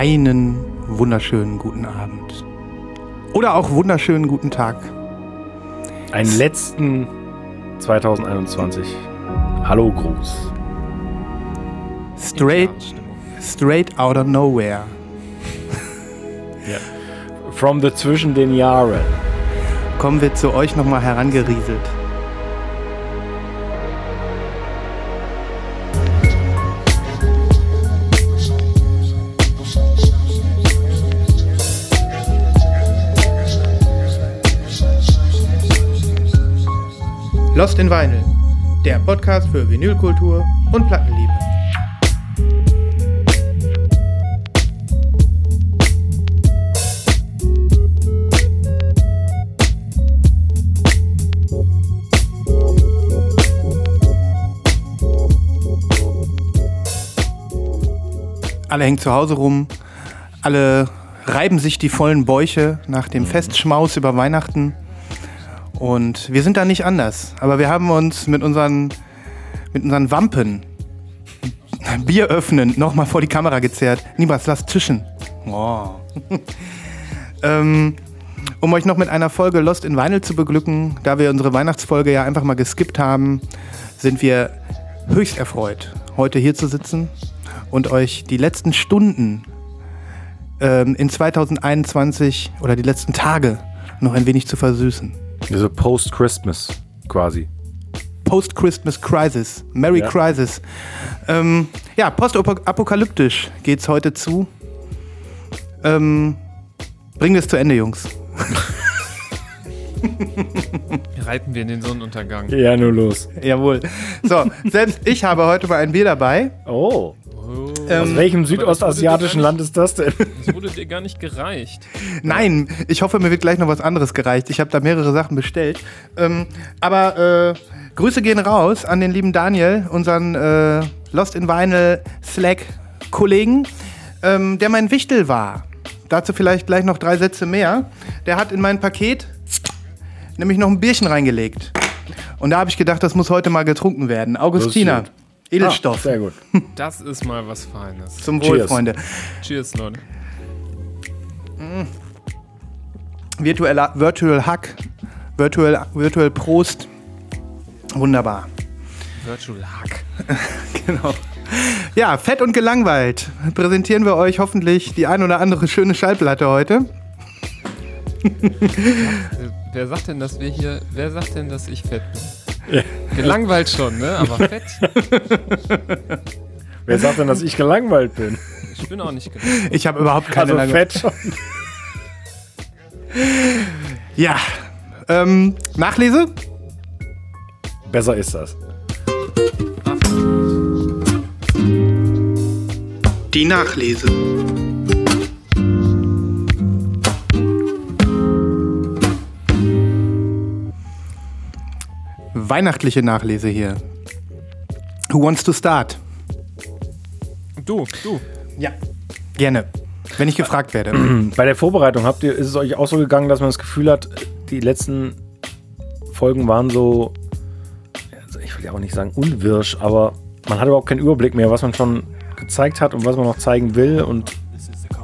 einen wunderschönen guten Abend. Oder auch wunderschönen guten Tag. Einen letzten 2021. Hallo Gruß. Straight, straight out of nowhere. Ja. From the zwischen den Jahren. Kommen wir zu euch nochmal herangerieselt. Lost in Vinyl, der Podcast für Vinylkultur und Plattenliebe. Alle hängen zu Hause rum, alle reiben sich die vollen Bäuche nach dem Festschmaus über Weihnachten. Und wir sind da nicht anders. Aber wir haben uns mit unseren, mit unseren Wampen Bier öffnen nochmal vor die Kamera gezerrt. Niemals, lass tischen. Oh. ähm, um euch noch mit einer Folge Lost in Vinyl zu beglücken, da wir unsere Weihnachtsfolge ja einfach mal geskippt haben, sind wir höchst erfreut, heute hier zu sitzen und euch die letzten Stunden ähm, in 2021 oder die letzten Tage noch ein wenig zu versüßen. Also Post-Christmas quasi. Post-Christmas Crisis. Merry Ja. Crisis. Ähm, ja, postapokalyptisch geht's heute zu. Ähm, bringen wir es zu Ende, Jungs. Reiten wir in den Sonnenuntergang. Ja, nur los. Jawohl. So, selbst ich habe heute mal ein Bier dabei. Oh. Oh, Ähm, Aus welchem südostasiatischen Land ist das denn? das wurde dir gar nicht gereicht. Nein, ich hoffe, mir wird gleich noch was anderes gereicht. Ich habe da mehrere Sachen bestellt. Ähm, aber äh, Grüße gehen raus an den lieben Daniel, unseren äh, Lost in Vinyl Slack-Kollegen, ähm, der mein Wichtel war. Dazu vielleicht gleich noch drei Sätze mehr. Der hat in mein Paket nämlich noch ein Bierchen reingelegt. Und da habe ich gedacht, das muss heute mal getrunken werden. Augustiner, gut. Edelstoff. Ah, sehr gut. Das ist mal was Feines. Zum Wohl, Cheers. Freunde. Cheers, Leute. Virtuell, Virtual Hack, Virtual, Virtual Prost. Wunderbar. Virtual Hack. Genau. Ja, fett und gelangweilt präsentieren wir euch hoffentlich die ein oder andere schöne Schallplatte heute. Wer- Wer sagt denn, dass wir hier. Wer sagt denn, dass ich fett bin? Gelangweilt schon, ne? Aber fett? Wer sagt denn, dass ich gelangweilt bin? Ich bin auch nicht gelangweilt. Ich habe überhaupt keine Also Lange- fett schon. Ja. Ähm, Nachlese? Besser ist das. Die Nachlese. Weihnachtliche Nachlese hier. Who wants to start? Du, du. Ja. Gerne. Wenn ich gefragt werde. Bei der Vorbereitung habt ihr, ist es euch auch so gegangen, dass man das Gefühl hat, die letzten Folgen waren so, also ich will ja auch nicht sagen unwirsch, aber man hat überhaupt keinen Überblick mehr, was man schon gezeigt hat und was man noch zeigen will und,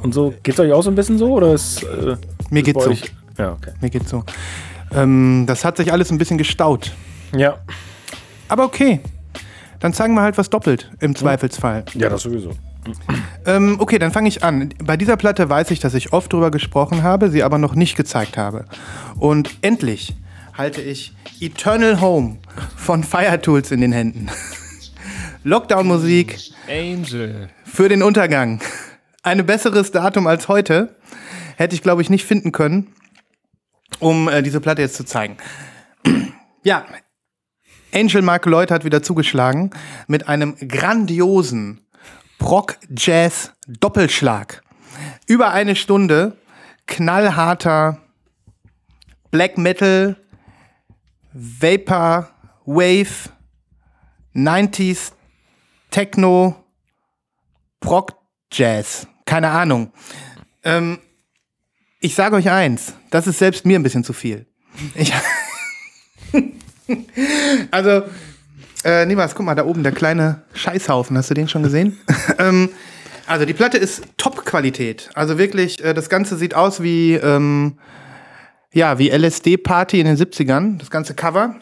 und so. Geht es euch auch so ein bisschen so oder ist äh, Mir ist geht's bei so. Ja, okay. Mir geht's so. Ähm, das hat sich alles ein bisschen gestaut. Ja, Aber okay. Dann zeigen wir halt was doppelt im Zweifelsfall. ja, das sowieso. Ähm, okay, dann fange ich an. Bei dieser Platte weiß ich, dass ich oft drüber gesprochen habe, sie aber noch nicht gezeigt habe. Und endlich halte ich Eternal Home von Fire Tools in den Händen. Lockdown-Musik Angel. für den Untergang. Ein besseres Datum als heute hätte ich, glaube ich, nicht finden können, um äh, diese Platte jetzt zu zeigen. ja, Angel Mark Lloyd hat wieder zugeschlagen mit einem grandiosen Proc-Jazz-Doppelschlag. Über eine Stunde knallharter Black Metal, Vapor, Wave, 90s, Techno, Proc Jazz. Keine Ahnung. Ähm, ich sage euch eins, das ist selbst mir ein bisschen zu viel. Ich also, äh, Nibas, guck mal, da oben, der kleine Scheißhaufen, hast du den schon gesehen? ähm, Also die Platte ist Top-Qualität. Also wirklich, äh, das Ganze sieht aus wie, ähm, ja, wie LSD-Party in den 70ern, das ganze Cover.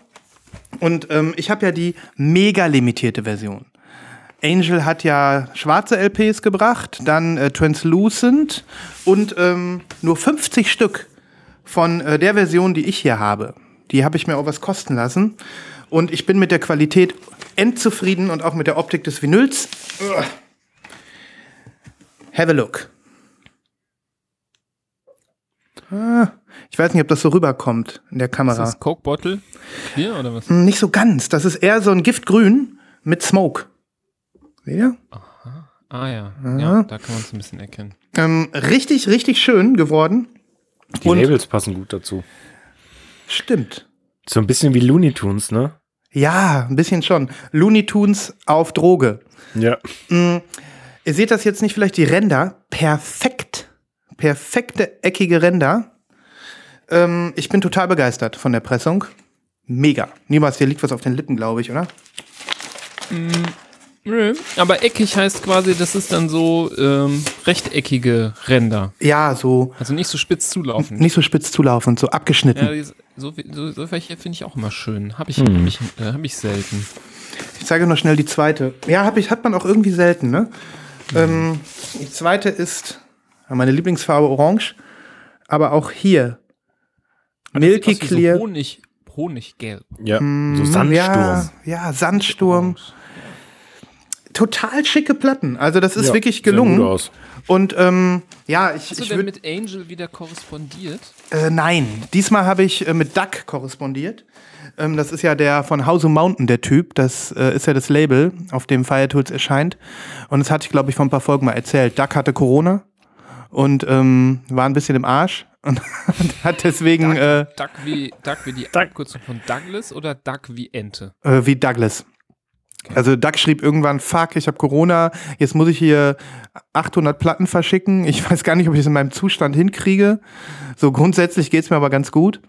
Und ähm, ich habe ja die mega limitierte Version. Angel hat ja schwarze LPs gebracht, dann äh, Translucent und ähm, nur 50 Stück von äh, der Version, die ich hier habe. Die habe ich mir auch was kosten lassen. Und ich bin mit der Qualität endzufrieden und auch mit der Optik des Vinyls. Have a look. Ah, ich weiß nicht, ob das so rüberkommt in der Ist Kamera. das Coke Bottle? Hier oder was? Hm, Nicht so ganz. Das ist eher so ein Giftgrün mit Smoke. Seht ihr? Ah ja. Ja, da kann man es ein bisschen erkennen. Ähm, richtig, richtig schön geworden. Die Und- Labels passen gut dazu. Stimmt. So ein bisschen wie Looney Tunes, ne? Ja, ein bisschen schon. Looney Tunes auf Droge. Ja. Ihr seht das jetzt nicht vielleicht, die Ränder. Perfekt. Perfekte, eckige Ränder. Ähm, ich bin total begeistert von der Pressung. Mega. Niemals, dir liegt was auf den Lippen, glaube ich, oder? Nö. Aber eckig heißt quasi, das ist dann so ähm, rechteckige Ränder. Ja, so Also nicht so spitz zulaufen. nicht so spitz zulaufend, so abgeschnitten. Ja, so, so, so welche finde ich auch immer schön. Habe ich, hab ich, äh, hab ich selten. Ich zeige noch schnell die zweite. Ja, hab ich, hat man auch irgendwie selten, ne? Ähm, die zweite ist meine Lieblingsfarbe Orange, aber auch hier. Milky Clear. So Honig, Honiggelb. Ja. So Sandsturm. Ja, ja, Sandsturm. Total schicke Platten. Also das ist Ja, wirklich gelungen. gut aus. Und ähm, ja, ich, Hast du ich denn würde mit Angel wieder korrespondiert? Äh, nein, diesmal habe ich äh, mit Duck korrespondiert. Ähm, das ist ja der von House of Mountain, der Typ. Das äh, ist ja das Label, auf dem Fire Tools erscheint. Und das hatte ich, glaube ich, vor ein paar Folgen mal erzählt. Duck hatte Corona und ähm, war ein bisschen im Arsch und hat deswegen äh, Duck wie, Duck wie die Abkürzung von Douglas oder Duck wie Ente? äh, wie Douglas. Also Duck schrieb irgendwann, fuck, ich habe Corona, jetzt muss ich hier 800 Platten verschicken. Ich weiß gar nicht, ob ich das in meinem Zustand hinkriege. So grundsätzlich geht's mir aber ganz gut.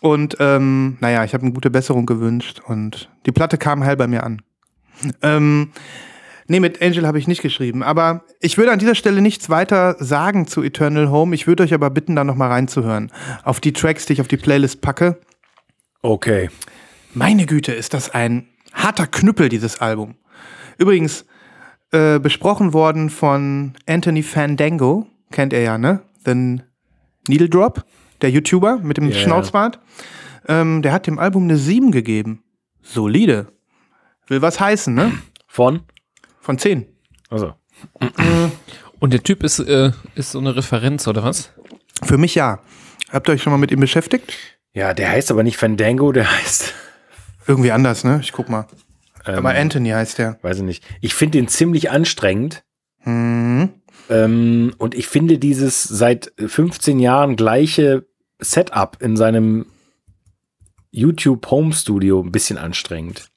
Und ähm, naja, ich habe eine gute Besserung gewünscht und die Platte kam heil bei mir an. Ähm, nee, mit Angel habe ich nicht geschrieben. Aber ich würde an dieser Stelle nichts weiter sagen zu Eternal Home. Ich würde euch aber bitten, da nochmal reinzuhören. Auf die Tracks, die ich auf die Playlist packe. Okay. Meine Güte, ist das ein harter Knüppel, dieses Album. Übrigens, äh, besprochen worden von Anthony Fandango, kennt er ja, ne? The Needle Drop, der YouTuber mit dem ja. Schnauzbart. Ähm, der hat dem Album eine 7 gegeben. Solide. Will was heißen, ne? Von? Von 10. Also. Und der Typ ist, äh, ist so eine Referenz, oder was? Für mich ja. Habt ihr euch schon mal mit ihm beschäftigt? Ja, der heißt aber nicht Fandango, der heißt. Irgendwie anders, ne? Ich guck mal. Ähm, Aber Anthony heißt der. Weiß ich nicht. Ich finde den ziemlich anstrengend. Mhm. Ähm, und ich finde dieses seit 15 Jahren gleiche Setup in seinem YouTube Home Studio ein bisschen anstrengend.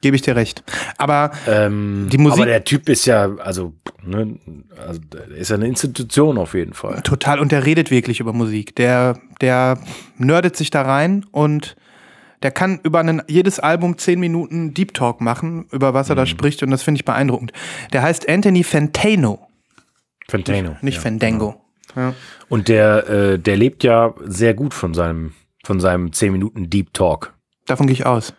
Gebe ich dir recht. Aber Ähm, Die Musik- aber der Typ ist ja, also, ne, also ist ja eine Institution auf jeden Fall. Total, und der redet wirklich über Musik. Der, der nerdet sich da rein und der kann über einen, jedes Album zehn Minuten Deep Talk machen, über was er Mhm. da spricht, und das finde ich beeindruckend. Der heißt Anthony Fantano, Fantano. nicht ja. Fandango. Ja. Und der, äh, der lebt ja sehr gut von seinem, von seinem 10 Minuten Deep Talk. Davon gehe ich aus.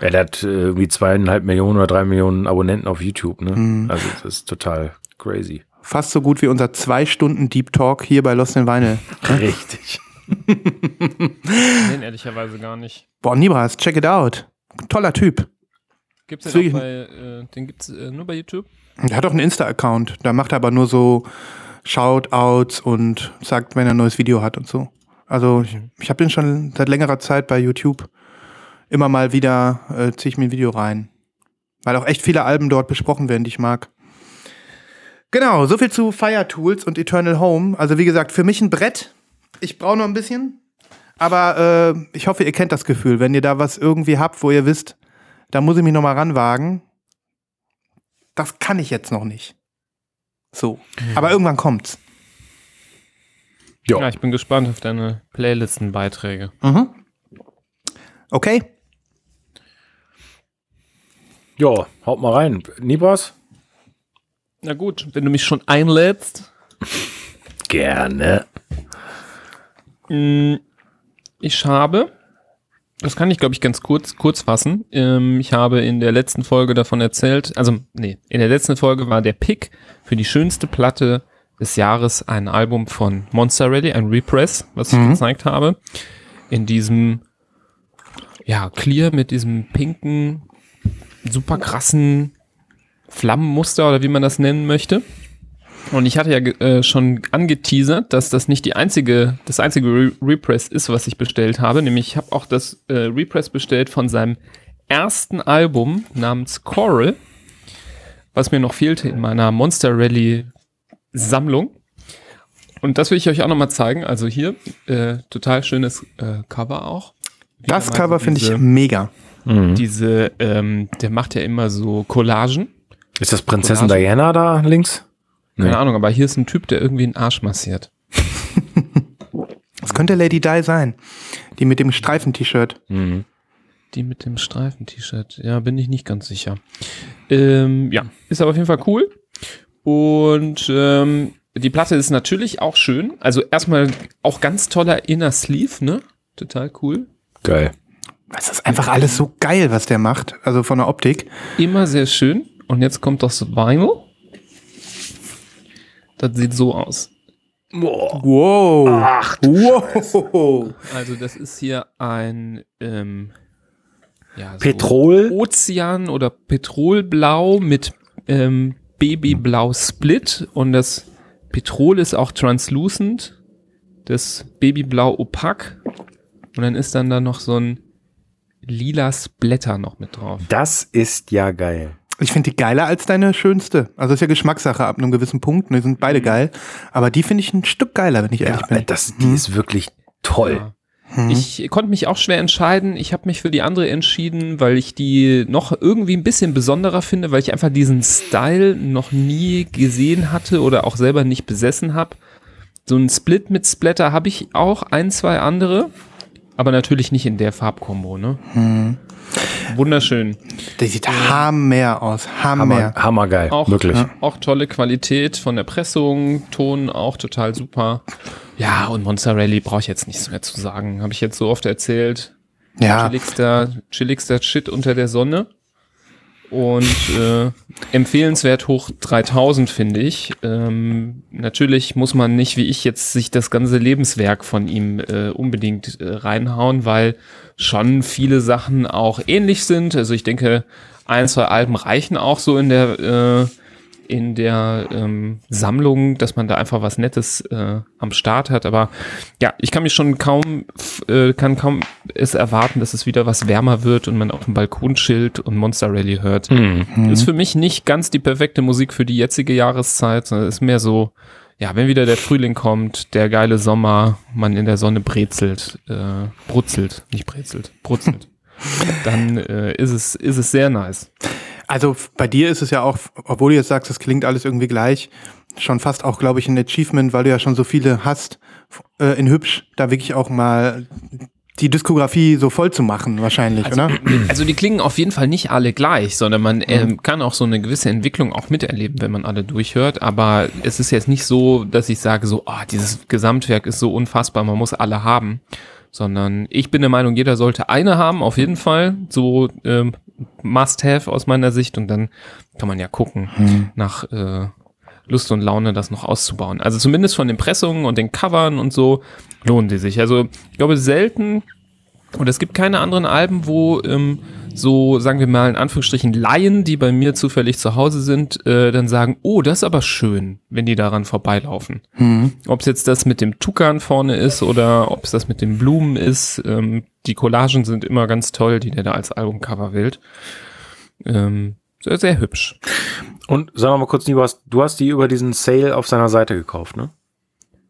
Ja, der hat äh, irgendwie zweieinhalb Millionen oder drei Millionen Abonnenten auf YouTube, ne? Mhm. Also das ist total crazy. Fast so gut wie unser zwei Stunden Deep Talk hier bei Lost in Vinyl. Richtig. Nein, ehrlicherweise gar nicht. Boah, Nibras, check it out. Toller Typ. Gibt's den bei, äh, den gibt's äh, nur bei YouTube? Der hat auch einen Insta-Account. Da macht er aber nur so Shoutouts und sagt, wenn er ein neues Video hat und so. Also ich, ich habe den schon seit längerer Zeit bei YouTube. Immer mal wieder äh, ziehe ich mir ein Video rein. Weil auch echt viele Alben dort besprochen werden, die ich mag. Genau, soviel zu Fire Tools und Eternal Home. Also wie gesagt, für mich ein Brett. Ich brauche noch ein bisschen. Aber äh, ich hoffe, ihr kennt das Gefühl. Wenn ihr da was irgendwie habt, wo ihr wisst, da muss ich mich noch mal ranwagen. Das kann ich jetzt noch nicht. So. Aber irgendwann kommt's. Ja. Ja, ich bin gespannt auf deine Playlistenbeiträge. Mhm. Okay. Ja, haut mal rein. Nibras? Na gut, wenn du mich schon einlädst. Gerne. Mm, Ich habe, das kann ich glaube ich ganz kurz, kurz fassen. Ähm, ich habe in der letzten Folge davon erzählt, also nee, in der letzten Folge war der Pick für die schönste Platte des Jahres ein Album von Monster Rally, ein Repress, was ich gezeigt habe. In diesem, ja, Clear mit diesem pinken, super krassen Flammenmuster oder wie man das nennen möchte. Und ich hatte ja äh, schon angeteasert, dass das nicht die einzige, das einzige Re Repress ist, was ich bestellt habe. Nämlich ich habe auch das äh, Repress bestellt von seinem ersten Album namens Coral, was mir noch fehlte in meiner Monster Rally Sammlung. Und das will ich euch auch nochmal zeigen. Also hier, äh, total schönes äh, Cover auch. Wieder Das Cover so finde ich mega. Diese, ähm, der macht ja immer so Collagen. Ist das Prinzessin Collage. Diana da links? Keine Nee. Ahnung, aber hier ist ein Typ, der irgendwie einen Arsch massiert. Das könnte Lady Di sein. Die mit dem Streifen-T-Shirt. Mhm. Die mit dem Streifen-T-Shirt. Ja, bin ich nicht ganz sicher. Ähm, ja, ist aber auf jeden Fall cool. Und ähm, die Platte ist natürlich auch schön. Also erstmal auch ganz toller Inner Sleeve, ne? Total cool. Geil. Es ist einfach alles so geil, was der macht. Also von der Optik. Immer sehr schön. Und jetzt kommt das Vinyl. Das sieht so aus. Wow. Ach, Wow. Also das ist hier ein ähm, ja, so Petrol. Ozean oder Petrolblau mit ähm, Babyblau Split und das Petrol ist auch translucent, das Babyblau opak und dann ist dann da noch so ein lila Splatter noch mit drauf. Das ist ja geil. Ich finde die geiler als deine schönste. Also ist ja Geschmackssache ab einem gewissen Punkt. Die sind beide geil. Aber die finde ich ein Stück geiler, wenn ich ehrlich Ja, bin. das, die ist wirklich toll. Ja. Ich konnte mich auch schwer entscheiden. Ich habe mich für die andere entschieden, weil ich die noch irgendwie ein bisschen besonderer finde, weil ich einfach diesen Style noch nie gesehen hatte oder auch selber nicht besessen habe. So ein Split mit Splatter habe ich auch ein, zwei andere, aber natürlich nicht in der Farbkombo, ne? Wunderschön. Der sieht hammer aus. Hammer. Hammer, hammergeil. Auch, wirklich. auch tolle Qualität von der Pressung, Ton auch total super. Ja, und Monster Rally brauche ich jetzt nichts mehr zu sagen. Habe ich jetzt so oft erzählt. Ja. chilligster, chilligster Shit unter der Sonne. Und äh, empfehlenswert hoch 3000, finde ich. Ähm, natürlich muss man nicht, wie ich jetzt, sich das ganze Lebenswerk von ihm äh, unbedingt äh, reinhauen, weil schon viele Sachen auch ähnlich sind. Also ich denke, ein, zwei Alben reichen auch so in der äh, in der ähm, Sammlung, dass man da einfach was Nettes äh, am Start hat. Aber ja, ich kann mich schon kaum, äh, kann kaum es erwarten, dass es wieder was wärmer wird und man auf dem Balkon chillt und Monster Rally hört. Ist für mich nicht ganz die perfekte Musik für die jetzige Jahreszeit, sondern ist mehr so, ja, wenn wieder der Frühling kommt, der geile Sommer, man in der Sonne brezelt, äh, brutzelt, nicht brezelt, brutzelt. Dann äh, ist es ist es sehr nice. Also bei dir ist es ja auch, obwohl du jetzt sagst, es klingt alles irgendwie gleich, schon fast auch, glaube ich, ein Achievement, weil du ja schon so viele hast, äh, in hübsch, da wirklich auch mal die Diskografie so voll zu machen, wahrscheinlich, Also, oder? also die klingen auf jeden Fall nicht alle gleich, sondern man ähm, kann auch so eine gewisse Entwicklung auch miterleben, wenn man alle durchhört. Aber es ist jetzt nicht so, dass ich sage, so, ah, dieses Gesamtwerk ist so unfassbar, man muss alle haben. Sondern ich bin der Meinung, jeder sollte eine haben, auf jeden Fall. So ähm, Must-Have aus meiner Sicht. Und dann kann man ja gucken nach äh, Lust und Laune, das noch auszubauen. Also zumindest von den Pressungen und den Covern und so lohnen die sich. Also ich glaube selten und es gibt keine anderen Alben, wo ähm, so, sagen wir mal in Anführungsstrichen, Laien, die bei mir zufällig zu Hause sind, äh, dann sagen, oh, das ist aber schön, wenn die daran vorbeilaufen. Mhm. Ob es jetzt das mit dem Tukan vorne ist oder ob es das mit den Blumen ist, ähm, die Collagen sind immer ganz toll, die der da als Albumcover wählt. Ähm, sehr, sehr hübsch. Und sagen wir mal kurz, Nico, hast- du hast die über diesen Sale auf seiner Seite gekauft, ne?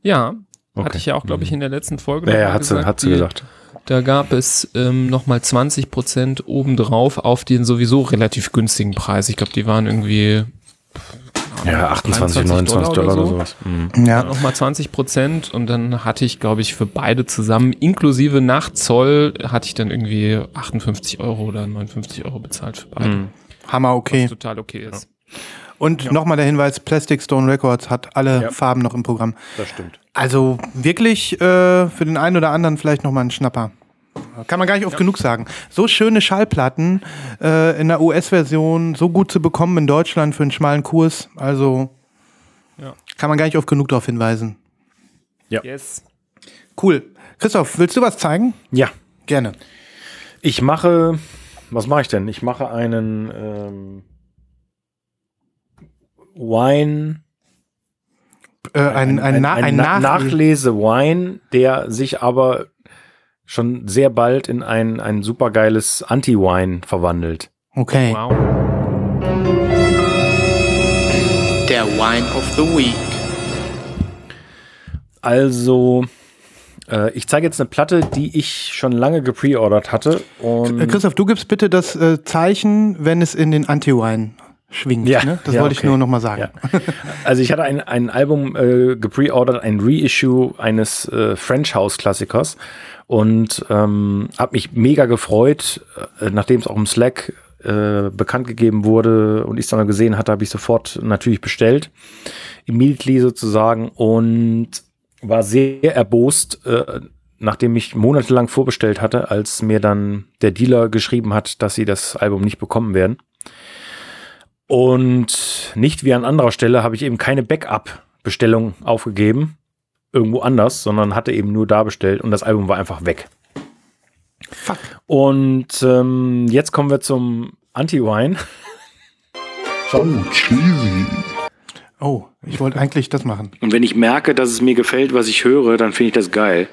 Ja, hatte Okay. ich ja auch, glaube ich, in der letzten Folge Ja, ja hat sie, hat sie gesagt. Da gab es ähm, nochmal 20% obendrauf auf den sowieso relativ günstigen Preis. Ich glaube, die waren irgendwie Ja, 28, 29 Dollar oder, sowas. Mhm. Ja. nochmal 20% und dann hatte ich, glaube ich, für beide zusammen, inklusive nach Zoll, hatte ich dann irgendwie 58 Euro oder 59 Euro bezahlt für beide. Mhm. Hammer, okay. Was total okay ist. Und nochmal der Hinweis, Plastic Stone Records hat alle Ja. Farben noch im Programm. Das stimmt. Also wirklich äh, für den einen oder anderen vielleicht nochmal ein Schnapper. Kann man gar nicht oft genug sagen. So schöne Schallplatten äh, in der US-Version, so gut zu bekommen in Deutschland für einen schmalen Kurs. Also Ja. kann man gar nicht oft genug darauf hinweisen. Yes. Cool. Christoph, willst du was zeigen? Ja, Gerne. ich mache, was mache ich denn? Ich mache einen ähm, Wine, Äh, ein, ein, Na ein, Na Nach Nachlese-Wine, der sich aber schon sehr bald in ein, ein supergeiles Anti-Wine verwandelt. Okay. Wow. Der Wine of the Week. Also, äh, ich zeige jetzt eine Platte, die ich schon lange gepreordert hatte. Und Christoph, du gibst bitte das äh, Zeichen, wenn es in den Anti-Wine schwingt. Ja, ne? Das ja, wollte ich okay. nur nochmal sagen. Ja. Also ich hatte ein, ein Album äh, gepreordert, ein Reissue eines äh, French House Klassikers und ähm, habe mich mega gefreut, äh, nachdem es auch im Slack äh, bekannt gegeben wurde und ich es dann gesehen hatte, habe ich sofort natürlich bestellt, immediately sozusagen und war sehr erbost, äh, nachdem ich monatelang vorbestellt hatte, als mir dann der Dealer geschrieben hat, dass sie das Album nicht bekommen werden. Und nicht wie an anderer Stelle habe ich eben keine Backup-Bestellung aufgegeben, irgendwo anders, sondern hatte eben nur da bestellt und das Album war einfach weg. Fuck. Und ähm, jetzt kommen wir zum Anti-Wine. Oh, ich wollte eigentlich das machen. Und wenn ich merke, dass es mir gefällt, was ich höre, dann finde ich das geil.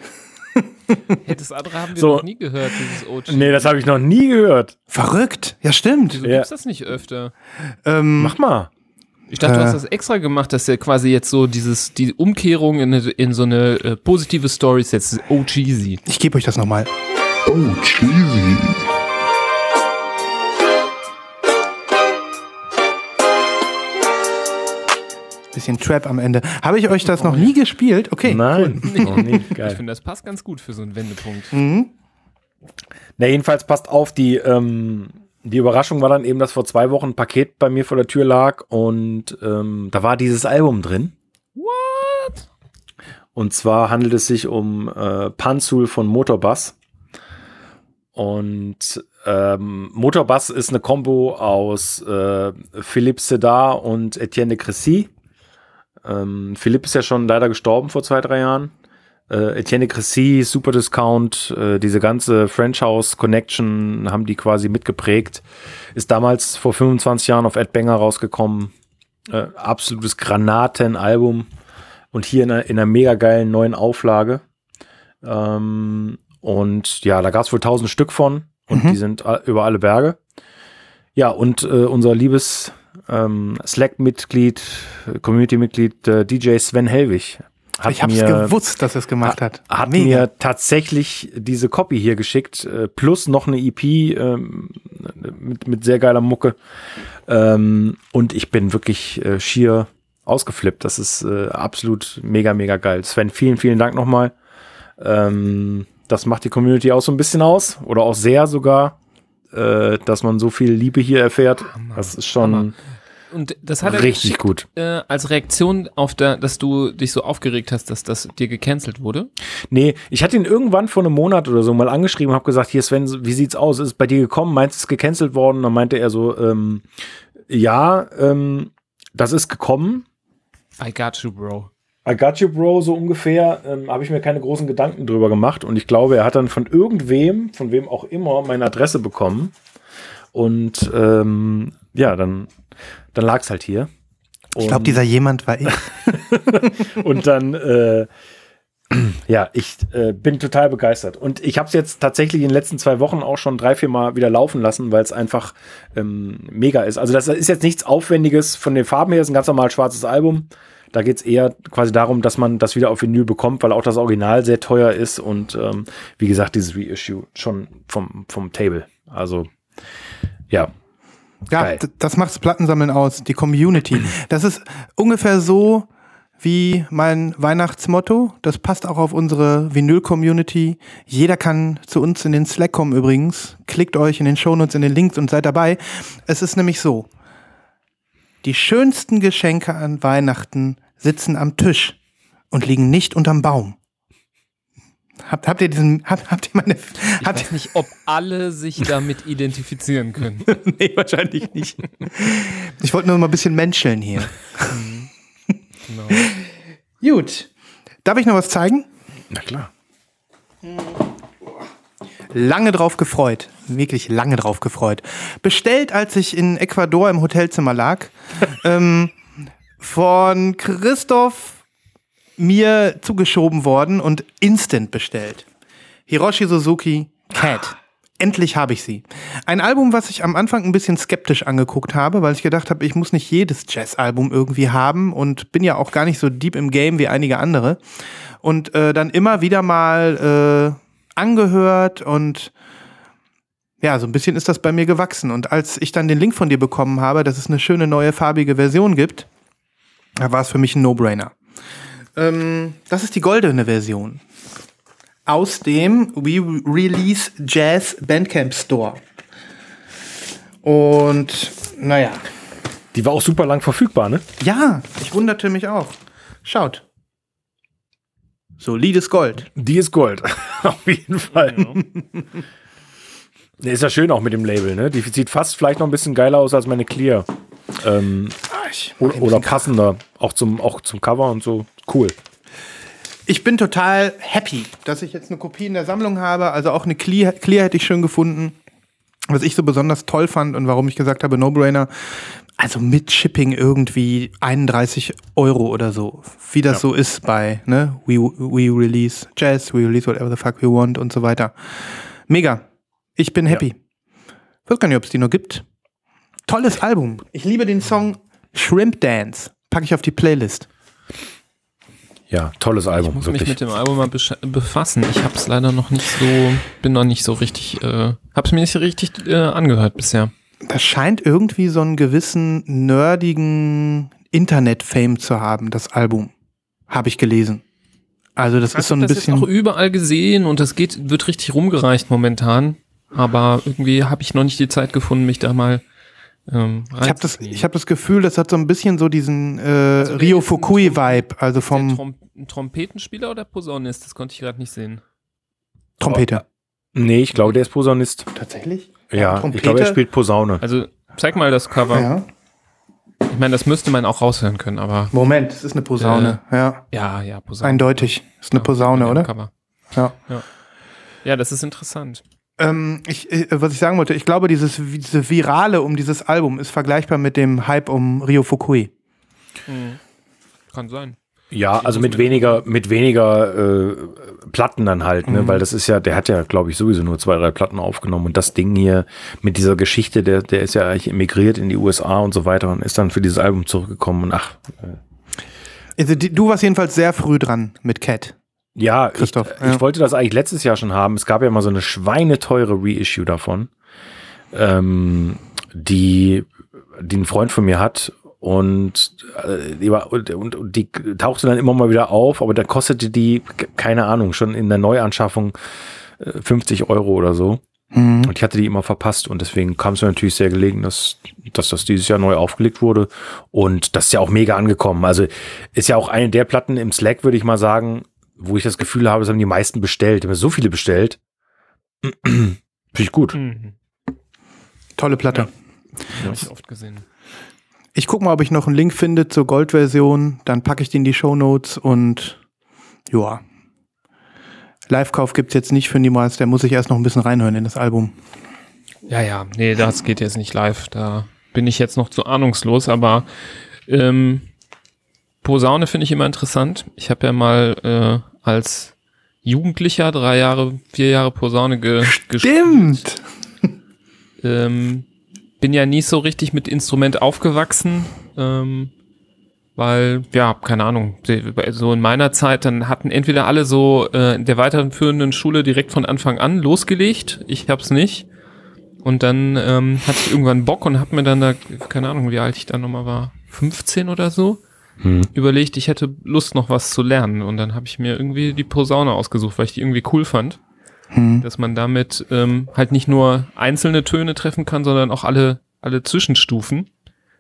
Hey, das andere haben wir So. noch nie gehört, dieses OG. Nee, das habe ich noch nie gehört. Verrückt. Ja, stimmt. Wieso Ja. gibt's das nicht öfter? Ähm, Mach mal. Ich dachte, du Äh. hast das extra gemacht, dass der quasi jetzt so dieses, die Umkehrung in, in so eine äh, positive Story setzt. Oh, cheesy. ich gebe euch das nochmal. Oh, cheesy. Bisschen Trap am Ende. Habe ich euch das noch nie gespielt? Okay. Nein, noch nie. Ich Geil. finde, das passt ganz gut für so einen Wendepunkt. Mhm. Na, jedenfalls passt auf, die, ähm, die Überraschung war dann eben, dass vor zwei Wochen ein Paket bei mir vor der Tür lag und ähm, da war dieses Album drin. What? Und zwar handelt es sich um äh, Panzul von Motorbass. Und ähm, Motorbass ist eine Kombo aus äh, Philippe Sedar und Etienne de Cressy. Ähm, Philippe ist ja schon leider gestorben vor zwei, drei Jahren. Äh, Etienne Cressy, Super Discount, äh, diese ganze French House Connection haben die quasi mitgeprägt. Ist damals vor 25 Jahren auf Ed Banger rausgekommen. Äh, absolutes Granatenalbum. Und hier in einer, in einer mega geilen neuen Auflage. Ähm, und ja, da gab es wohl tausend Stück von. Und die sind über alle Berge. Ja, und äh, unser liebes ähm, Slack-Mitglied, Community-Mitglied äh, DJ Sven Helwig hat Ich mir, gewusst, dass er es gemacht hat. hat Mega. mir tatsächlich diese Copy hier geschickt, äh, plus noch eine EP ähm, mit, mit sehr geiler Mucke. Ähm, und ich bin wirklich äh, schier ausgeflippt. Das ist äh, absolut mega, mega geil. Sven, vielen, vielen Dank nochmal. Ähm, das macht die Community auch so ein bisschen aus oder auch sehr sogar, äh, dass man so viel Liebe hier erfährt. Das ist schon Hammer. Und das hat er richtig gut. Äh, als Reaktion auf der, dass du dich so aufgeregt hast, dass das dir gecancelt wurde. Nee, ich hatte ihn irgendwann vor einem Monat oder so mal angeschrieben und habe gesagt, hier Sven, wie sieht's aus? Ist es bei dir gekommen? Meinst du, es ist gecancelt worden? Und dann meinte er so, ähm, ja, ähm, das ist gekommen. I got you, bro. I got you, Bro, so ungefähr. Ähm, habe ich mir keine großen Gedanken drüber gemacht. Und ich glaube, er hat dann von irgendwem, von wem auch immer, meine Adresse bekommen. Und ähm, ja, dann, dann lag's halt hier. Ich glaube, dieser jemand war ich. Und dann, äh, ja, ich äh, bin total begeistert. Und ich habe es jetzt tatsächlich in den letzten zwei Wochen auch schon drei, vier Mal wieder laufen lassen, weil es einfach ähm, mega ist. Also das ist jetzt nichts Aufwendiges von den Farben her, ist ein ganz normal schwarzes Album. Da geht es eher quasi darum, dass man das wieder auf Vinyl bekommt, weil auch das Original sehr teuer ist und ähm, wie gesagt, dieses Reissue schon vom, vom Table. Also ja, Ja, Geil. das macht das Plattensammeln aus, die Community. Das ist ungefähr so wie mein Weihnachtsmotto. Das passt auch auf unsere Vinyl-Community. Jeder kann zu uns in den Slack kommen übrigens. Klickt euch in den Shownotes in den Links und seid dabei. Es ist nämlich so. Die schönsten Geschenke an Weihnachten sitzen am Tisch und liegen nicht unterm Baum. Habt, habt ihr diesen, habt, habt ihr meine, Ich habt weiß nicht, ob alle sich damit identifizieren können. ihr, nee, wahrscheinlich nicht. Ich wollte nur mal ein bisschen menscheln hier. Genau. Gut. Darf ich noch was zeigen? Na klar. Lange drauf gefreut. Wirklich lange drauf gefreut. Bestellt, als ich in Ecuador im Hotelzimmer lag. ähm, von Christoph mir zugeschoben worden und instant bestellt. Hiroshi Suzuki Cat. Endlich habe ich sie. Ein Album, was ich am Anfang ein bisschen skeptisch angeguckt habe, weil ich gedacht habe, ich muss nicht jedes Jazz-Album irgendwie haben und bin ja auch gar nicht so deep im Game wie einige andere. Und äh, dann immer wieder mal äh, angehört und ja, so ein bisschen ist das bei mir gewachsen. Und als ich dann den Link von dir bekommen habe, dass es eine schöne neue farbige Version gibt, da war es für mich ein No-Brainer. Ähm, das ist die goldene Version. Aus dem We Release Jazz Bandcamp Store. Und naja. Die war auch super lang verfügbar, ne? Ja, ich wunderte mich auch. Schaut. Solides Gold. Die ist Gold. Auf jeden Fall. Nee, Ist ja schön auch mit dem Label, ne? Die sieht fast vielleicht noch ein bisschen geiler aus als meine Clear. Ähm, oder, oder passender. Auch zum, auch zum Cover und so. Cool. Ich bin total happy, dass ich jetzt eine Kopie in der Sammlung habe. Also auch eine Clear, Clear hätte ich schön gefunden. Was ich so besonders toll fand und warum ich gesagt habe, No-Brainer. Also mit Shipping irgendwie 31 Euro oder so. Wie das so ist bei, ne? We, we release Jazz, we release whatever the fuck we want und so weiter. Mega. Ich bin happy. weiß gar nicht, ob es die noch gibt. Tolles Album. Ich liebe den Song Shrimp Dance. Packe ich auf die Playlist. Ja, tolles Album, muss mich wirklich. mit dem Album mal befassen. Ich habe es leider noch nicht so, bin noch nicht so richtig, äh, habe es mir nicht so richtig äh, angehört bisher. Das scheint irgendwie so einen gewissen nerdigen Internet-Fame zu haben, das Album. Habe ich gelesen. Also das ist so ein das jetzt auch bisschen. überall gesehen und das geht, wird richtig rumgereicht momentan. Aber irgendwie habe ich noch nicht die Zeit gefunden, mich da mal ähm, Ich habe das, ich hab das Gefühl, das hat so ein bisschen so diesen äh, Also Rio Fukui-Vibe, also Der vom Trom ein Trompetenspieler oder Posaunist? Das konnte ich gerade nicht sehen. Trompete. Nee, ich glaube, der ist Posaunist. Tatsächlich? Ja, Trompete? ich glaube, er spielt Posaune. Also zeig mal das Cover. Ja. Ich meine, das müsste man auch raushören können, aber Moment, es ist eine Posaune. ja, ja, ja, Posaune. eindeutig. Ist eine Ja, Posaune, oder? Cover. Ja. Ja, das ist interessant. Ähm, ich, äh, was ich sagen wollte, ich glaube, dieses, diese Virale um dieses Album ist vergleichbar mit dem Hype um Rio Fukui. Kann sein. Ja, also mit weniger, mit weniger äh, Platten dann halt, ne? Weil das ist ja, der hat ja, glaube ich, sowieso nur zwei, drei Platten aufgenommen. Und das Ding hier mit dieser Geschichte, der, der ist ja eigentlich emigriert in die USA und so weiter und ist dann für dieses Album zurückgekommen. Und ach, Also, die, du warst jedenfalls sehr früh dran mit Cat. ja, Christoph, ich, ja. ich wollte das eigentlich letztes Jahr schon haben. Es gab ja mal so eine schweineteure Reissue davon, ähm, die, die ein Freund von mir hat. Und, äh, die war, und, und, die tauchte dann immer mal wieder auf, aber da kostete die, keine Ahnung, schon in der Neuanschaffung äh, 50 Euro oder so. Mhm. Und ich hatte die immer verpasst und deswegen kam es mir natürlich sehr gelegen, dass, dass das dieses Jahr neu aufgelegt wurde. Und das ist ja auch mega angekommen. Also ist ja auch eine der Platten im Slack, würde ich mal sagen, wo ich das Gefühl habe, es haben die meisten bestellt. Haben so viele bestellt. Finde ich gut. Mhm. Tolle Platte. Habe ich oft gesehen. Ich gucke mal, ob ich noch einen Link finde zur Goldversion. Dann packe ich die in die Shownotes und ja. Live-Kauf gibt's jetzt nicht für niemals. Der muss sich erst noch ein bisschen reinhören in das Album. Ja, ja, nee, das geht jetzt nicht live. Da bin ich jetzt noch zu ahnungslos, aber ähm, Posaune finde ich immer interessant. Ich habe ja mal äh, als Jugendlicher drei Jahre, vier Jahre Posaune ge gespielt. Stimmt! Ähm, bin ja nie so richtig mit Instrument aufgewachsen, ähm, weil, ja, keine Ahnung, so in meiner Zeit, dann hatten entweder alle so äh, in der weiterführenden Schule direkt von Anfang an losgelegt, ich hab's nicht. Und dann ähm, hatte ich irgendwann Bock und hab mir dann da, keine Ahnung, wie alt ich dann nochmal war, 15 oder so, Hm. überlegt, ich hätte Lust noch was zu lernen. Und dann habe ich mir irgendwie die Posaune ausgesucht, weil ich die irgendwie cool fand Hm. dass man damit ähm, halt nicht nur einzelne Töne treffen kann, sondern auch alle, alle Zwischenstufen.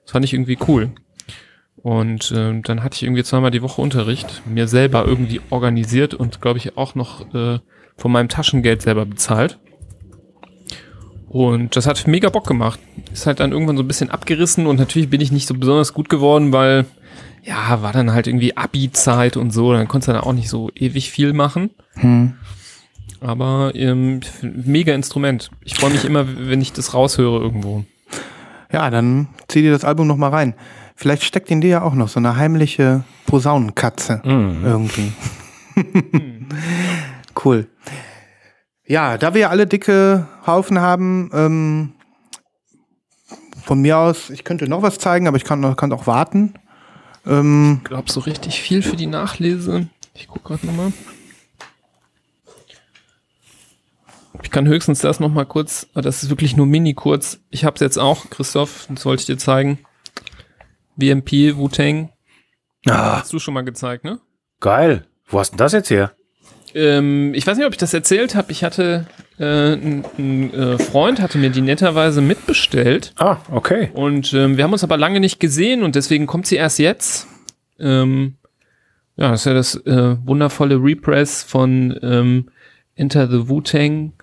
Das fand ich irgendwie cool. Und ähm, dann hatte ich irgendwie zweimal die Woche Unterricht, mir selber irgendwie organisiert und glaube ich auch noch äh, von meinem Taschengeld selber bezahlt. Und das hat mega Bock gemacht. Ist halt dann irgendwann so ein bisschen abgerissen und natürlich bin ich nicht so besonders gut geworden, weil ja, war dann halt irgendwie Abi-Zeit und so, dann konntest du dann auch nicht so ewig viel machen. Hm. Aber ähm, mega Instrument. Ich freue mich immer, wenn ich das raushöre irgendwo. Ja, dann zieh dir das Album noch mal rein. Vielleicht steckt in dir ja auch noch so eine heimliche Posaunenkatze irgendwie. cool. Ja, da wir ja alle dicke Haufen haben, ähm, von mir aus, ich könnte noch was zeigen, aber ich kann, kann auch warten. Ähm, Ich glaube, so richtig viel für die Nachlese. Ich gucke gerade nochmal. Ich kann höchstens das nochmal kurz, das ist wirklich nur mini kurz. Ich habe es jetzt auch, Christoph, das wollte ich dir zeigen. VMP, Wu-Tang. Ah, Hast du schon mal gezeigt, ne? geil. Wo hast denn das jetzt her? Ähm, ich weiß nicht, ob ich das erzählt habe. Ich hatte äh, ein, ein äh, Freund, hatte mir die netterweise mitbestellt. Ah, okay. Und ähm, wir haben uns aber lange nicht gesehen und deswegen kommt sie erst jetzt. Ähm, ja, das ist ja das äh, wundervolle Repress von ähm, Enter the Wu-Tang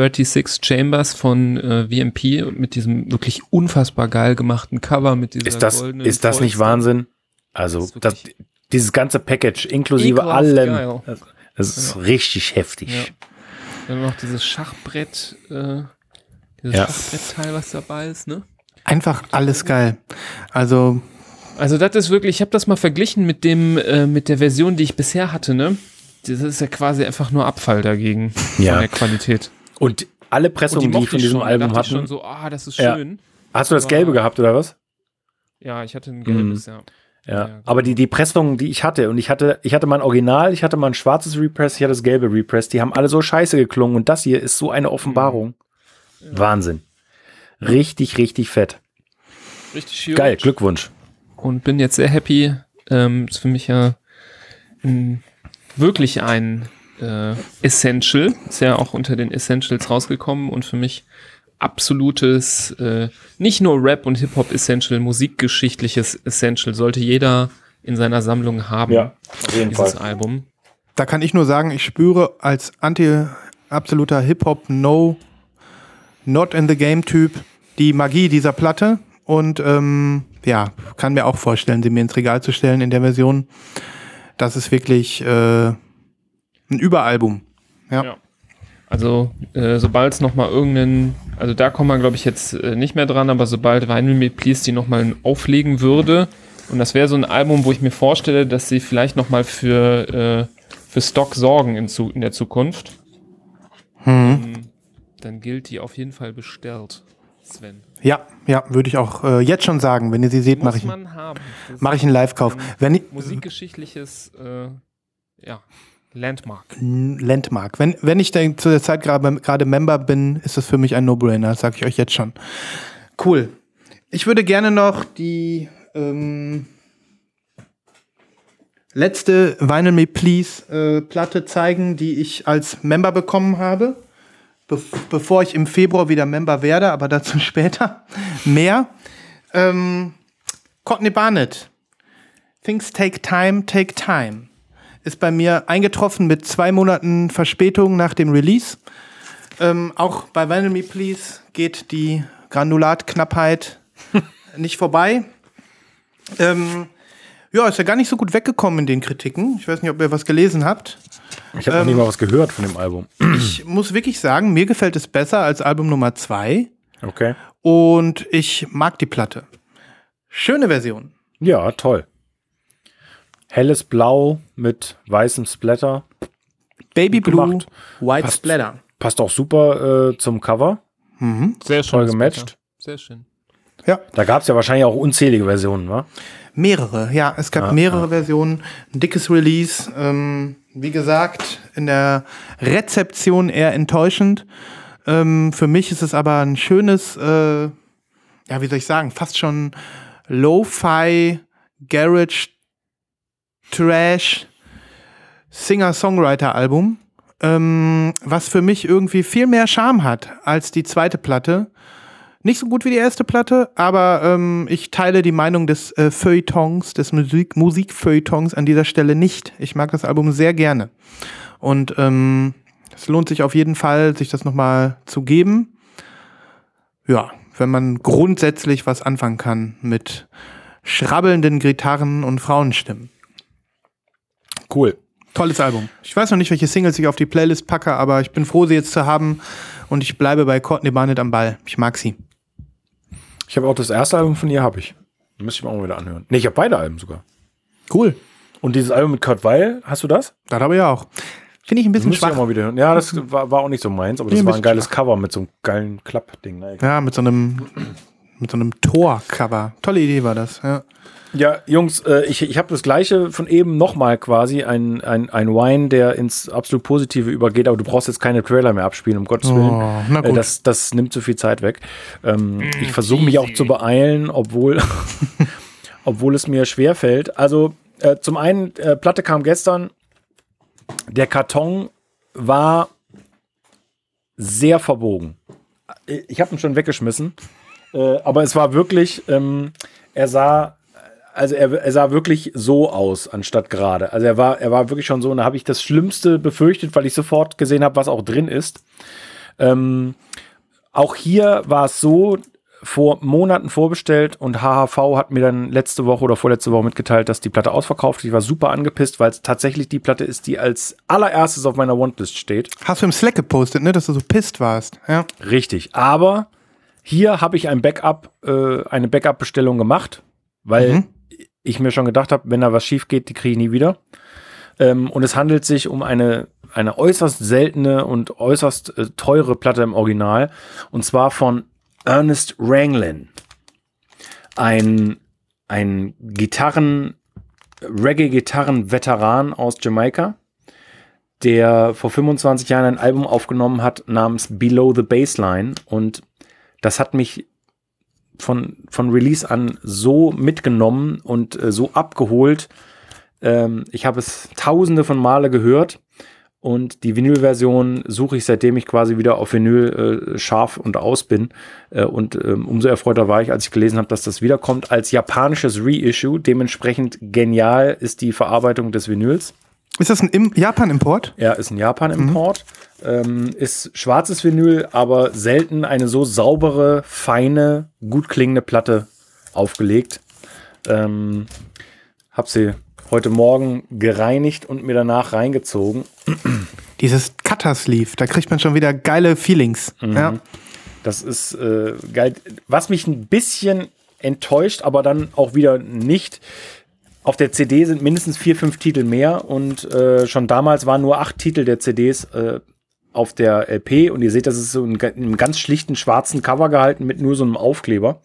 36 Chambers von äh, VMP mit diesem wirklich unfassbar geil gemachten Cover mit dieser Ist das, goldenen ist das nicht Polster. Wahnsinn? Also, Das dieses ganze Package inklusive ekelhaft allem. geil. Das, das ist richtig heftig. Ja. Dann noch dieses Schachbrett, äh, dieses Ja. Schachbrettteil, was dabei ist, ne? einfach alles geil. Also, Also das ist wirklich, ich habe das mal verglichen mit dem, äh, mit der Version, die ich bisher hatte, ne? Das ist ja quasi einfach nur Abfall dagegen Ja. von der Qualität. Und alle Und Pressungen, die, mochte von diesem schon, Album ich hatten. schon so, ah, das ist Ja. schön. Hast du das Gelbe gehabt oder was? Ja, ich hatte ein gelbes, ja. Ja, Ja, genau. aber die, die Pressungen, die ich hatte, und ich hatte, ich hatte mein Original, ich hatte mein schwarzes Repress, ich hatte das gelbe Repress, die haben alle so scheiße geklungen und das hier ist so eine Offenbarung. Wahnsinn. Richtig, richtig fett. Richtig schön. Geil, Glückwunsch. Und bin jetzt sehr happy. Ähm, ist für mich ja ein, wirklich ein äh, Essential. Ist ja auch unter den Essentials rausgekommen und für mich absolutes, äh, nicht nur Rap und Hip-Hop Essential, musikgeschichtliches Essential. Sollte jeder in seiner Sammlung haben, auf jeden dieses Album. da kann ich nur sagen, ich spüre als anti absoluter Hip-Hop No Not in the Game Typ die Magie dieser Platte und ähm, ja, kann mir auch vorstellen, sie mir ins Regal zu stellen in der Version. Das ist wirklich äh, ein Überalbum. Ja. Ja. Also, äh, sobald es nochmal irgendeinen, also da kommt man, glaube ich, jetzt äh, nicht mehr dran, aber sobald Vinyl Me Please die nochmal auflegen würde, und das wäre so ein Album, wo ich mir vorstelle, dass sie vielleicht nochmal für, äh, für Stock sorgen in, zu, in der Zukunft, ähm, dann gilt die auf jeden Fall bestellt, Sven. Ja, ja, würde ich auch äh, jetzt schon sagen. Wenn ihr sie seht, mache ich, mach ich einen Live-Kauf. ein Wenn ich, Musikgeschichtliches, äh, ja, Landmark. Landmark. Wenn, wenn ich denn zu der Zeit gerade Member bin, ist das für mich ein No-Brainer, sage ich euch jetzt schon. Cool. Ich würde gerne noch die ähm, letzte Vinyl Me Please äh, Platte zeigen, die ich als Member bekommen habe, be bevor ich im Februar wieder Member werde, aber dazu später mehr. Ähm, Courtney Barnett. Things take time, take time ist bei mir eingetroffen mit zwei Monaten Verspätung nach dem Release. Ähm, auch bei Vinyl Me Please geht die Granulatknappheit nicht vorbei. Ähm, ja, ist ja gar nicht so gut weggekommen in den Kritiken. Ich weiß nicht, ob ihr was gelesen habt. Ich habe noch nie mal was gehört von dem Album. Ich muss wirklich sagen, mir gefällt es besser als Album Nummer zwei Okay. und ich mag die Platte. Schöne Version. Ja, toll. Helles Blau mit weißem Splatter. Baby Blue, gemacht. White Passt. Splatter. Passt auch super äh, zum Cover. Sehr schön. Toll gematcht. Sehr schön. Ja, Da gab es ja wahrscheinlich auch unzählige Versionen, wa? Mehrere, ja. Es gab Ja, mehrere Versionen. Ein dickes Release. Ähm, wie gesagt, in der Rezeption eher enttäuschend. Ähm, für mich ist es aber ein schönes, äh, ja, wie soll ich sagen, fast schon Lo-Fi, Garage, Trash, Singer-Songwriter-Album. Ähm, was für mich irgendwie viel mehr Charme hat als die zweite Platte. Nicht so gut wie die erste Platte, aber ähm, ich teile die Meinung des äh, Feuilletons, des Musik Musikfeuilletons an dieser Stelle nicht. Ich mag das Album sehr gerne. Und ähm, es lohnt sich auf jeden Fall, sich das nochmal zu geben. Ja, wenn man grundsätzlich was anfangen kann mit schrabbelnden Gitarren und Frauenstimmen. Cool. Tolles Album. Ich weiß noch nicht, welche Singles ich auf die Playlist packe, aber ich bin froh, sie jetzt zu haben und ich bleibe bei Courtney Barnett am Ball. Ich mag sie. Ich habe auch das erste Album von ihr, habe ich. Müsste ich mir auch mal wieder anhören. Nee, ich habe beide Alben sogar. Cool. Und dieses Album mit Kurt Weil, hast du das? Das habe ich auch. Finde ich ein bisschen ich auch schwach. mal wieder hören. Ja, das war, war auch nicht so meins, aber das ein war ein geiles Cover mit so einem geilen Klappding. Ne? Ja, mit so einem mit so einem Tor-Cover. Tolle Idee war das. Ja. Ja, Jungs, äh, ich, ich habe das gleiche von eben nochmal quasi, ein, ein, ein Wine, der ins absolut Positive übergeht, aber du brauchst jetzt keine Trailer mehr abspielen, um Gottes Willen. Oh, na Äh, gut. Das, das nimmt zu viel Zeit weg. Ähm, ich versuche mich auch zu beeilen, obwohl, obwohl es mir schwer fällt. Also äh, zum einen, äh, Platte kam gestern, der Karton war sehr verbogen. Ich habe ihn schon weggeschmissen, äh, aber es war wirklich, ähm, er sah, also er, er sah wirklich so aus, anstatt gerade. Also er war, er war wirklich schon so, und da habe ich das Schlimmste befürchtet, weil ich sofort gesehen habe, was auch drin ist. Ähm, auch hier war es so, vor Monaten vorbestellt und HHV hat mir dann letzte Woche oder vorletzte Woche mitgeteilt, dass die Platte ausverkauft ist. Ich war super angepisst, weil es tatsächlich die Platte ist, die als allererstes auf meiner Wantlist steht. Hast du im Slack gepostet, ne, dass du so pisst warst. Ja. Richtig. Aber hier habe ich ein Backup, äh, eine Backup-Bestellung gemacht, weil Mhm. Ich mir schon gedacht habe, wenn da was schief geht, die kriege ich nie wieder. Ähm, und es handelt sich um eine, eine äußerst seltene und äußerst äh, teure Platte im Original. Und zwar von Ernest Ranglin. Ein, ein Gitarren, Reggae-Gitarren-Veteran aus Jamaika der vor 25 Jahren ein Album aufgenommen hat namens Below the Baseline und das hat mich von, von Release an so mitgenommen und äh, so abgeholt. Ähm, ich habe es tausende von Male gehört und die Vinyl-Version suche ich, seitdem ich quasi wieder auf Vinyl äh, scharf und aus bin. Äh, und ähm, umso erfreuter war ich, als ich gelesen habe, dass das wiederkommt als japanisches Reissue. Dementsprechend genial ist die Verarbeitung des Vinyls. Ist das ein Im Japan-Import? Ja, ist ein Japan-Import. Ähm, ist schwarzes Vinyl, aber selten eine so saubere, feine, gut klingende Platte aufgelegt. Ähm, hab sie heute Morgen gereinigt und mir danach reingezogen. Dieses Cutter-Sleeve, da kriegt man schon wieder geile Feelings. Ja. Das ist äh, geil. Was mich ein bisschen enttäuscht, aber dann auch wieder nicht. Auf der CD sind mindestens vier, fünf Titel mehr und äh, schon damals waren nur acht Titel der CDs äh, auf der LP und ihr seht, das ist so in, einem ganz schlichten schwarzen Cover gehalten mit nur so einem Aufkleber.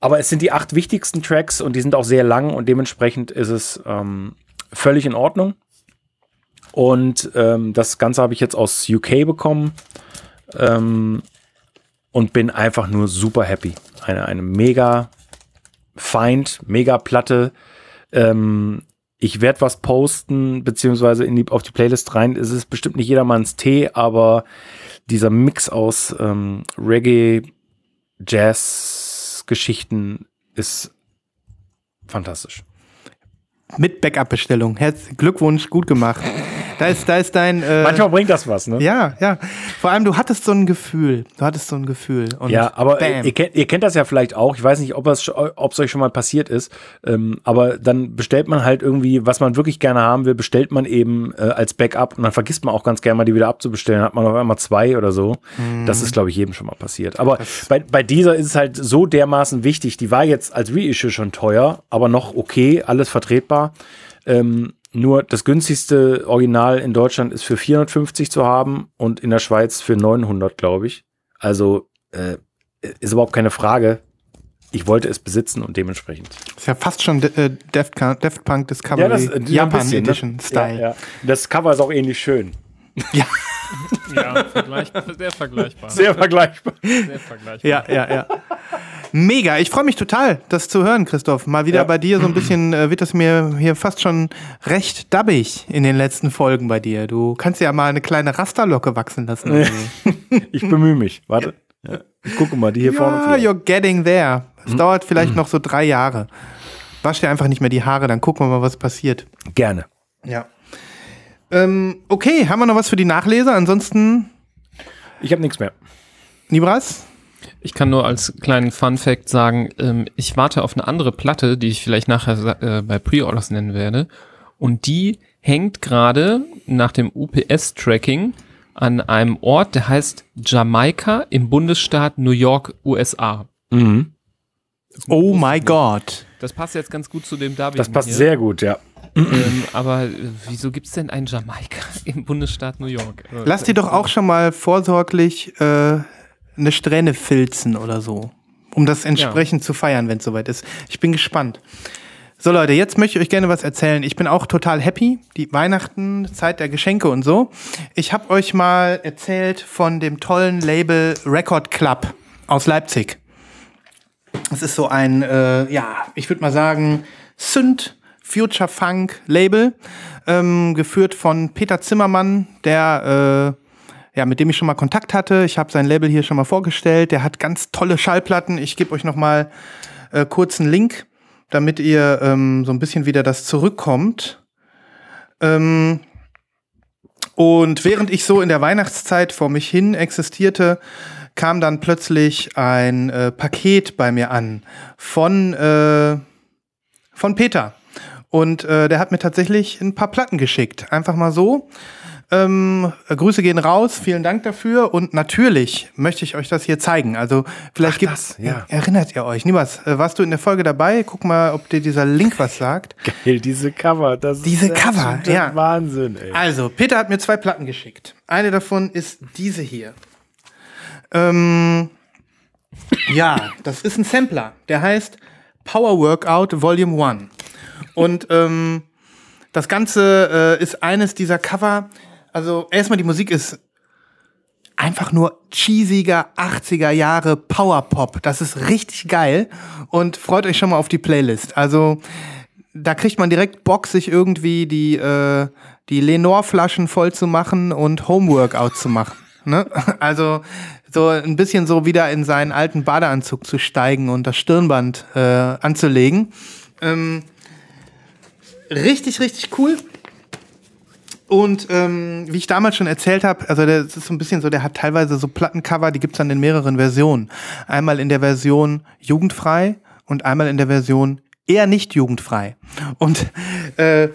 Aber es sind die acht wichtigsten Tracks und die sind auch sehr lang und dementsprechend ist es ähm, völlig in Ordnung. Und ähm, das Ganze habe ich jetzt aus UK bekommen ähm, und bin einfach nur super happy. Eine, eine mega Feind, mega Platte. Ähm, ich werde was posten, beziehungsweise in die, auf die Playlist rein. Es ist bestimmt nicht jedermanns Tee, aber dieser Mix aus ähm, Reggae, Jazz, Geschichten ist fantastisch. Mit Backup-Bestellung. Glückwunsch, gut gemacht. Da ist, da ist dein. Äh, Manchmal bringt das was, ne? Ja, ja. Vor allem, du hattest so ein Gefühl. Du hattest so ein Gefühl. Ja, aber ihr kennt, ihr kennt das ja vielleicht auch. Ich weiß nicht, ob es euch schon mal passiert ist. Ähm, aber dann bestellt man halt irgendwie, was man wirklich gerne haben will, bestellt man eben äh, als Backup und dann vergisst man auch ganz gerne mal, die wieder abzubestellen. Dann hat man auf einmal zwei oder so. Das ist, glaube ich, jedem schon mal passiert. Aber bei, bei dieser ist es halt so dermaßen wichtig. Die war jetzt als Reissue schon teuer, aber noch okay, alles vertretbar. Ähm, nur das günstigste Original in Deutschland ist für 450 zu haben und in der Schweiz für 900, glaube ich. Also äh, ist überhaupt keine Frage. Ich wollte es besitzen und dementsprechend. ist ja fast schon äh, Deft, Deft Punk Discovery äh, Japan bisschen, ne? Edition Style. Ja, ja. Das Cover ist auch ähnlich schön. Ja, vergleich, sehr vergleichbar. Sehr vergleichbar. Sehr vergleichbar. Ja, ja, ja. Mega. Ich freue mich total, das zu hören, Christoph. Mal wieder Ja. bei dir so ein bisschen, äh, wird es mir hier fast schon recht dabbig in den letzten Folgen bei dir. Du kannst ja mal eine kleine Rasterlocke wachsen lassen. oder so. Ich bemühe mich. Warte. Ich gucke mal, die hier Ja, vorne. vielleicht. you're getting there. Es Hm. dauert vielleicht noch so drei Jahre. Wasch dir einfach nicht mehr die Haare, dann gucken wir mal, was passiert. Gerne. Ja. Ähm, okay, haben wir noch was für die Nachleser? Ansonsten, Ich habe nichts mehr. Nibras? Ich kann nur als kleinen Fun Fact sagen, ähm, ich warte auf eine andere Platte, die ich vielleicht nachher äh, bei Pre-Orders nennen werde. Und die hängt gerade nach dem UPS-Tracking an einem Ort, der heißt Jamaika im Bundesstaat New York, USA. Mhm. Oh my God. Das passt jetzt ganz gut zu dem Darby. Das passt hier. sehr gut, ja. Ähm, aber äh, wieso gibt's denn ein Jamaika im Bundesstaat New York? Äh, Lass dir doch auch schon mal vorsorglich äh, eine Strähne filzen oder so, um das entsprechend zu feiern, wenn es soweit ist. Ich bin gespannt. So Leute, jetzt möchte ich euch gerne was erzählen. Ich bin auch total happy. Die Weihnachten, Zeit der Geschenke und so. Ich habe euch mal erzählt von dem tollen Label Record Club aus Leipzig. Es ist so ein, äh, ja, ich würde mal sagen, Synth Future Funk Label, ähm, geführt von Peter Zimmermann, der, äh, ja, mit dem ich schon mal Kontakt hatte. Ich habe sein Label hier schon mal vorgestellt. Der hat ganz tolle Schallplatten. Ich gebe euch noch mal äh, einen Link, damit ihr ähm, so ein bisschen wieder das zurückkommt. Ähm, und während ich so in der Weihnachtszeit vor mich hin existierte, kam dann plötzlich ein äh, Paket bei mir an von, äh, von Peter. Und äh, der hat mir tatsächlich ein paar Platten geschickt. Einfach mal so. Ähm, äh, Grüße gehen raus, vielen Dank dafür. Und natürlich möchte ich euch das hier zeigen. Also vielleicht Ach, gibt's, das, ja. erinnert ihr euch. Niemals, äh, warst du in der Folge dabei? Guck mal, ob dir dieser Link was sagt. Geil, diese Cover. Das Diese ist Cover, ja. Wahnsinn, ey. Also, Peter hat mir zwei Platten geschickt. Eine davon ist diese hier. Ähm, ja, das ist ein Sampler. Der heißt Power Workout Volume 1. Und ähm, das Ganze äh, ist eines dieser Cover. Also, erstmal die Musik ist einfach nur cheesiger 80er Jahre Powerpop. Das ist richtig geil und freut euch schon mal auf die Playlist. Also da kriegt man direkt Bock, sich irgendwie die, äh, die Lenore-Flaschen voll zu machen und Homeworkout zu machen. Ne? Also so ein bisschen so wieder in seinen alten Badeanzug zu steigen und das Stirnband äh, anzulegen. Ähm, richtig, richtig cool. Und ähm, wie ich damals schon erzählt habe, also der, das ist so ein bisschen so, der hat teilweise so Plattencover, die gibt's dann in mehreren Versionen. Einmal in der Version jugendfrei und einmal in der Version eher nicht jugendfrei. Und äh,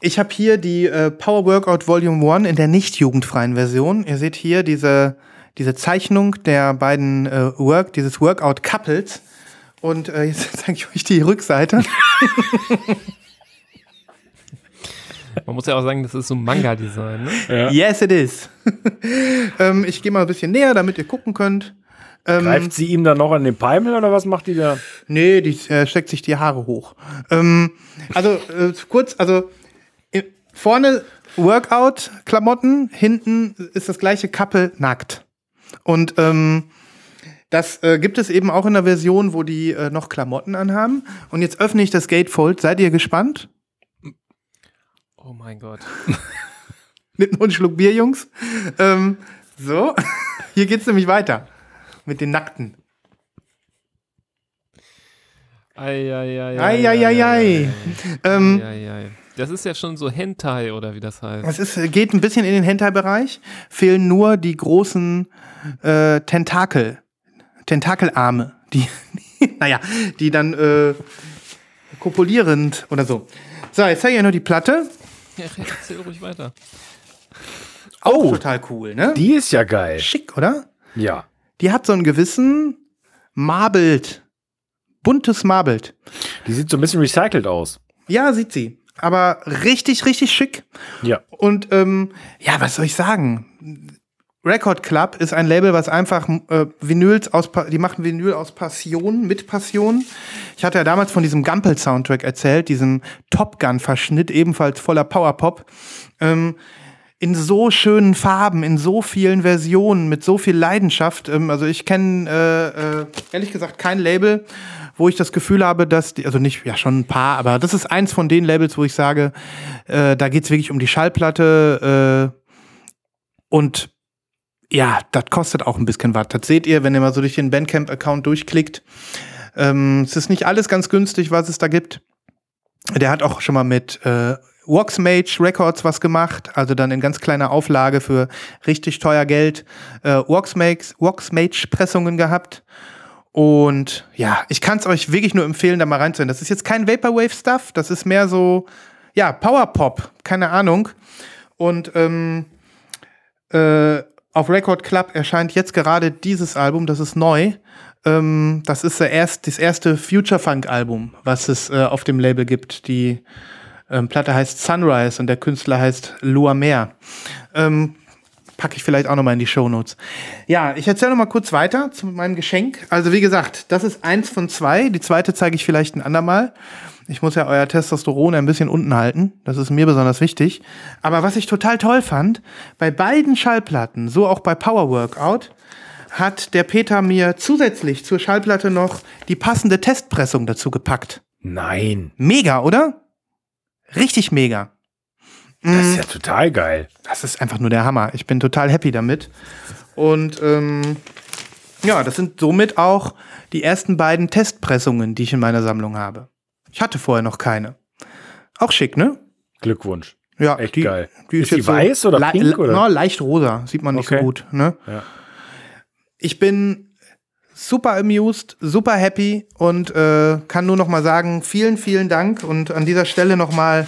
ich habe hier die äh, Power Workout Volume 1 in der nicht jugendfreien Version. Ihr seht hier diese, diese Zeichnung der beiden äh, Work, dieses Workout Couples. Und äh, jetzt zeige ich euch die Rückseite. Man muss ja auch sagen, das ist so Manga-Design, ne? Yes, it is. ähm, ich gehe mal ein bisschen näher, damit ihr gucken könnt. Ähm, Greift sie ihm dann noch an den Peimel oder was macht die da? Nee, die äh, steckt sich die Haare hoch. Ähm, also äh, kurz, also äh, vorne Workout-Klamotten, hinten ist das gleiche Kappel nackt. Und ähm, das äh, gibt es eben auch in der Version, wo die äh, noch Klamotten anhaben. Und jetzt öffne ich das Gatefold. Seid ihr gespannt? Oh mein Gott. Nimmt nur einen Schluck Bier, Jungs. Ähm, so, hier geht's nämlich weiter. Mit den Nackten. Eieiei. Ähm. Das ist ja schon so Hentai oder wie das heißt. Es ist, geht ein bisschen in den Hentai-Bereich. Fehlen nur die großen äh, Tentakel, Tentakelarme, die, naja, die dann äh, kopulierend oder so. So, jetzt zeige ich euch noch die Platte. Ja, erzähl ruhig weiter. Auch total cool, ne? Die ist ja geil. Schick, oder? Ja. Die hat so einen gewissen Marbelt, buntes Marbelt. Die sieht so ein bisschen recycelt aus. Ja, sieht sie. Aber richtig, richtig schick. Ja. Und ähm, ja, was soll ich sagen? Record Club ist ein Label, was einfach äh, Vinyls aus, die machen Vinyl aus Passion, mit Passion. Ich hatte ja damals von diesem Gumpel-Soundtrack erzählt, diesem Top Gun-Verschnitt, ebenfalls voller Powerpop. Ähm, in so schönen Farben, in so vielen Versionen, mit so viel Leidenschaft. Ähm, also ich kenne äh, äh, ehrlich gesagt kein Label, wo ich das Gefühl habe, dass die, also nicht, ja schon ein paar, aber das ist eins von den Labels, wo ich sage, äh, da geht's wirklich um die Schallplatte äh, und ja, das kostet auch ein bisschen was. Das seht ihr, wenn ihr mal so durch den Bandcamp-Account durchklickt. Ähm, es ist nicht alles ganz günstig, was es da gibt. Der hat auch schon mal mit äh, Waxmage Records was gemacht, also dann in ganz kleiner Auflage für richtig teuer Geld äh, Waxmage, Waxmage Pressungen gehabt. Und ja, ich kann es euch wirklich nur empfehlen, da mal reinzuhören. Das ist jetzt kein Vaporwave-Stuff, das ist mehr so, ja, Powerpop, keine Ahnung. Und ähm, äh, auf Record Club erscheint jetzt gerade dieses Album, das ist neu. Ähm, das ist erst, das erste Future Funk Album, was es äh, auf dem Label gibt. Die ähm, Platte heißt Sunrise und der Künstler heißt Lua Meer. Ähm, packe ich vielleicht auch noch mal in die Show Notes. Ja, ich erzähle noch mal kurz weiter zu meinem Geschenk. Also wie gesagt, das ist eins von zwei. Die zweite zeige ich vielleicht ein andermal. Ich muss ja euer Testosteron ein bisschen unten halten. Das ist mir besonders wichtig. Aber was ich total toll fand, bei beiden Schallplatten, so auch bei Power Workout, hat der Peter mir zusätzlich zur Schallplatte noch die passende Testpressung dazu gepackt. Nein. Mega, oder? Richtig mega. Das ist ja total geil. Das ist einfach nur der Hammer. Ich bin total happy damit. Und ähm, ja, das sind somit auch die ersten beiden Testpressungen, die ich in meiner Sammlung habe. Ich hatte vorher noch keine. Auch schick, ne? Glückwunsch. Ja, Echt die, geil. Die Ist die weiß oder pink, oder? No, leicht rosa, sieht man nicht Okay. so gut. Ne? Ja. Ich bin super amused, super happy und äh, kann nur noch mal sagen, vielen, vielen Dank und an dieser Stelle noch mal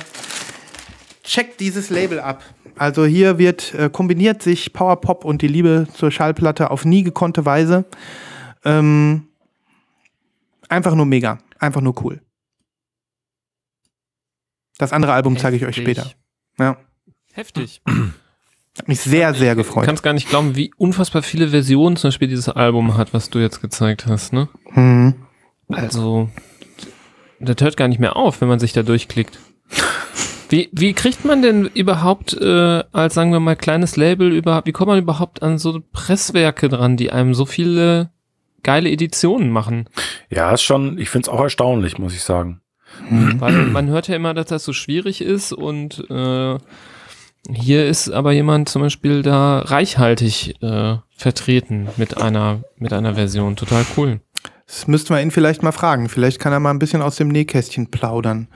checkt dieses Label ab. Also hier wird äh, kombiniert sich Powerpop und die Liebe zur Schallplatte auf nie gekonnte Weise. Ähm, einfach nur mega, einfach nur cool. Das andere Album zeige ich euch später. Ja, Heftig. hat mich sehr, sehr Du gefreut. kannst gar nicht glauben, wie unfassbar viele Versionen zum Beispiel dieses Album hat, was du jetzt gezeigt hast, ne? Hm. Also, das hört gar nicht mehr auf, wenn man sich da durchklickt. Wie, wie kriegt man denn überhaupt äh, als, sagen wir mal, kleines Label überhaupt, wie kommt man überhaupt an so Presswerke dran, die einem so viele geile Editionen machen? Ja, ist schon, ich finde es auch erstaunlich, muss ich sagen. Weil man hört ja immer, dass das so schwierig ist und äh, hier ist aber jemand zum Beispiel da reichhaltig äh, vertreten mit einer, mit einer Version. Total cool. Das müssten wir ihn vielleicht mal fragen. Vielleicht kann er mal ein bisschen aus dem Nähkästchen plaudern.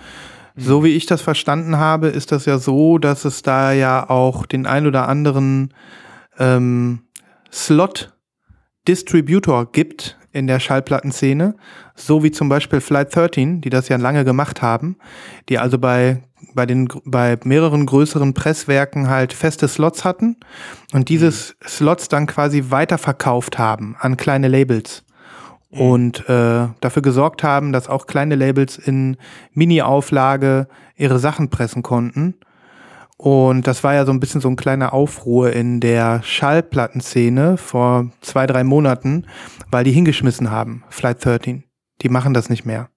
So wie ich das verstanden habe, ist das ja so, dass es da ja auch den ein oder anderen ähm, Slot-Distributor gibt in der Schallplattenszene, so wie zum Beispiel Flight 13, die das ja lange gemacht haben, die also bei, bei, den, bei mehreren größeren Presswerken halt feste Slots hatten und dieses Slots dann quasi weiterverkauft haben an kleine Labels. Und äh, dafür gesorgt haben, dass auch kleine Labels in Mini-Auflage ihre Sachen pressen konnten. Und das war ja so ein bisschen so ein kleiner Aufruhr in der Schallplattenszene vor zwei, drei Monaten, weil die hingeschmissen haben, Flight 13. Die machen das nicht mehr.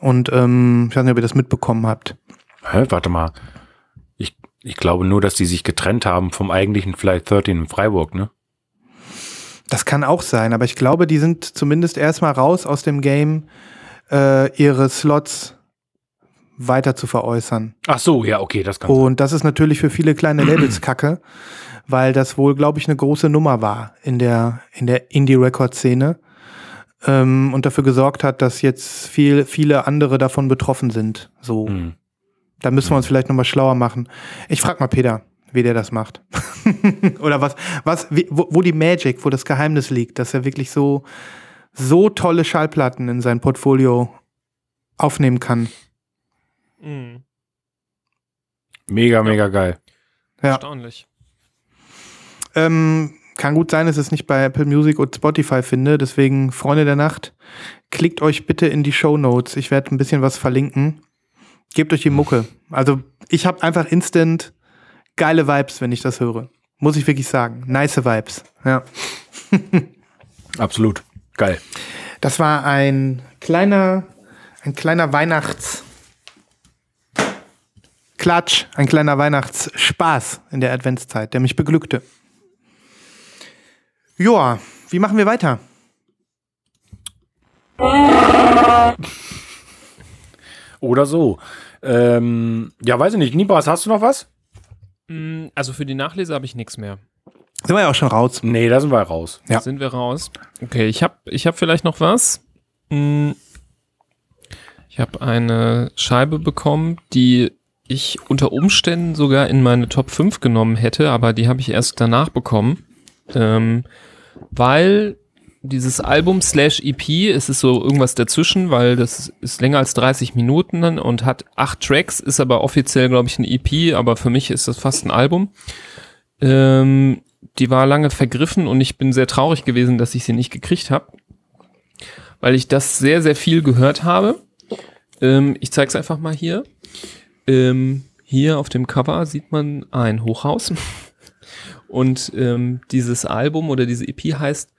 Und ähm, ich weiß nicht, ob ihr das mitbekommen habt. Hä, warte mal. Ich, ich glaube nur, dass die sich getrennt haben vom eigentlichen Flight 13 in Freiburg, ne? Das kann auch sein, aber ich glaube, die sind zumindest erstmal raus aus dem Game, äh, ihre Slots weiter zu veräußern. Ach so, ja, okay, das kann. Und das ist natürlich für viele kleine Labels kacke, weil das wohl, glaube ich, eine große Nummer war in der, in der Indie-Record-Szene ähm, und dafür gesorgt hat, dass jetzt viel, viele andere davon betroffen sind. So, Hm. da müssen wir uns vielleicht nochmal schlauer machen. Ich frag mal Peter, wie der das macht. Oder was, was, wie, wo, wo die Magic, wo das Geheimnis liegt, dass er wirklich so, so tolle Schallplatten in sein Portfolio aufnehmen kann. Mega, mega geil. Ja. Erstaunlich. Ähm, kann gut sein, dass ich es nicht bei Apple Music und Spotify finde. Deswegen, Freunde der Nacht, klickt euch bitte in die Show Notes. Ich werde ein bisschen was verlinken. Gebt euch die Mucke. Also, ich habe einfach instant geile Vibes, wenn ich das höre. Muss ich wirklich sagen. Nice Vibes. Ja. Absolut. Geil. Das war ein kleiner, ein kleiner Weihnachts. Klatsch, ein kleiner Weihnachtsspaß in der Adventszeit, der mich beglückte. Joa, wie machen wir weiter? Oder so. Ähm, ja, weiß ich nicht. Nibras, hast du noch was? Mm, Also für die Nachlese habe ich nichts mehr. Sind wir ja auch schon raus. Nee, da sind wir raus. Ja. Sind wir raus. Okay, ich habe ich hab vielleicht noch was. Hm, Ich habe eine Scheibe bekommen, die ich unter Umständen sogar in meine Top 5 genommen hätte, aber die habe ich erst danach bekommen. Ähm, weil dieses Album slash EP, es ist so irgendwas dazwischen, weil das ist länger als 30 Minuten und hat acht Tracks, ist aber offiziell, glaube ich, ein EP, aber für mich ist das fast ein Album. Ähm, die war lange vergriffen und ich bin sehr traurig gewesen, dass ich sie nicht gekriegt habe, weil ich das sehr, sehr viel gehört habe. Ähm, ich zeige es einfach mal hier. Ähm, hier auf dem Cover sieht man ein Hochhaus und ähm, dieses Album oder diese EP heißt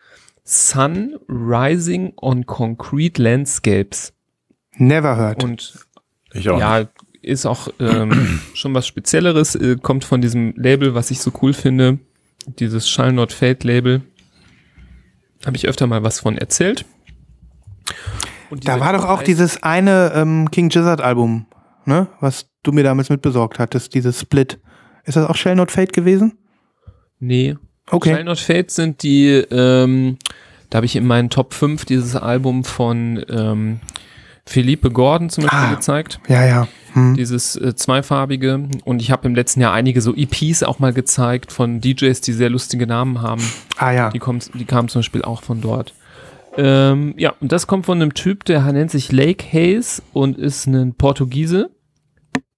Sun Rising on Concrete Landscapes Never heard. und Ich auch. ja, ist auch ähm, schon was Spezielleres, äh, kommt von diesem Label, was ich so cool finde, dieses Shall Not Fade Label. Habe ich öfter mal was von erzählt. Und Da war doch auch dieses eine ähm, King Gizzard Album, ne? Was du mir damals mitbesorgt hattest, dieses Split. Ist das auch Shell Not Fate gewesen? Nee. Okay. Shall Not Fade sind die, ähm, da habe ich in meinen Top 5 dieses Album von ähm, Philippe Gordon zum Beispiel Ah. gezeigt. Ja, ja. Hm. dieses äh, zweifarbige. Und ich habe im letzten Jahr einige so EPs auch mal gezeigt von DJs, die sehr lustige Namen haben. Ah ja. Die, kommt, die kamen zum Beispiel auch von dort. Ähm, ja, und das kommt von einem Typ, der nennt sich Lake Hayes und ist ein Portugiese.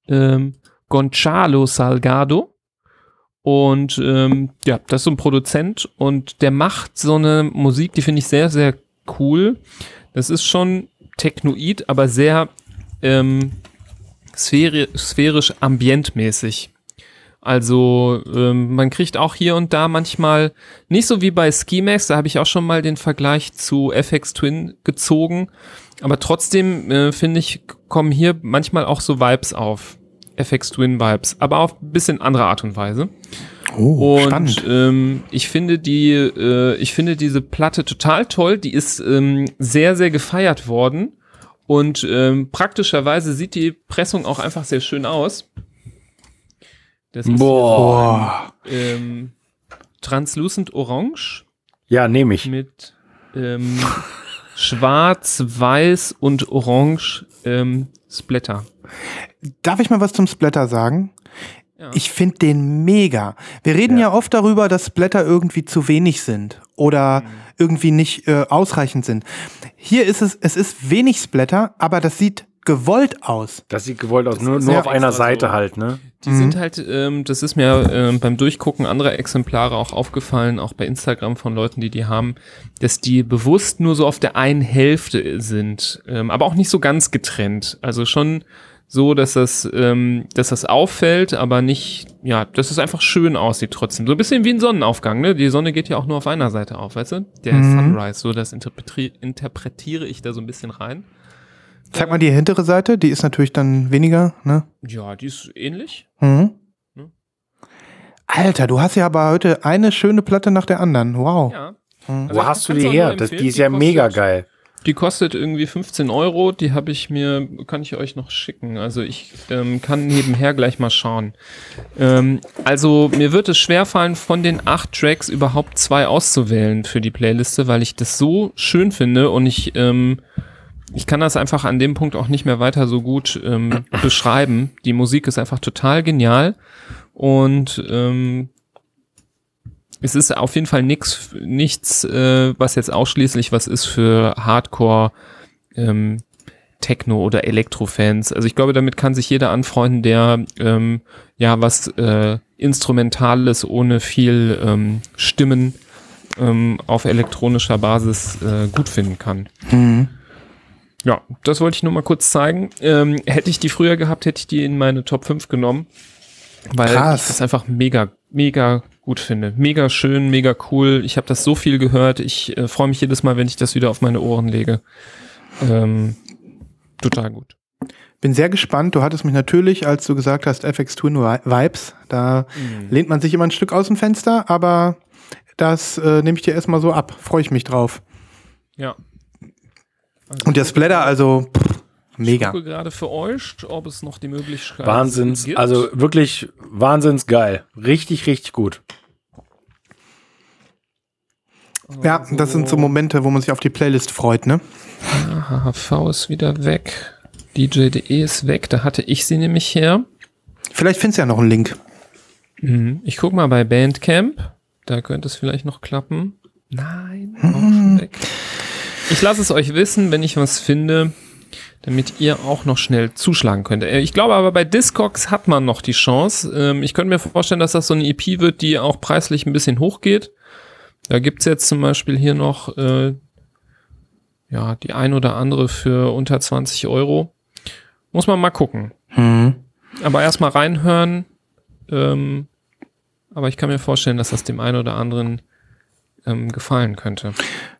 Ähm, Gonçalo Salgado. Und ähm, ja, das ist so ein Produzent und der macht so eine Musik, die finde ich sehr, sehr cool. Das ist schon technoid, aber sehr ähm, sphäri sphärisch ambientmäßig. Also ähm, man kriegt auch hier und da manchmal nicht so wie bei Skimax, da habe ich auch schon mal den Vergleich zu FX Twin gezogen, aber trotzdem äh, finde ich kommen hier manchmal auch so Vibes auf. FX Twin Vibes, aber auf ein bisschen andere Art und Weise. Oh, Und spannend. ähm, ich finde die, äh, ich finde diese Platte total toll. Die ist ähm, sehr, sehr gefeiert worden. Und ähm, praktischerweise sieht die Pressung auch einfach sehr schön aus. Das ist Boah. Boah. ähm, translucent orange Ja, nehme ich. mit ähm, schwarz, weiß und orange ähm, Splatter. Darf ich mal was zum Splatter sagen? Ja. Ich finde den mega. Wir reden ja. oft darüber, dass Splatter irgendwie zu wenig sind oder irgendwie nicht äh, ausreichend sind. Hier ist es, es ist wenig Splatter, aber das sieht gewollt aus. Das sieht gewollt aus. Das Nur, nur auf einer Seite so. halt, ne? Die sind halt, ähm, das ist mir ähm, beim Durchgucken anderer Exemplare auch aufgefallen, auch bei Instagram von Leuten, die die haben, dass die bewusst nur so auf der einen Hälfte sind, ähm, aber auch nicht so ganz getrennt. Also schon so, dass das, ähm, dass das auffällt, aber nicht, ja, dass es einfach schön aussieht trotzdem. So ein bisschen wie ein Sonnenaufgang, ne? Die Sonne geht ja auch nur auf einer Seite auf, weißt du? Der Mhm. Sunrise, so das interpretiere, interpretiere ich da so ein bisschen rein. Zeig mal die hintere Seite, die ist natürlich dann weniger, ne? Ja, die ist ähnlich. Mhm. Ne? Alter, du hast ja aber heute eine schöne Platte nach der anderen. Wow. Ja. Mhm. Also Wo hast du die her? Das, die ist die ja kostet- mega geil. Die kostet irgendwie 15 Euro, die habe ich mir, kann ich euch noch schicken. Also ich ähm, kann nebenher gleich mal schauen. Ähm, also mir wird es schwerfallen, von den acht Tracks überhaupt zwei auszuwählen für die Playliste, weil ich das so schön finde und ich, ähm, ich kann das einfach an dem Punkt auch nicht mehr weiter so gut ähm, beschreiben. Die Musik ist einfach total genial und ähm, es ist auf jeden Fall nix, nichts, äh, was jetzt ausschließlich was ist für Hardcore ähm, Techno oder Elektro-Fans. Also ich glaube, damit kann sich jeder anfreunden, der ähm, ja was äh, Instrumentales ohne viel ähm, Stimmen ähm, auf elektronischer Basis äh, gut finden kann. Mhm. Ja, das wollte ich nur mal kurz zeigen. Ähm, hätte ich die früher gehabt, hätte ich die in meine Top 5 genommen. Weil Krass. ich das einfach mega, mega gut finde. Mega schön, mega cool. Ich habe das so viel gehört. Ich äh, freue mich jedes Mal, wenn ich das wieder auf meine Ohren lege. Ähm, total gut. Bin sehr gespannt. Du hattest mich natürlich, als du gesagt hast, FX Twin Vi- Vibes, da lehnt man sich immer ein Stück aus dem Fenster, aber das äh, nehme ich dir erstmal so ab. Freue ich mich drauf. Ja. Und der Splatter, also pff, Ich mega. gucke gerade für euch, ob es noch die Möglichkeit Wahnsinns, gibt. also wirklich wahnsinns geil. Richtig, richtig gut. Ja, das sind so Momente, wo man sich auf die Playlist freut, ne? HHV ist wieder weg. DJ.de ist weg. Da hatte ich sie nämlich her. Vielleicht findest du ja noch einen Link. Mhm. Ich guck mal bei Bandcamp. Da könnte es vielleicht noch klappen. Nein, auch schon weg. Ich lasse es euch wissen, wenn ich was finde, damit ihr auch noch schnell zuschlagen könnt. Äh, Ich glaube aber bei Discogs hat man noch die Chance. Ähm, Ich könnte mir vorstellen, dass das so eine EP wird, die auch preislich ein bisschen hochgeht. Da gibt's jetzt zum Beispiel hier noch äh, ja, die ein oder andere für unter 20 Euro. Muss man mal gucken. Aber erstmal reinhören. Ähm, aber ich kann mir vorstellen, dass das dem einen oder anderen ähm, gefallen könnte.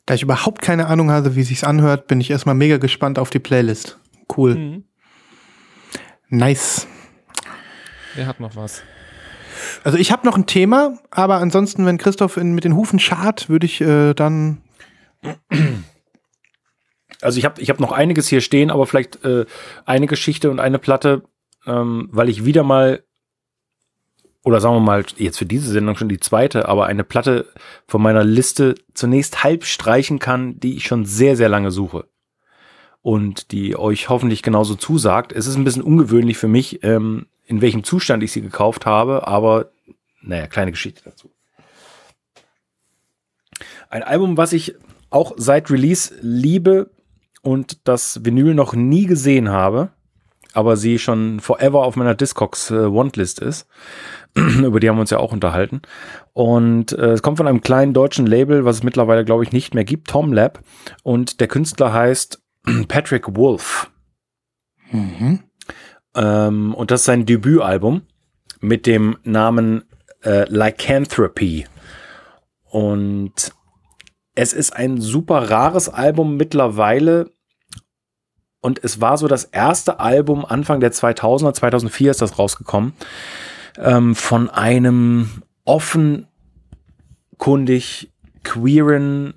Da ich überhaupt keine Ahnung habe, wie sich's anhört, bin ich erstmal mega gespannt auf die Playlist. Cool. Mhm. Nice. Wer hat noch was? Also ich habe noch ein Thema, aber ansonsten, wenn Christoph in, mit den Hufen schart, würde ich äh, dann. Also ich habe ich hab noch einiges hier stehen, aber vielleicht äh, eine Geschichte und eine Platte, ähm, weil ich wieder mal, oder sagen wir mal, jetzt für diese Sendung schon die zweite, aber eine Platte von meiner Liste zunächst halb streichen kann, die ich schon sehr, sehr lange suche. Und die euch hoffentlich genauso zusagt. Es ist ein bisschen ungewöhnlich für mich, ähm, in welchem Zustand ich sie gekauft habe, aber naja, kleine Geschichte dazu. Ein Album, was ich auch seit Release liebe und das Vinyl noch nie gesehen habe, aber sie schon forever auf meiner Discogs äh, Wantlist ist. Über die haben wir uns ja auch unterhalten. Und äh, es kommt von einem kleinen deutschen Label, was es mittlerweile, glaube ich, nicht mehr gibt, Tom Lab. Und der Künstler heißt Patrick Wolf. Ähm, und das ist sein Debütalbum mit dem Namen äh, Lycanthropy. Und es ist ein super rares Album mittlerweile. Und es war so das erste Album Anfang der 2000er, 2004 ist das rausgekommen, ähm, von einem offenkundig queeren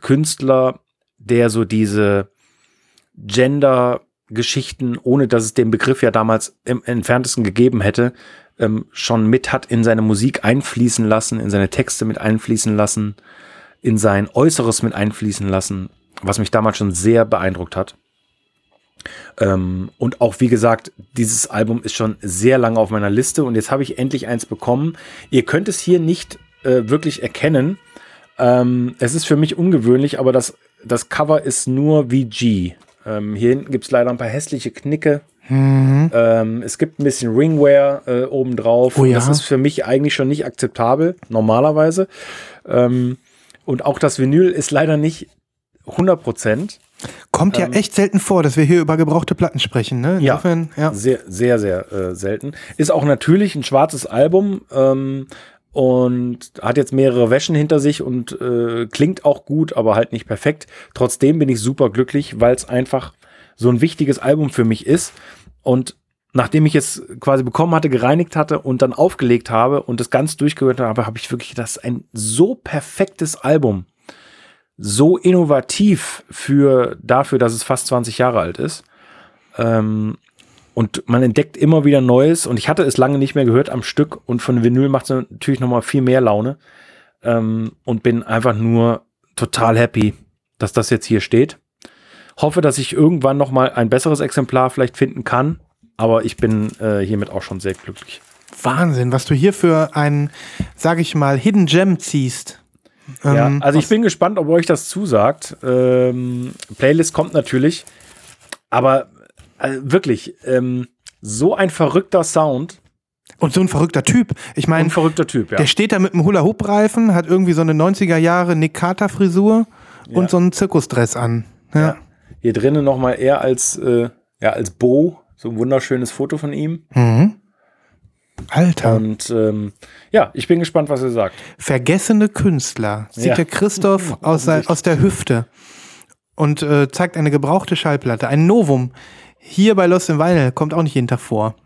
Künstler, der so diese Gender-Geschichten, ohne dass es den Begriff ja damals im entferntesten gegeben hätte, ähm, schon mit hat in seine Musik einfließen lassen, in seine Texte mit einfließen lassen, in sein Äußeres mit einfließen lassen, was mich damals schon sehr beeindruckt hat. Ähm, und auch, wie gesagt, dieses Album ist schon sehr lange auf meiner Liste und jetzt habe ich endlich eins bekommen. Ihr könnt es hier nicht äh, wirklich erkennen. Ähm, es ist für mich ungewöhnlich, aber das, das Cover ist nur VG. Ähm, hier hinten gibt es leider ein paar hässliche Knicke. Ähm, es gibt ein bisschen Ringware äh, obendrauf. Oh ja. Das ist für mich eigentlich schon nicht akzeptabel, normalerweise. Ähm, und auch das Vinyl ist leider nicht 100 Prozent. Kommt ja echt selten vor, dass wir hier über gebrauchte Platten sprechen, ne? Ja. Insofern, ja. Sehr, sehr, sehr äh, selten. Ist auch natürlich ein schwarzes Album ähm, und hat jetzt mehrere Wäschen hinter sich und äh, klingt auch gut, aber halt nicht perfekt. Trotzdem bin ich super glücklich, weil es einfach so ein wichtiges Album für mich ist. Und nachdem ich es quasi bekommen hatte, gereinigt hatte und dann aufgelegt habe und das ganz durchgehört habe, habe ich wirklich das ist ein so perfektes Album. So innovativ für dafür, dass es fast 20 Jahre alt ist. Ähm, und man entdeckt immer wieder Neues und ich hatte es lange nicht mehr gehört am Stück und von Vinyl macht es natürlich noch mal viel mehr Laune ähm, und bin einfach nur total happy, dass das jetzt hier steht. Hoffe, dass ich irgendwann noch mal ein besseres Exemplar vielleicht finden kann, aber ich bin äh, hiermit auch schon sehr glücklich. Wahnsinn, was du hier für einen, sag ich mal, Hidden Gem ziehst. Ja, Ähm, also ich bin gespannt, ob euch das zusagt. Ähm, Playlist kommt natürlich, aber äh, wirklich ähm, so ein verrückter Sound, Und so ein verrückter Typ. Ich ein meine, verrückter Typ, ja. der steht da mit einem Hula-Hoop-Reifen, hat irgendwie so eine 90er Jahre Nick Carter-Frisur Ja. und so einen Zirkusdress an. Ja. Ja. Hier drinnen noch mal eher als äh, ja als Bo, so ein wunderschönes Foto von ihm. Mhm. Alter. Und ähm, ja, ich bin gespannt, was er sagt. Vergessene Künstler. Sieht Ja. der Christoph aus, sein, aus der Hüfte und äh, zeigt eine gebrauchte Schallplatte. Ein Novum. Hier bei Lost in Vinyl kommt auch nicht jeden Tag vor.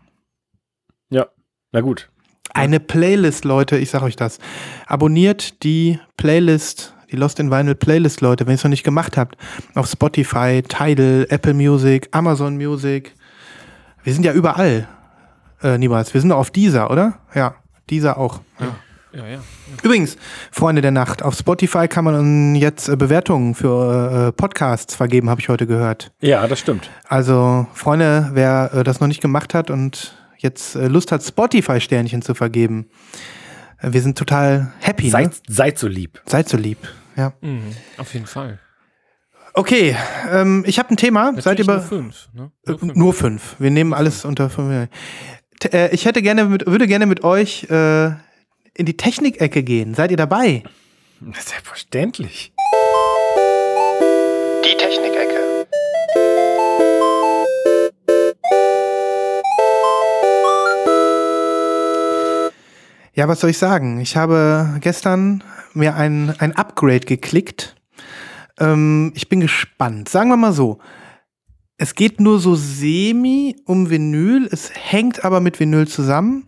Ja, na gut. Eine Playlist, Leute, ich sag euch das. Abonniert die Playlist, die Lost in Vinyl Playlist, Leute, wenn ihr es noch nicht gemacht habt. Auf Spotify, Tidal, Apple Music, Amazon Music. Wir sind ja überall, äh, niemals. Wir sind auf dieser, oder? Ja, dieser auch. Ja. Ja, ja. Übrigens, Freunde der Nacht, auf Spotify kann man jetzt äh, Bewertungen für äh, Podcasts vergeben, habe ich heute gehört. Ja, das stimmt. Also, Freunde, wer äh, das noch nicht gemacht hat und jetzt äh, Lust hat, Spotify-Sternchen zu vergeben, äh, wir sind total happy. ne? Seid, seid so lieb. Seid so lieb. Ja. Mhm, auf jeden Fall. Okay, ähm, ich habe ein Thema. Seid ihr Natürlich bei nur fünf, ne? Nur fünf. Nur fünf. Wir nehmen alles unter fünf. Äh, ich hätte gerne mit, würde gerne mit euch äh, in die Technikecke gehen. Seid ihr dabei? Selbstverständlich. Die Technikecke. Ja, was soll ich sagen? Ich habe gestern mir ein, ein Upgrade geklickt. Ähm, ich bin gespannt. Sagen wir mal so. Es geht nur so semi um Vinyl. Es hängt aber mit Vinyl zusammen.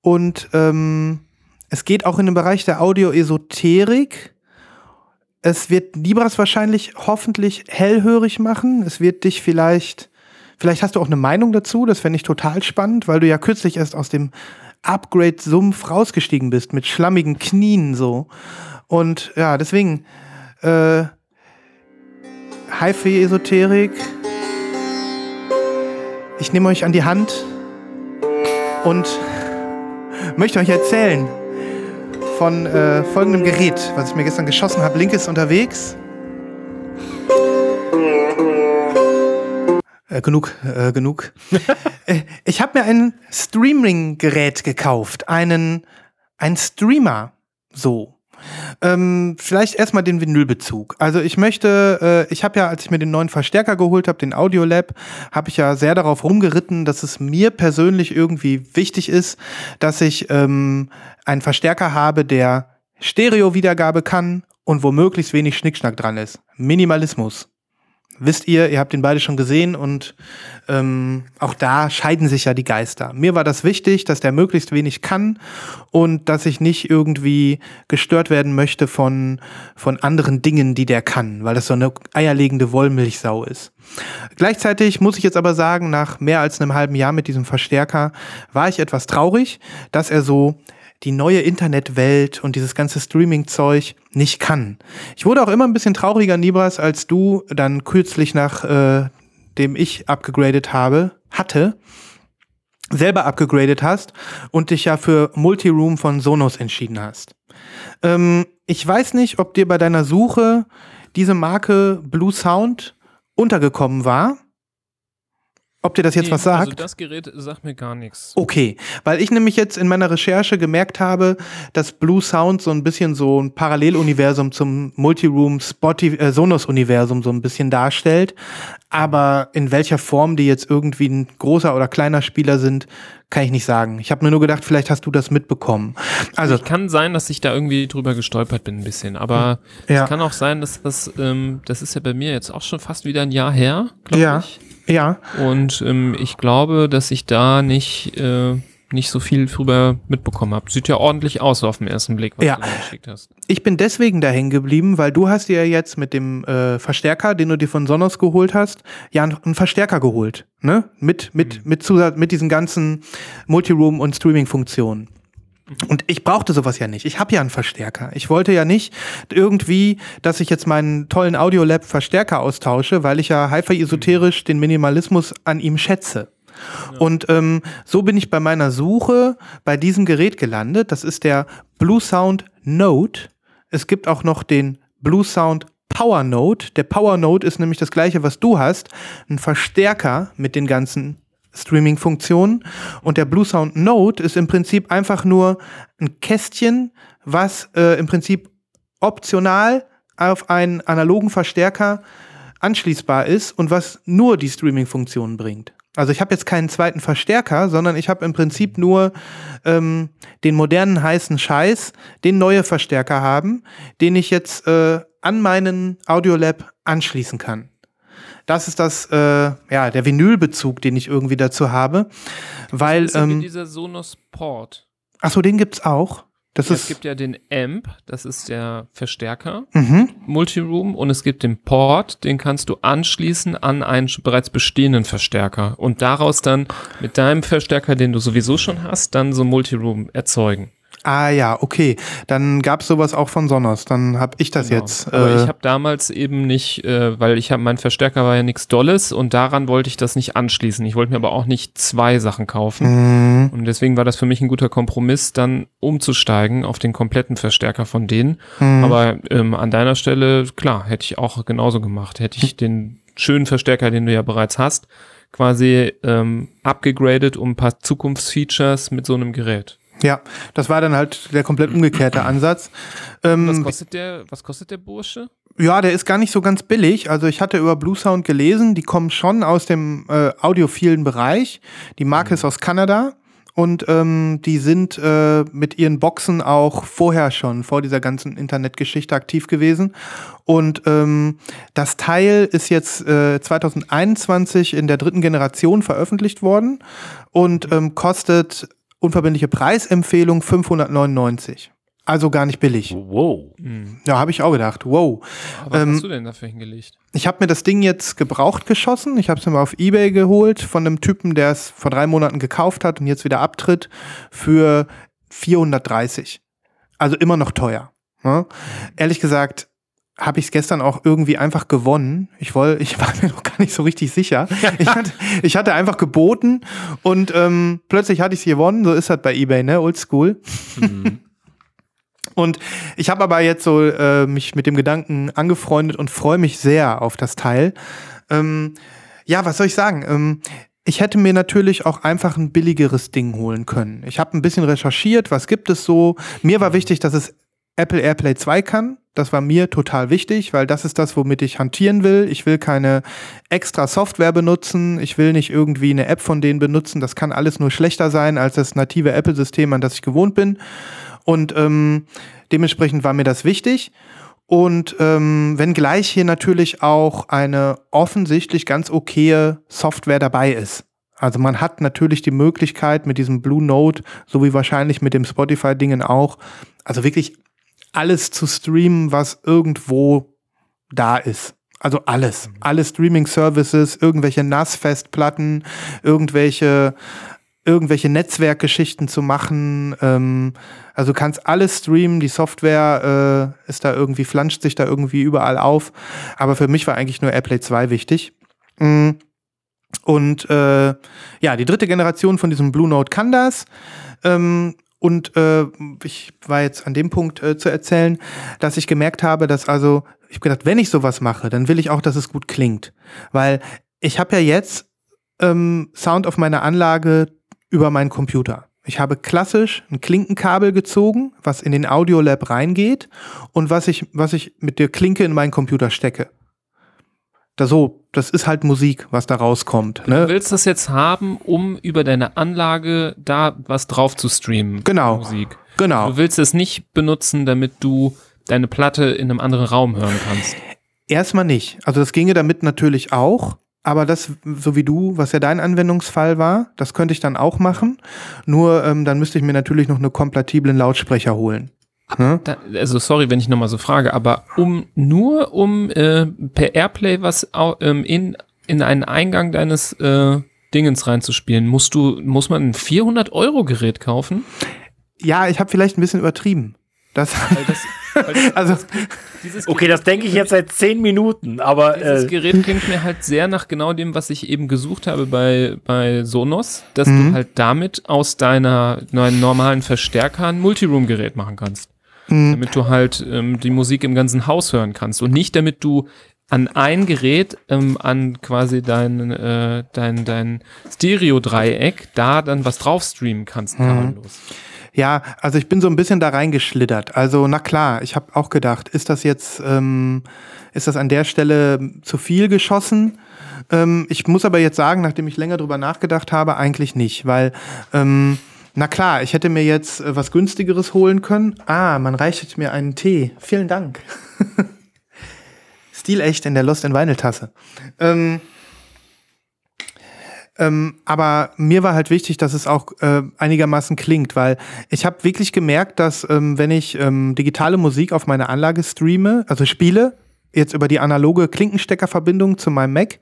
Und ähm, es geht auch in den Bereich der Audioesoterik. Es wird Libras wahrscheinlich hoffentlich hellhörig machen. Es wird dich vielleicht, vielleicht hast du auch eine Meinung dazu. Das fände ich total spannend, weil du ja kürzlich erst aus dem Upgrade-Sumpf rausgestiegen bist mit schlammigen Knien so. Und ja, deswegen, äh, HiFi-Esoterik. Ich nehme euch an die Hand und möchte euch erzählen von äh, folgendem Gerät, was ich mir gestern geschossen habe. Link ist unterwegs. Äh, genug, äh, genug. Äh, ich habe mir ein Streaming-Gerät gekauft, einen, einen Streamer, so. Ähm, vielleicht erstmal den Vinylbezug. Also ich möchte, äh, ich habe ja, als ich mir den neuen Verstärker geholt habe, den Audiolab, habe ich ja sehr darauf rumgeritten, dass es mir persönlich irgendwie wichtig ist, dass ich ähm, einen Verstärker habe, der Stereo-Wiedergabe kann und wo möglichst wenig Schnickschnack dran ist. Minimalismus. Wisst ihr, ihr habt den beide schon gesehen und ähm, auch da scheiden sich ja die Geister. Mir war das wichtig, dass der möglichst wenig kann und dass ich nicht irgendwie gestört werden möchte von, von anderen Dingen, die der kann, weil das so eine eierlegende Wollmilchsau ist. Gleichzeitig muss ich jetzt aber sagen, nach mehr als einem halben Jahr mit diesem Verstärker war ich etwas traurig, dass er so die neue Internetwelt und dieses ganze Streaming-Zeug nicht kann. Ich wurde auch immer ein bisschen trauriger, Nibras, als du dann kürzlich nach äh, dem ich abgegradet habe, hatte, selber abgegradet hast und dich ja für Multiroom von Sonos entschieden hast. Ähm, ich weiß nicht, ob dir bei deiner Suche diese Marke Blue Sound untergekommen war. Ob dir das jetzt Nee, was sagt? Also das Gerät sagt mir gar nichts. Okay, weil ich nämlich jetzt in meiner Recherche gemerkt habe, dass Blue Sound so ein bisschen so ein Paralleluniversum zum Multiroom äh, Sonos Universum so ein bisschen darstellt, aber in welcher Form die jetzt irgendwie ein großer oder kleiner Spieler sind, kann ich nicht sagen. Ich habe mir nur gedacht, vielleicht hast du das mitbekommen. Also Ich kann sein, dass ich da irgendwie drüber gestolpert bin ein bisschen, aber Ja. es kann auch sein, dass das, ähm, das ist ja bei mir jetzt auch schon fast wieder ein Jahr her, glaube Ja. ich. Ja, Und ähm, ich glaube, dass ich da nicht, äh, nicht so viel drüber mitbekommen habe. Sieht ja ordentlich aus auf den ersten Blick, was Ja. du da geschickt hast. Ich bin deswegen da hängen geblieben, weil du hast dir jetzt mit dem äh, Verstärker, den du dir von Sonos geholt hast, ja einen Verstärker geholt, ne? Mit mit mit Zusatz, mit diesen ganzen Multiroom und Streaming Funktionen. Und ich brauchte sowas ja nicht. Ich habe ja einen Verstärker. Ich wollte ja nicht irgendwie, dass ich jetzt meinen tollen Audiolab Verstärker austausche, weil ich ja hyper esoterisch den Minimalismus an ihm schätze. Und ähm, so bin ich bei meiner Suche bei diesem Gerät gelandet. Das ist der Blue Sound Note. Es gibt auch noch den Blue Sound Power Note. Der Power Note ist nämlich das gleiche, was du hast. Ein Verstärker mit den ganzen Streaming-Funktionen. Und der Blue Sound Note ist im Prinzip einfach nur ein Kästchen, was äh, im Prinzip optional auf einen analogen Verstärker anschließbar ist und was nur die Streaming-Funktionen bringt. Also ich habe jetzt keinen zweiten Verstärker, sondern ich habe im Prinzip nur ähm, den modernen heißen Scheiß, den neue Verstärker haben, den ich jetzt äh, an meinen Audiolab anschließen kann. Das ist das, äh, ja, der Vinylbezug, den ich irgendwie dazu habe, weil, Das ist ähm, dieser Sonos Port. ach so, den gibt's auch. Das Ja, ist, es gibt ja den Amp, das ist der Verstärker, mhm. Multiroom, und es gibt den Port, den kannst du anschließen an einen bereits bestehenden Verstärker und daraus dann mit deinem Verstärker, den du sowieso schon hast, dann so Multiroom erzeugen. Ah ja, okay. Dann gab es sowas auch von Sonos. Dann habe ich das Genau. jetzt. Aber äh, ich habe damals eben nicht, äh, weil ich habe, mein Verstärker war ja nichts Dolles und daran wollte ich das nicht anschließen. Ich wollte mir aber auch nicht zwei Sachen kaufen. Mhm. Und deswegen war das für mich ein guter Kompromiss, dann umzusteigen auf den kompletten Verstärker von denen. Mhm. Aber ähm, an deiner Stelle, klar, hätte ich auch genauso gemacht. Hätte ich den schönen Verstärker, den du ja bereits hast, quasi ähm, abgegradet um ein paar Zukunftsfeatures mit so einem Gerät. Ja, das war dann halt der komplett umgekehrte Ansatz. Ähm, Was kostet der, was kostet der Bursche? Ja, der ist gar nicht so ganz billig. Also ich hatte über Blue Sound gelesen, die kommen schon aus dem äh, audiophilen Bereich. Die Marke ist aus Kanada und ähm, die sind äh, mit ihren Boxen auch vorher schon, vor dieser ganzen Internetgeschichte aktiv gewesen. Und ähm, das Teil ist jetzt äh, 2021 in der dritten Generation veröffentlicht worden und ähm, kostet unverbindliche Preisempfehlung 599. Also gar nicht billig. Wow. Ja, habe ich auch gedacht. Wow. Aber was Ähm, hast du denn dafür hingelegt? Ich habe mir das Ding jetzt gebraucht geschossen. Ich habe es mir mal auf Ebay geholt von einem Typen, der es vor drei Monaten gekauft hat und jetzt wieder abtritt für 430. Also immer noch teuer. Ne? Ehrlich gesagt habe ich es gestern auch irgendwie einfach gewonnen. Ich wollte, ich war mir noch gar nicht so richtig sicher. Ich hatte, ich hatte einfach geboten und ähm, plötzlich hatte ich es gewonnen. So ist das bei eBay, ne? Oldschool. Und ich habe aber jetzt so äh, mich mit dem Gedanken angefreundet und freue mich sehr auf das Teil. Ähm, ja, was soll ich sagen? Ähm, ich hätte mir natürlich auch einfach ein billigeres Ding holen können. Ich habe ein bisschen recherchiert, was gibt es so. Mir war wichtig, dass es Apple AirPlay 2 kann. Das war mir total wichtig, weil das ist das, womit ich hantieren will. Ich will keine extra Software benutzen. Ich will nicht irgendwie eine App von denen benutzen. Das kann alles nur schlechter sein als das native Apple-System, an das ich gewohnt bin. Und ähm, dementsprechend war mir das wichtig. Und ähm, wenngleich hier natürlich auch eine offensichtlich ganz okaye Software dabei ist. Also man hat natürlich die Möglichkeit mit diesem Blue Note, so wie wahrscheinlich mit dem Spotify-Dingen auch, also wirklich alles zu streamen, was irgendwo da ist. Also alles. Alle Streaming-Services, irgendwelche NAS-Festplatten, irgendwelche, irgendwelche Netzwerkgeschichten zu machen. Ähm, also du kannst alles streamen, die Software äh, ist da irgendwie, flanscht sich da irgendwie überall auf. Aber für mich war eigentlich nur AirPlay 2 wichtig. Mm. Und äh, ja, die dritte Generation von diesem Blue Note kann das. Ähm, und äh, ich war jetzt an dem Punkt äh, zu erzählen, dass ich gemerkt habe, dass also, ich habe gedacht, wenn ich sowas mache, dann will ich auch, dass es gut klingt. Weil ich habe ja jetzt ähm, Sound auf meiner Anlage über meinen Computer. Ich habe klassisch ein Klinkenkabel gezogen, was in den Audiolab reingeht und was ich, was ich mit der Klinke in meinen Computer stecke. Da so, das ist halt Musik, was da rauskommt. Du Ne? willst das jetzt haben, um über deine Anlage da was drauf zu streamen. Genau. Musik. Genau. Du willst es nicht benutzen, damit du deine Platte in einem anderen Raum hören kannst. Erstmal nicht. Also das ginge damit natürlich auch. Aber das, so wie du, was ja dein Anwendungsfall war, das könnte ich dann auch machen. Nur ähm, dann müsste ich mir natürlich noch eine kompatiblen Lautsprecher holen. Ne? Da, also sorry, wenn ich nochmal so frage, aber um nur um äh, per Airplay was ähm, in, in einen Eingang deines äh, Dingens reinzuspielen, musst du, muss man ein 400 Euro Gerät kaufen? Ja, ich habe vielleicht ein bisschen übertrieben. Das, also Dieses Okay, das denke ich jetzt seit zehn Minuten, aber Dieses äh, Gerät klingt mir halt sehr nach genau dem, was ich eben gesucht habe bei, bei Sonos, dass Mhm. du halt damit aus deiner neuen normalen Verstärker ein Multiroom-Gerät machen kannst. Mhm. Damit du halt ähm, die Musik im ganzen Haus hören kannst und nicht damit du an ein Gerät, ähm, an quasi dein, äh, dein, dein Stereo-Dreieck, da dann was drauf streamen kannst, Mhm. Ja, also ich bin so ein bisschen da reingeschlittert. Also na klar, ich habe auch gedacht, ist das jetzt, ähm, ist das an der Stelle zu viel geschossen? Ähm, ich muss aber jetzt sagen, nachdem ich länger drüber nachgedacht habe, eigentlich nicht, weil ähm, na klar, ich hätte mir jetzt äh, was günstigeres holen können. Ah, man reicht mir einen Tee. Vielen Dank. Stilecht in der Lost in Vinyl Tasse. Ähm, ähm, aber mir war halt wichtig, dass es auch äh, einigermaßen klingt, weil ich habe wirklich gemerkt, dass ähm, wenn ich ähm, digitale Musik auf meine Anlage streame, also spiele, jetzt über die analoge Klinkensteckerverbindung zu meinem Mac,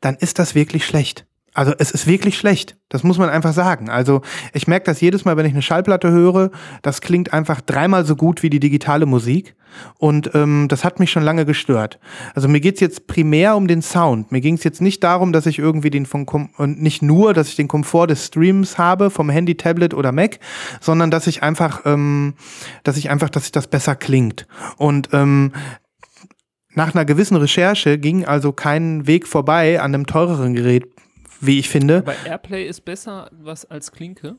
dann ist das wirklich schlecht. Also es ist wirklich schlecht. Das muss man einfach sagen. Also ich merke das jedes Mal, wenn ich eine Schallplatte höre. Das klingt einfach dreimal so gut wie die digitale Musik. Und ähm, das hat mich schon lange gestört. Also mir geht's jetzt primär um den Sound. Mir ging's jetzt nicht darum, dass ich irgendwie den von Kom und nicht nur, dass ich den Komfort des Streams habe vom Handy, Tablet oder Mac, sondern dass ich einfach, ähm, dass ich einfach, dass sich das besser klingt. Und ähm, nach einer gewissen Recherche ging also kein Weg vorbei an einem teureren Gerät, wie ich finde. Aber Airplay ist besser was als Klinke.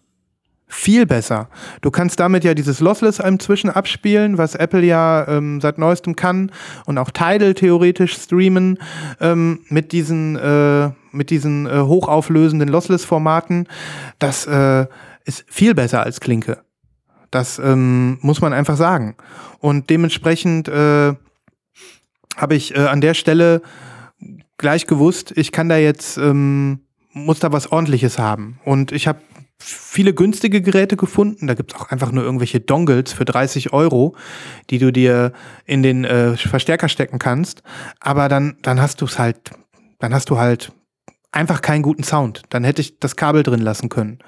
Viel besser. Du kannst damit ja dieses Lossless inzwischen abspielen, was Apple ja ähm, seit neuestem kann und auch Tidal theoretisch streamen ähm, mit diesen, äh, mit diesen äh, hochauflösenden Lossless-Formaten. Das äh, ist viel besser als Klinke. Das ähm, muss man einfach sagen. Und dementsprechend äh, habe ich äh, an der Stelle gleich gewusst, ich kann da jetzt, ähm, muss da was ordentliches haben. Und ich habe viele günstige Geräte gefunden. Da gibt's auch einfach nur irgendwelche Dongles für 30 Euro, die du dir in den äh, Verstärker stecken kannst. Aber dann, dann hast du es halt, dann hast du halt einfach keinen guten Sound. Dann hätte ich das Kabel drin lassen können.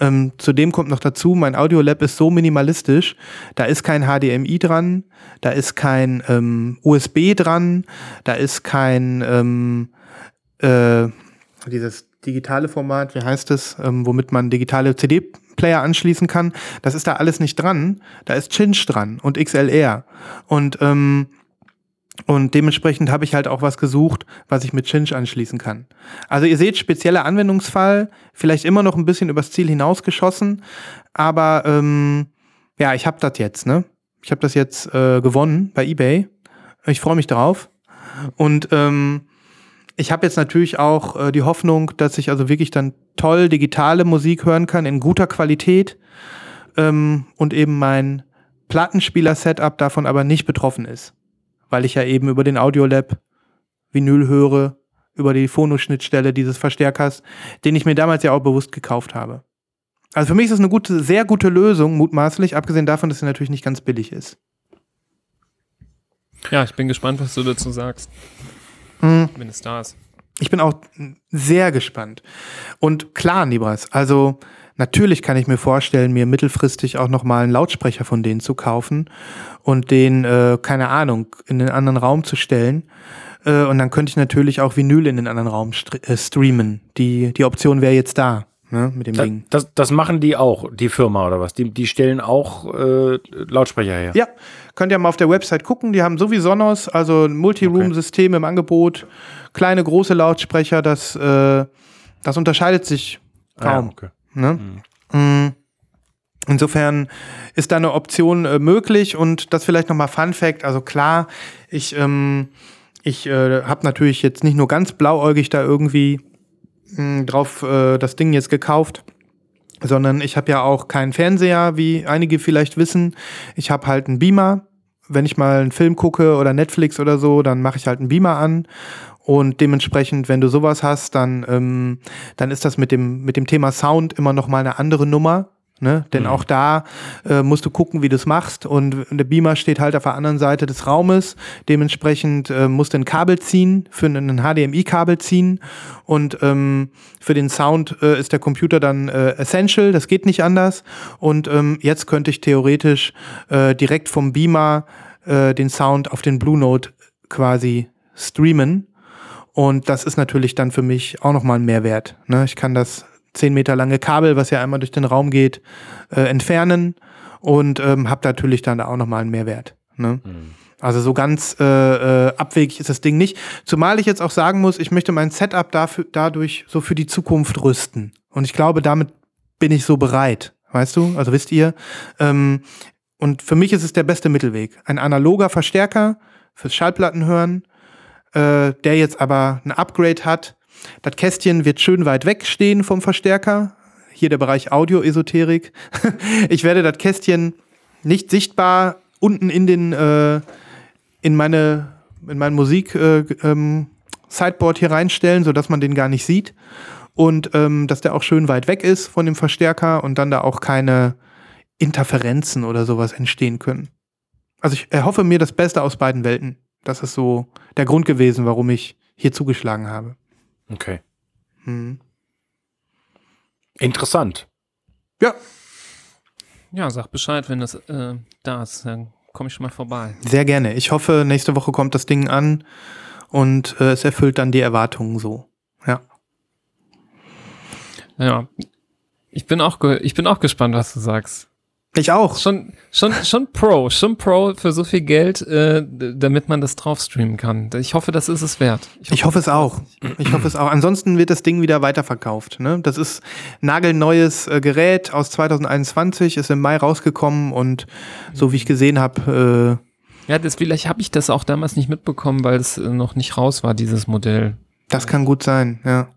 Ähm, zudem kommt noch dazu, mein Audiolab ist so minimalistisch, da ist kein HDMI dran, da ist kein ähm, USB dran, da ist kein ähm, äh, dieses digitale Format, wie heißt es, ähm, womit man digitale CD-Player anschließen kann. Das ist da alles nicht dran. Da ist Cinch dran und XLR. Und ähm, und dementsprechend habe ich halt auch was gesucht, was ich mit Cinch anschließen kann. Also ihr seht, spezieller Anwendungsfall, vielleicht immer noch ein bisschen übers Ziel hinausgeschossen, aber ähm, ja, ich habe das jetzt, ne? Ich habe das jetzt äh, gewonnen bei eBay. Ich freue mich drauf. Und ähm, ich habe jetzt natürlich auch äh, die Hoffnung, dass ich also wirklich dann toll digitale Musik hören kann in guter Qualität ähm, und eben mein Plattenspieler-Setup davon aber nicht betroffen ist weil ich ja eben über den Audiolab Vinyl höre, über die Phono-Schnittstelle dieses Verstärkers, den ich mir damals ja auch bewusst gekauft habe. Also für mich ist es eine gute, sehr gute Lösung, mutmaßlich, abgesehen davon, dass sie natürlich nicht ganz billig ist. Ja, ich bin gespannt, was du dazu sagst. Mhm. Wenn es da ist. Ich bin auch sehr gespannt. Und klar, Nibras, also natürlich kann ich mir vorstellen, mir mittelfristig auch nochmal einen Lautsprecher von denen zu kaufen und den, äh, keine Ahnung, in den anderen Raum zu stellen. Äh, und dann könnte ich natürlich auch Vinyl in den anderen Raum st äh, streamen. Die, die Option wäre jetzt da. Ne, mit dem Da, Ding. das, das machen die auch, die Firma oder was? Die, die stellen auch äh, Lautsprecher her. Ja, könnt ihr mal auf der Website gucken. Die haben so wie Sonos, also ein Multiroom-System im Angebot, kleine, große Lautsprecher, das, äh, das unterscheidet sich Ah, kaum. okay. Ne? Mm. Insofern ist da eine Option äh, möglich und das vielleicht nochmal Fun Fact. Also klar, ich, ähm, ich äh, habe natürlich jetzt nicht nur ganz blauäugig da irgendwie mh, drauf äh, das Ding jetzt gekauft, sondern ich habe ja auch keinen Fernseher, wie einige vielleicht wissen. Ich habe halt einen Beamer. Wenn ich mal einen Film gucke oder Netflix oder so, dann mache ich halt einen Beamer an. Und dementsprechend, wenn du sowas hast, dann, ähm, dann ist das mit dem, mit dem Thema Sound immer noch mal eine andere Nummer. Ne? Denn auch da äh, musst du gucken, wie du es machst. Und der Beamer steht halt auf der anderen Seite des Raumes. Dementsprechend äh, musst du ein Kabel ziehen, für ein HDMI-Kabel ziehen. Und ähm, für den Sound äh, ist der Computer dann äh, essential. Das geht nicht anders. Und ähm, jetzt könnte ich theoretisch äh, direkt vom Beamer äh, den Sound auf den Blue Note quasi streamen. Und das ist natürlich dann für mich auch nochmal ein Mehrwert. Ne? Ich kann das 10 Meter lange Kabel, was ja einmal durch den Raum geht, äh, entfernen und ähm, habe natürlich dann da auch nochmal einen Mehrwert. Ne? Also so ganz äh, äh, abwegig ist das Ding nicht. Zumal ich jetzt auch sagen muss, ich möchte mein Setup dafür, dadurch so für die Zukunft rüsten. Und ich glaube, damit bin ich so bereit. Weißt du? Also wisst ihr, ähm, und für mich ist es der beste Mittelweg. Ein analoger Verstärker fürs Schallplattenhören, äh, der jetzt aber ein Upgrade hat. Das Kästchen wird schön weit weg stehen vom Verstärker. Hier der Bereich Audio-Esoterik. ich werde das Kästchen nicht sichtbar unten in den äh, in meine in mein Musik äh, ähm, Sideboard hier reinstellen, sodass man den gar nicht sieht und ähm, dass der auch schön weit weg ist von dem Verstärker und dann da auch keine Interferenzen oder sowas entstehen können. Also ich erhoffe mir das Beste aus beiden Welten. Das ist so der Grund gewesen, warum ich hier zugeschlagen habe. Okay. Hm. Interessant. Ja, Ja, sag Bescheid, wenn das äh, da ist. Dann komme ich schon mal vorbei. sehr gerne. Ich hoffe, nächste Woche kommt das Ding an und äh, es erfüllt dann die Erwartungen so. Ja. Ja. Ich bin auch, ich bin auch gespannt, was du sagst. Ich auch. Schon, schon, schon Pro, schon Pro für so viel Geld, äh, damit man das drauf streamen kann. Ich hoffe, das ist es wert. Ich hoffe es auch. Ich hoffe es auch. Ansonsten wird das Ding wieder weiterverkauft. Ne? Das ist nagelneues äh, Gerät aus 2021, ist im Mai rausgekommen und so wie ich gesehen habe, Ja, das, vielleicht habe ich das auch damals nicht mitbekommen, weil es äh, noch nicht raus war, dieses Modell. äh, das kann gut sein. Ja.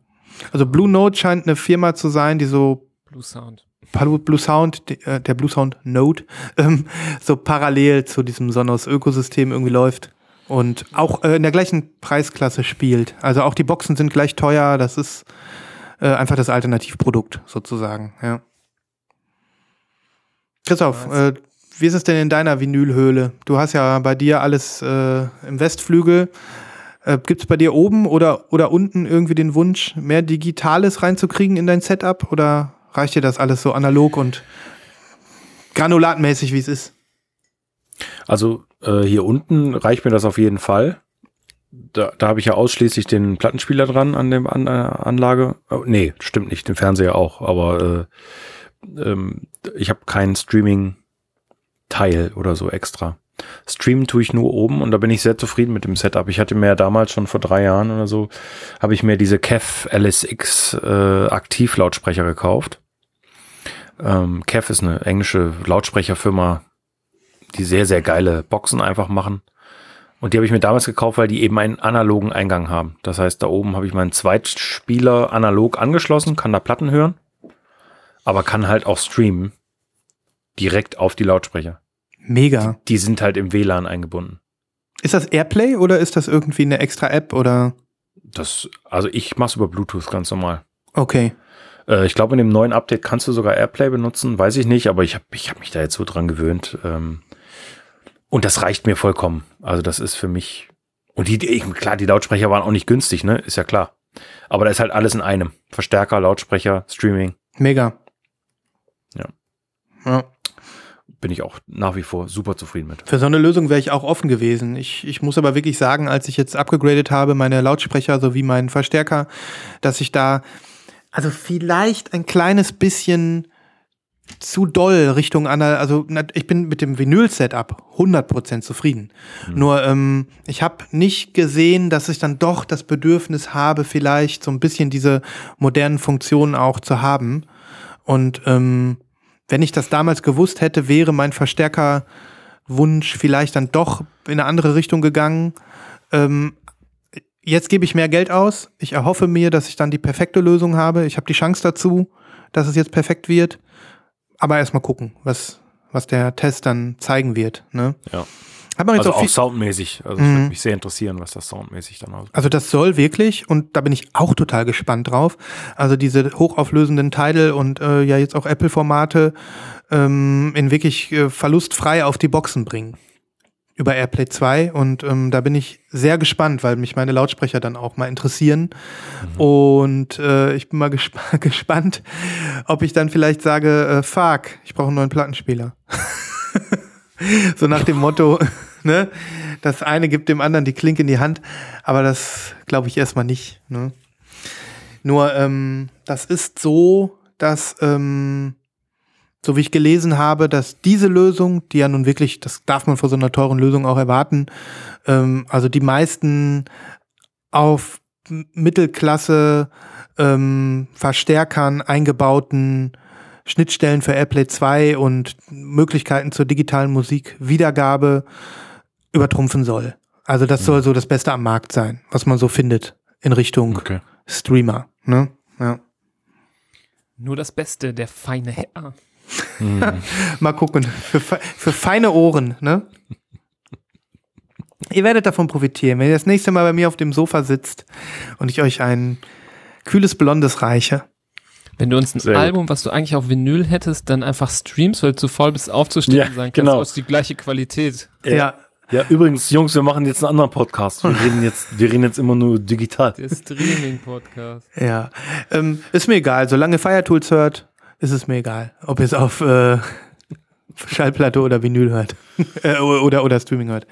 Also Blue Note scheint eine Firma zu sein, die so Blue Sound. Blue Blue Sound, äh, der Blue Sound Note, ähm, so parallel zu diesem Sonos-Ökosystem irgendwie läuft und auch äh, in der gleichen Preisklasse spielt. Also auch die Boxen sind gleich teuer. Das ist äh, einfach das Alternativprodukt sozusagen. Ja. Christoph, äh, wie ist es denn in deiner Vinylhöhle? Du hast ja bei dir alles äh, im Westflügel. Äh, Gibt es bei dir oben oder, oder unten irgendwie den Wunsch, mehr Digitales reinzukriegen in dein Setup? Oder reicht dir das alles so analog und granulatmäßig, wie es ist? Also äh, hier unten reicht mir das auf jeden Fall. Da, da habe ich ja ausschließlich den Plattenspieler dran an dem an, äh, Anlage. Oh, nee, stimmt nicht, den Fernseher auch. Aber äh, ähm, ich habe keinen Streaming-Teil oder so extra. Streamen tue ich nur oben und da bin ich sehr zufrieden mit dem Setup. Ich hatte mir ja damals schon vor drei Jahren oder so, habe ich mir diese Kev LSX äh, Aktivlautsprecher gekauft. Ähm, Kev ist eine englische Lautsprecherfirma, die sehr, sehr geile Boxen einfach machen. Und die habe ich mir damals gekauft, weil die eben einen analogen Eingang haben. Das heißt, da oben habe ich meinen Zweitspieler analog angeschlossen, kann da Platten hören, aber kann halt auch streamen direkt auf die Lautsprecher. Mega. Die sind halt im WLAN eingebunden. Ist das Airplay oder ist das irgendwie eine extra App oder? Das, also ich mache es über Bluetooth ganz normal. Okay. Äh, ich glaube, in dem neuen Update kannst du sogar Airplay benutzen, weiß ich nicht, aber ich habe ich hab mich da jetzt so dran gewöhnt. Ähm, und das reicht mir vollkommen. Also das ist für mich. Und die, die, klar, die Lautsprecher waren auch nicht günstig, ne? Ist ja klar. Aber da ist halt alles in einem. Verstärker, Lautsprecher, Streaming. Mega. Ja. ja. Bin ich auch nach wie vor super zufrieden mit. Für so eine Lösung wäre ich auch offen gewesen. Ich, ich muss aber wirklich sagen, als ich jetzt abgegradet habe, meine Lautsprecher sowie meinen Verstärker, dass ich da also vielleicht ein kleines bisschen zu doll Richtung Anal, also ich bin mit dem Vinyl-Setup 100% zufrieden. Nur ähm, ich habe nicht gesehen, dass ich dann doch das Bedürfnis habe, vielleicht so ein bisschen diese modernen Funktionen auch zu haben. Und ähm, wenn ich das damals gewusst hätte, wäre mein Verstärkerwunsch vielleicht dann doch in eine andere Richtung gegangen. Ähm, jetzt gebe ich mehr Geld aus. Ich erhoffe mir, dass ich dann die perfekte Lösung habe. Ich habe die Chance dazu, dass es jetzt perfekt wird. Aber erstmal gucken, was, was der Test dann zeigen wird. Ne? Ja. Hat man jetzt Also auch auch soundmäßig. Also es Mhm. würde mich sehr interessieren, was das soundmäßig dann aussieht. Also das soll wirklich, und da bin ich auch total gespannt drauf, also diese hochauflösenden Tidal und äh, ja jetzt auch Apple-Formate ähm, in wirklich äh, verlustfrei auf die Boxen bringen. Über AirPlay 2 und ähm, da bin ich sehr gespannt, weil mich meine Lautsprecher dann auch mal interessieren. Und äh, ich bin mal gesp gespannt, ob ich dann vielleicht sage, äh, fuck, ich brauche einen neuen Plattenspieler. so nach dem Motto, ne? Das eine gibt dem anderen die Klinke in die Hand, aber das glaube ich erstmal nicht. Ne? Nur, ähm, das ist so, dass, ähm, so wie ich gelesen habe, dass diese Lösung, die ja nun wirklich, das darf man vor so einer teuren Lösung auch erwarten, ähm, also die meisten auf Mittelklasse ähm, Verstärkern eingebauten Schnittstellen für AirPlay 2 und Möglichkeiten zur digitalen Musikwiedergabe übertrumpfen soll. Also das soll so das Beste am Markt sein, was man so findet in Richtung Okay. Streamer. Ne? Ja. Nur das Beste, der feine Herr. Mal gucken. Für, für feine Ohren, ne? Ihr werdet davon profitieren, wenn ihr das nächste Mal bei mir auf dem Sofa sitzt und ich euch ein kühles Blondes reiche. Wenn du uns ein Sehr. Album, was du eigentlich auf Vinyl hättest, dann einfach streamst, weil du zu voll bist aufzustehen Ja, und sagen kannst, genau. oh, ist die gleiche Qualität. Ja. Ja, übrigens, Jungs, wir machen jetzt einen anderen Podcast. Wir reden jetzt, wir reden jetzt immer nur digital. Der Streaming-Podcast. Ja. Ähm, ist mir egal. Solange Firetools hört, ist es mir egal. Ob ihr es auf äh, Schallplatte oder Vinyl hört. äh, oder, oder Streaming hört.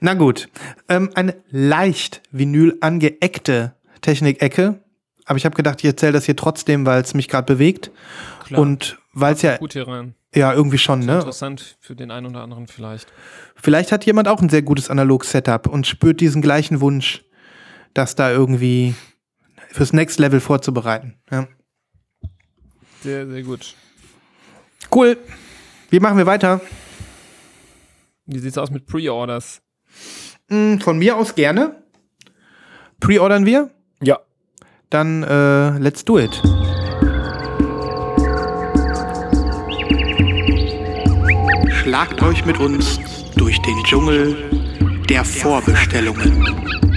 Na gut. Ähm, eine leicht Vinyl angeeckte Technik-Ecke. Aber ich habe gedacht, ich erzähle das hier trotzdem, weil es mich gerade bewegt. Klar. Und weil es ja, Gut hier rein. ja irgendwie schon, ne? Interessant für den einen oder anderen vielleicht. Vielleicht hat jemand auch ein sehr gutes Analog-Setup und spürt diesen gleichen Wunsch, das da irgendwie fürs Next Level vorzubereiten. Ja. Sehr, sehr gut. Cool. Wie machen wir weiter? Wie sieht's aus mit Pre-Orders? Hm, Von mir aus gerne. Pre-ordern wir? Ja. Dann äh, let's do it. Schlagt euch mit uns durch den Dschungel der Vorbestellungen. –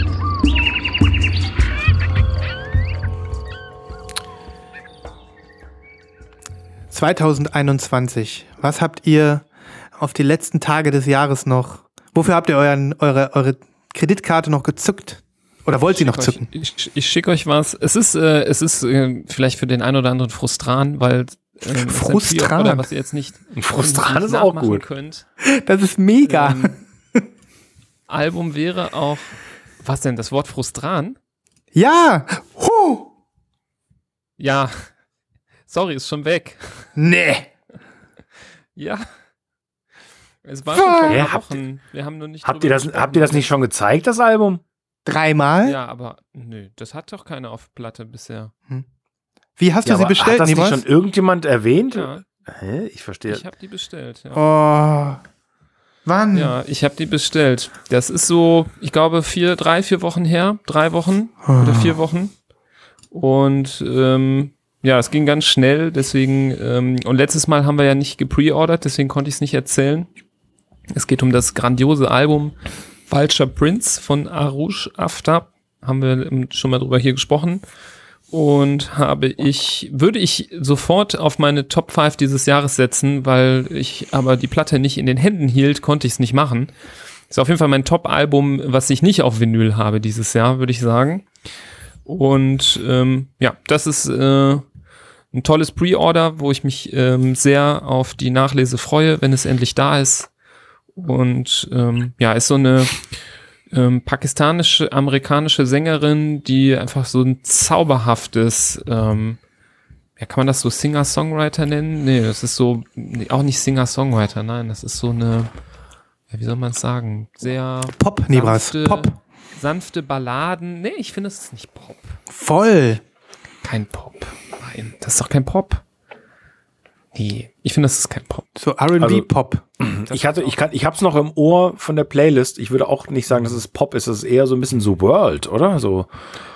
2021. Was habt ihr auf die letzten Tage des Jahres noch? Wofür habt ihr euren, eure, eure Kreditkarte noch gezückt? Oder wollt ihr noch zücken? Euch, ich ich schicke euch was. Es ist, äh, es ist äh, vielleicht für den einen oder anderen frustran, weil ähm, Frustran? Pre-Order, was ihr jetzt nicht Frustran ist auch gut. Könnt. Das ist mega. Ähm, Album wäre auch was denn das Wort frustran? ja. Huh. Ja. Sorry, ist schon weg. Nee. Ja. Es war schon vor ein Hä, paar habt Wochen. Wir haben nur nicht. Habt ihr das, gesprochen. habt ihr das nicht schon gezeigt, das Album? Dreimal? Ja, aber nö, das hat doch keiner auf Platte bisher. Wie hast du Ja, sie aber bestellt, hat das nicht schon irgendjemand erwähnt? Ja, Hä? Ich verstehe. ich habe die bestellt. Ja. Oh. Wann? Ja, ich habe die bestellt. Das ist so, ich glaube, vier, drei, vier Wochen her, drei Wochen oder vier Wochen. Und ähm, ja, es ging ganz schnell, deswegen, ähm, und letztes Mal haben wir ja nicht gepreordert, deswegen konnte ich es nicht erzählen. Es geht um das grandiose Album Vulture Prince von Arush Aftab. Haben wir schon mal drüber hier gesprochen. Und habe ich, würde ich sofort auf meine Top 5 dieses Jahres setzen, weil ich aber die Platte nicht in den Händen hielt, konnte ich es nicht machen. Ist auf jeden Fall mein Top-Album, was ich nicht auf Vinyl habe dieses Jahr, würde ich sagen. Und ähm, ja, das ist äh, ein tolles Pre-Order, wo ich mich ähm, sehr auf die Nachlese freue, wenn es endlich da ist. Und ähm, ja, ist so eine ähm, pakistanische, amerikanische Sängerin, die einfach so ein zauberhaftes, ähm, ja, kann man das so Singer-Songwriter nennen? Nee, das ist so, nee, auch nicht Singer-Songwriter, nein, das ist so eine, ja, wie soll man es sagen, sehr Pop, Nibras. Pop. sanfte Balladen. Nee, ich finde, es ist nicht Pop. Voll. Kein Pop. Nein, das ist doch kein Pop. Nee, ich finde, das ist kein Pop. So R&B-Pop. Ich hatte, ich kann, ich hab's noch im Ohr von der Playlist. Ich würde auch nicht sagen, dass es Pop ist. Es ist eher so ein bisschen so World, oder? So.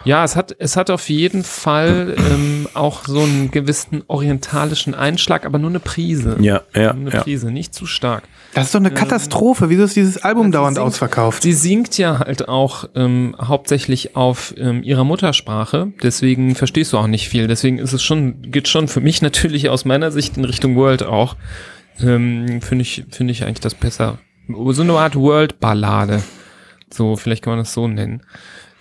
Ja, es hat, es hat auf jeden Fall ähm, auch so einen gewissen orientalischen Einschlag, aber nur eine Prise. Ja, ja, Nur eine ja. Prise, nicht zu stark. Das ist doch eine Katastrophe. Wieso ist dieses Album sie dauernd singt- ausverkauft? Sie singt ja halt auch ähm, hauptsächlich auf ähm, ihrer Muttersprache, deswegen verstehst du auch nicht viel. Deswegen ist es schon, geht schon für mich natürlich aus meiner Sicht in Richtung World auch. Ähm, Finde ich, finde ich eigentlich das besser. So eine Art World-Ballade. So, vielleicht kann man das so nennen.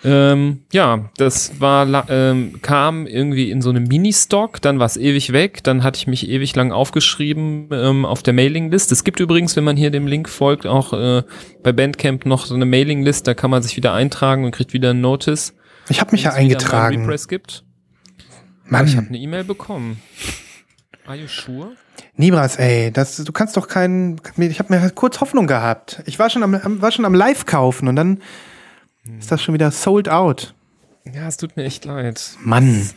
Ähm, ja, das war ähm, kam irgendwie in so einem Mini-Stock, dann war es ewig weg, dann hatte ich mich ewig lang aufgeschrieben ähm, auf der Mailinglist. Es gibt übrigens, wenn man hier dem Link folgt, auch äh, bei Bandcamp noch so eine Mailinglist, da kann man sich wieder eintragen und kriegt wieder ein Notice. Ich habe mich ja eingetragen. Repress gibt. Aber ich habe Mann. eine E-Mail bekommen. Are you sure? Nibras, ey, das, du kannst doch keinen. Ich habe mir kurz Hoffnung gehabt. Ich war schon am, am- war schon am Live kaufen und dann ist das schon wieder sold out. Ja, es tut mir echt leid. Mann.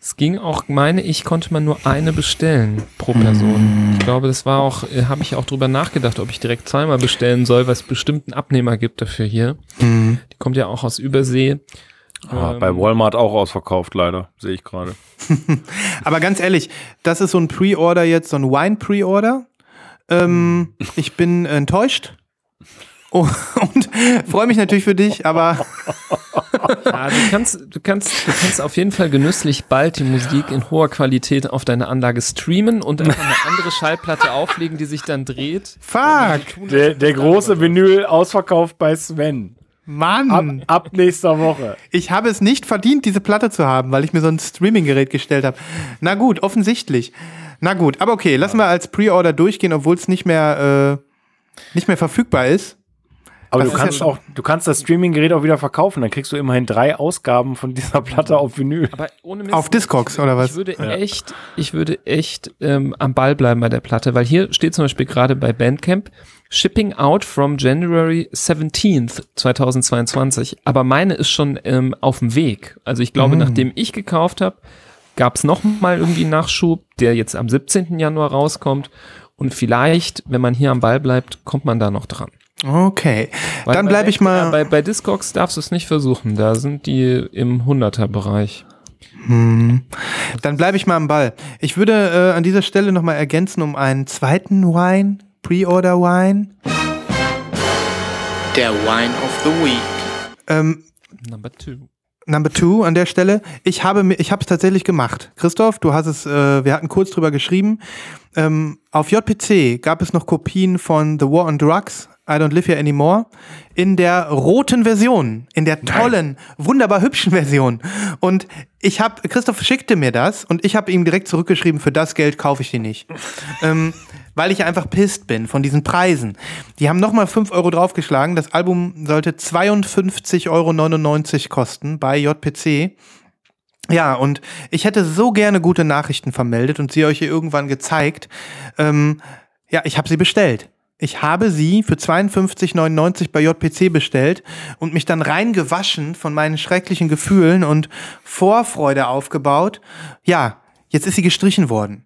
Es ging auch, meine ich, konnte man nur eine bestellen pro Person. Ich glaube, das war auch, äh, habe ich auch drüber nachgedacht, ob ich direkt zweimal bestellen soll, weil es bestimmt einen Abnehmer gibt dafür hier. Die kommt ja auch aus Übersee. Ah, Ähm, bei Walmart auch ausverkauft, leider. Sehe ich gerade. Aber ganz ehrlich, das ist so ein Pre-Order jetzt, so ein Wine-Pre-Order. Ähm, ich bin enttäuscht. Oh, und freue mich natürlich für dich, aber Ja, du kannst, du kannst, du kannst auf jeden Fall genüsslich bald die Musik in hoher Qualität auf deine Anlage streamen und einfach eine andere Schallplatte auflegen, die sich dann dreht. Fuck! Der, der große Vinyl ausverkauft bei Sven. Ab, Mann! ab nächster Woche. Ich habe es nicht verdient, diese Platte zu haben, weil ich mir so ein Streaming-Gerät gestellt habe. Na gut, offensichtlich. Na gut, aber okay, lassen wir als Pre-Order durchgehen, obwohl es nicht mehr, äh, nicht mehr verfügbar ist. Aber Das du ja kannst schon- auch, du kannst das Streaming-Gerät auch wieder verkaufen. Dann kriegst du immerhin drei Ausgaben von dieser Platte auf Vinyl. Aber ohne Mist, Auf Discogs, oder was? Ich würde echt, ich würde echt ähm, am Ball bleiben bei der Platte, weil hier steht zum Beispiel gerade bei Bandcamp Shipping out from January 17th 2022. Aber meine ist schon ähm, auf dem Weg. Also ich glaube, nachdem ich gekauft habe, gab es noch mal irgendwie einen Nachschub, der jetzt am 17. Januar rauskommt. Und vielleicht, wenn man hier am Ball bleibt, kommt man da noch dran. Okay, Weil dann bleibe ich mal. Bei, bei Discogs darfst du es nicht versuchen. Da sind die im 100er-Bereich. Hm. Dann bleibe ich mal am Ball. Ich würde äh, an dieser Stelle nochmal ergänzen um einen zweiten Wine, Pre-Order Wine. Der Wine of the Week. Ähm, Number two. Number two an der Stelle. Ich habe mir, ich habe es tatsächlich gemacht. Christoph, du hast es, äh, wir hatten kurz drüber geschrieben. Ähm, auf JPC gab es noch Kopien von The War on Drugs, I Don't Live Here Anymore, in der roten Version, in der tollen, wunderbar hübschen Version. Und ich habe, Christoph schickte mir das und ich habe ihm direkt zurückgeschrieben, für das Geld kaufe ich die nicht. ähm, weil ich einfach pisst bin von diesen Preisen. Die haben nochmal 5 Euro draufgeschlagen. Das Album sollte 52,99 Euro kosten bei JPC. Ja, und ich hätte so gerne gute Nachrichten vermeldet und sie euch hier irgendwann gezeigt. Ähm, ja, ich habe sie bestellt. Ich habe sie für 52,99 bei JPC bestellt und mich dann reingewaschen von meinen schrecklichen Gefühlen und Vorfreude aufgebaut. Ja, jetzt ist sie gestrichen worden.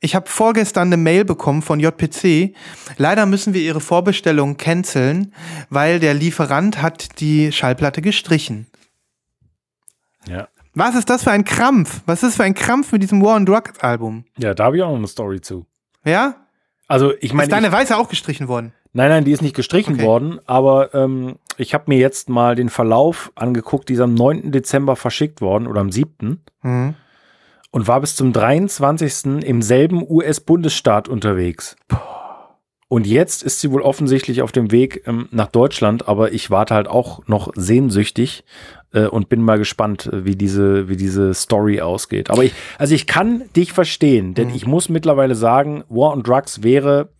Ich habe vorgestern eine Mail bekommen von JPC. Leider müssen wir ihre Vorbestellung canceln, weil der Lieferant hat die Schallplatte gestrichen. Ja. Was ist das für ein Krampf? Was ist das für ein Krampf mit diesem War on Drugs Album? Ja, da habe ich auch noch eine Story zu. Ja? Also ich Ist meine, deine ich- Weiße auch gestrichen worden? nein, nein, die ist nicht gestrichen Okay. worden, aber ähm, ich habe mir jetzt mal den Verlauf angeguckt, die ist am 9. Dezember verschickt worden oder am 7. Mhm. und war bis zum 23. im selben US-Bundesstaat unterwegs. Und jetzt ist sie wohl offensichtlich auf dem Weg ähm, nach Deutschland, aber ich warte halt auch noch sehnsüchtig äh, und bin mal gespannt, äh, wie diese, wie diese Story ausgeht. Aber ich, also ich kann dich verstehen, denn ich muss mittlerweile sagen, War on Drugs wäre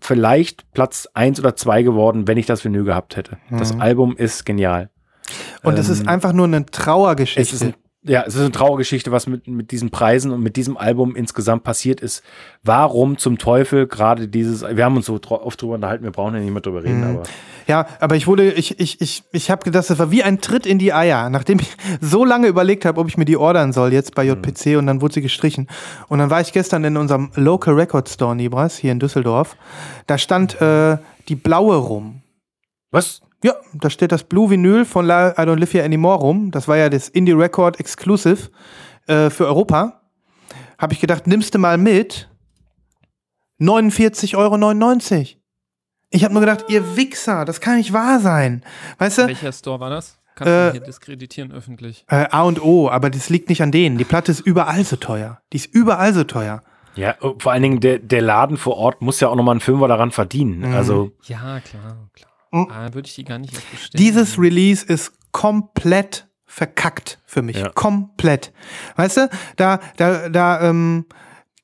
vielleicht Platz 1 oder 2 geworden, wenn ich das Vinyl gehabt hätte. Das Album ist genial. Und es ist einfach nur eine Trauergeschichte. Es ist ein, ja, es ist eine Trauergeschichte, was mit, mit diesen Preisen und mit diesem Album insgesamt passiert ist. Warum zum Teufel gerade dieses, wir haben uns so oft drüber unterhalten, wir brauchen ja nicht mehr drüber reden, aber Ja, aber ich wurde, ich, ich, ich, ich habe gedacht, das war wie ein Tritt in die Eier, nachdem ich so lange überlegt habe, ob ich mir die ordern soll, jetzt bei JPC und dann wurde sie gestrichen. Und dann war ich gestern in unserem Local Record Store, Nibras, hier in Düsseldorf. Da stand äh, die blaue rum. was? Ja, da steht das Blue Vinyl von La I Don't Live Here Anymore rum. Das war ja das Indie Record Exclusive äh, für Europa. Habe ich gedacht, nimmst du mal mit. 49,99 Euro. Ich habe nur gedacht, ihr Wichser, das kann nicht wahr sein. Weißt du? Welcher Store war das? Kannst Äh, du hier diskreditieren öffentlich. Äh, A und O, aber das liegt nicht an denen. Die Platte ist überall so teuer. Die ist überall so teuer. Ja, vor allen Dingen der, der Laden vor Ort muss ja auch nochmal einen Fünfer daran verdienen. Mhm. Also, Ja, klar, klar. Mhm. Ah, würde ich die gar nicht erst bestellen. Dieses Release ist komplett verkackt für mich. Ja. Komplett. Weißt du, da, da, da, ähm,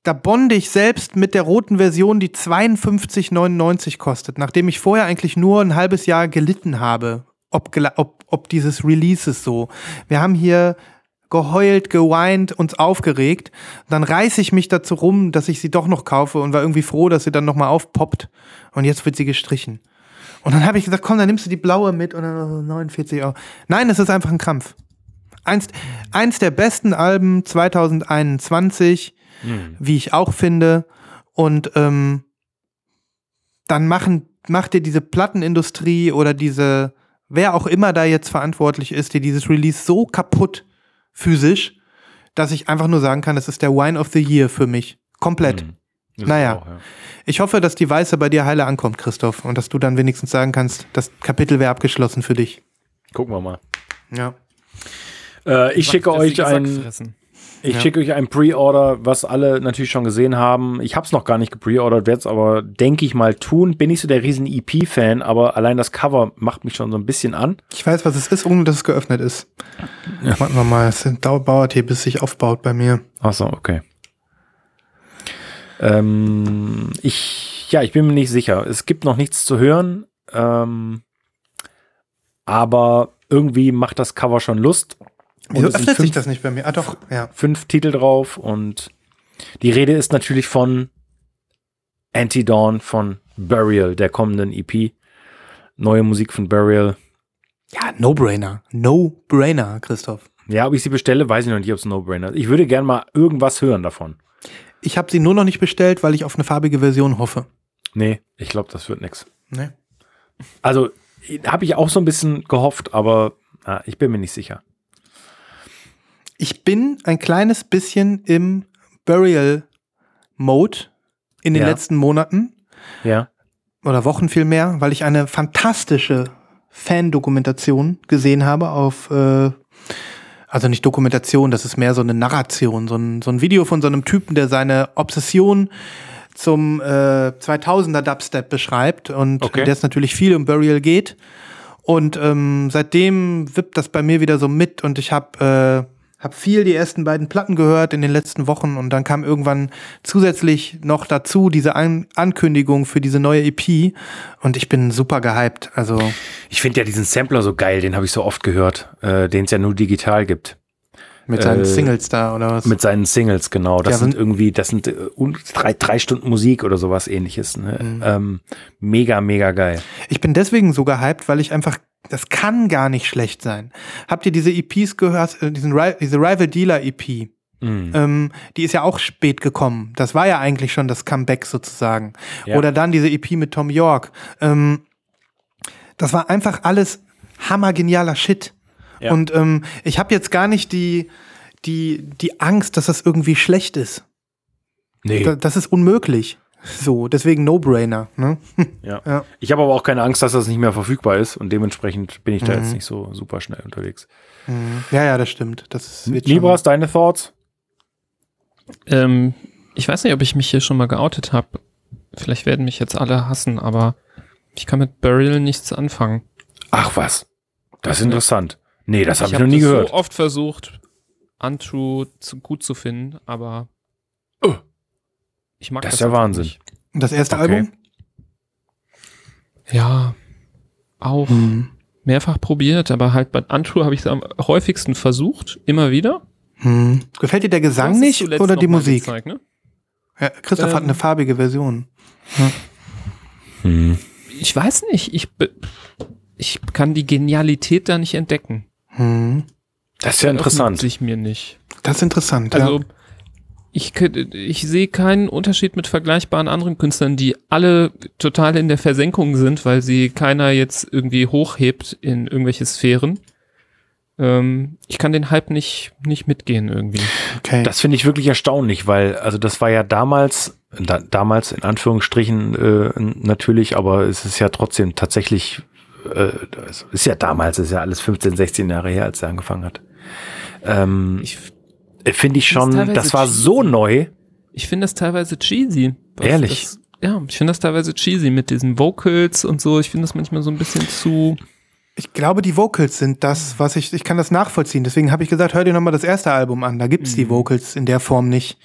da bonde ich selbst mit der roten Version, die 52,99 kostet, nachdem ich vorher eigentlich nur ein halbes Jahr gelitten habe, ob, ob, ob dieses Release ist so. Wir haben hier geheult, geweint, uns aufgeregt. Dann reiße ich mich dazu rum, dass ich sie doch noch kaufe und war irgendwie froh, dass sie dann nochmal aufpoppt. Und jetzt wird sie gestrichen. Und dann habe ich gesagt, komm, dann nimmst du die blaue mit und dann 49 Euro. Nein, es ist einfach ein Krampf. Eins, eins der besten Alben 2021, wie ich auch finde. Und ähm, dann machen, macht dir diese Plattenindustrie oder diese, wer auch immer da jetzt verantwortlich ist, dir dieses Release so kaputt physisch, dass ich einfach nur sagen kann, das ist der Wine of the Year für mich. Komplett. Das Naja. auch, ja. Ich hoffe, dass die Weiße bei dir heile ankommt, Christoph, und dass du dann wenigstens sagen kannst, das Kapitel wäre abgeschlossen für dich. gucken wir mal. Ja. Äh, ich schicke euch ein, ich Ja. schicke euch ein Pre-Order, was alle natürlich schon gesehen haben. Ich habe es noch gar nicht gepreordert, werde es aber, denke ich mal, tun. Bin nicht so der riesen EP-Fan, aber allein das Cover macht mich schon so ein bisschen an. Ich weiß, was es ist, ohne dass es geöffnet ist. Warten wir mal, es dauert hier, bis es sich aufbaut bei mir. Ach so, okay. Ähm, ich, ja, ich bin mir nicht sicher. Es gibt noch nichts zu hören, ähm, aber irgendwie macht das Cover schon Lust. Und Wieso öffnet sich fünf- das nicht bei mir? Ah doch, ja. fünf Titel drauf und die Rede ist natürlich von Anti-Dawn von Burial, der kommenden EP. Neue Musik von Burial. Ja, No-Brainer. No-Brainer, Christoph. Ja, ob ich sie bestelle, weiß ich noch nicht, ob es No-Brainer ist. Ich würde gern mal irgendwas hören davon. Ich habe sie nur noch nicht bestellt, weil ich auf eine farbige Version hoffe. Nee, ich glaube, das wird nix. Ne? Also, habe ich auch so ein bisschen gehofft, aber ah, ich bin mir nicht sicher. Ich bin ein kleines bisschen im Burial-Mode in den Ja. letzten Monaten Ja. oder Wochen vielmehr, weil ich eine fantastische Fan-Dokumentation gesehen habe auf, äh, also nicht Dokumentation, das ist mehr so eine Narration, so ein, so ein Video von so einem Typen, der seine Obsession zum äh, 2000er Dubstep beschreibt und Okay. der es natürlich viel um Burial geht. Und ähm, seitdem wippt das bei mir wieder so mit und ich habe äh, hab viel die ersten beiden Platten gehört in den letzten Wochen und dann kam irgendwann zusätzlich noch dazu diese An Ankündigung für diese neue EP und ich bin super gehypt. Also Ich finde ja diesen Sampler so geil, den habe ich so oft gehört, äh, den es ja nur digital gibt. mit seinen Äh, Singles da oder was? Mit seinen Singles, genau. Das Ja, sind irgendwie, das sind äh, drei, drei Stunden Musik oder sowas ähnliches. Ne? Mhm. Ähm, mega, mega geil. Ich bin deswegen so gehypt, weil ich einfach, das kann gar nicht schlecht sein. Habt ihr diese EPs gehört, äh, diesen, diese Rival Dealer EP? Mhm. Ähm, die ist ja auch spät gekommen. Das war ja eigentlich schon das Comeback sozusagen. Ja. Oder dann diese EP mit Tom York. Ähm, das war einfach alles hammergenialer Shit. Ja. Und ähm, ich habe jetzt gar nicht die, die, die Angst, dass das irgendwie schlecht ist. Nee. Da, das ist unmöglich. So, deswegen No-Brainer. Ne? Ja. Ja. Ich habe aber auch keine Angst, dass das nicht mehr verfügbar ist und dementsprechend bin ich da Mhm. jetzt nicht so super schnell unterwegs. Ja, ja, das stimmt. Das ist, wird schon- Libras, deine Thoughts? Ähm, ich weiß nicht, ob ich mich hier schon mal geoutet habe. Vielleicht werden mich jetzt alle hassen, aber ich kann mit Burial nichts anfangen. Ach was. Das ist interessant. Nee, das habe ich, hab noch nie das gehört. so oft versucht, Untrue zu, gut zu finden, aber. Ich mag Das das, ist ja Wahnsinn. Nicht. Das erste Okay. Album? Ja, auch Hm. mehrfach probiert, aber halt bei Untrue habe ich es am häufigsten versucht, immer wieder. Hm. Gefällt dir der Gesang nicht oder die Musik? gezeigt, ne? Ja, Christoph hat Ähm. eine farbige Version. Hm. Ich weiß nicht, ich, ich kann die Genialität da nicht entdecken. Hm. Das ist ja interessant. sich mir nicht. Das ist interessant. Also ja. Ich, ich sehe keinen Unterschied mit vergleichbaren anderen Künstlern, die alle total in der Versenkung sind, weil sie keiner jetzt irgendwie hochhebt in irgendwelche Sphären. Ähm, ich kann den Hype nicht, nicht mitgehen irgendwie. Okay. Das finde ich wirklich erstaunlich, weil, also das war ja damals, da, damals in Anführungsstrichen äh, natürlich, aber es ist ja trotzdem tatsächlich, äh, es ist ja damals, es ist ja alles 15, 16 Jahre her, als er angefangen hat. Ähm, Ich, finde ich schon, das war cheesy. so neu. ich finde das teilweise cheesy. Was Ehrlich? Das, ja, ich finde das teilweise cheesy mit diesen Vocals und so. Ich finde das manchmal so ein bisschen zu. ich glaube, die Vocals sind das, was ich, ich kann das nachvollziehen. Deswegen habe ich gesagt, hör dir nochmal das erste Album an. Da gibt's die Vocals in der Form nicht.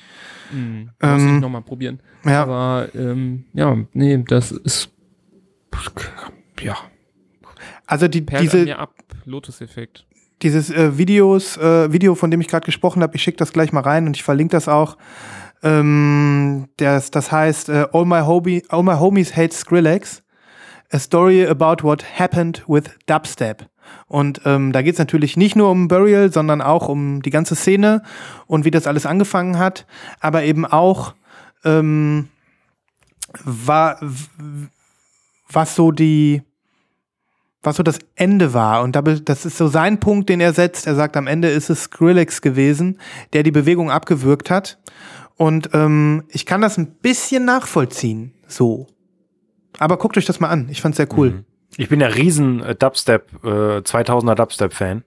Hm, Ähm, muss ich nochmal probieren. Ja. Aber ähm, ja, nee, das ist ja Also die, perlt diese, mir ab. Lotus-Effekt. Dieses äh, Videos, äh, Video, von dem ich gerade gesprochen habe, ich schicke das gleich mal rein und ich verlinke das auch. Ähm, das, das heißt äh, All, my Hobie, All My Homies Hate Skrillex. A Story about what happened with Dubstep. Und ähm, da geht es natürlich nicht nur um Burial, sondern auch um die ganze Szene und wie das alles angefangen hat, aber eben auch ähm, war, was so die was so das Ende war. Und das ist so sein Punkt, den er setzt. Er sagt, am Ende ist es Skrillex gewesen, der die Bewegung abgewürgt hat. Und ähm, ich kann das ein bisschen nachvollziehen, so. Aber guckt euch das mal an. Ich fand's sehr cool. Ich bin ja riesen äh, Dubstep, äh, 2000er Dubstep-Fan.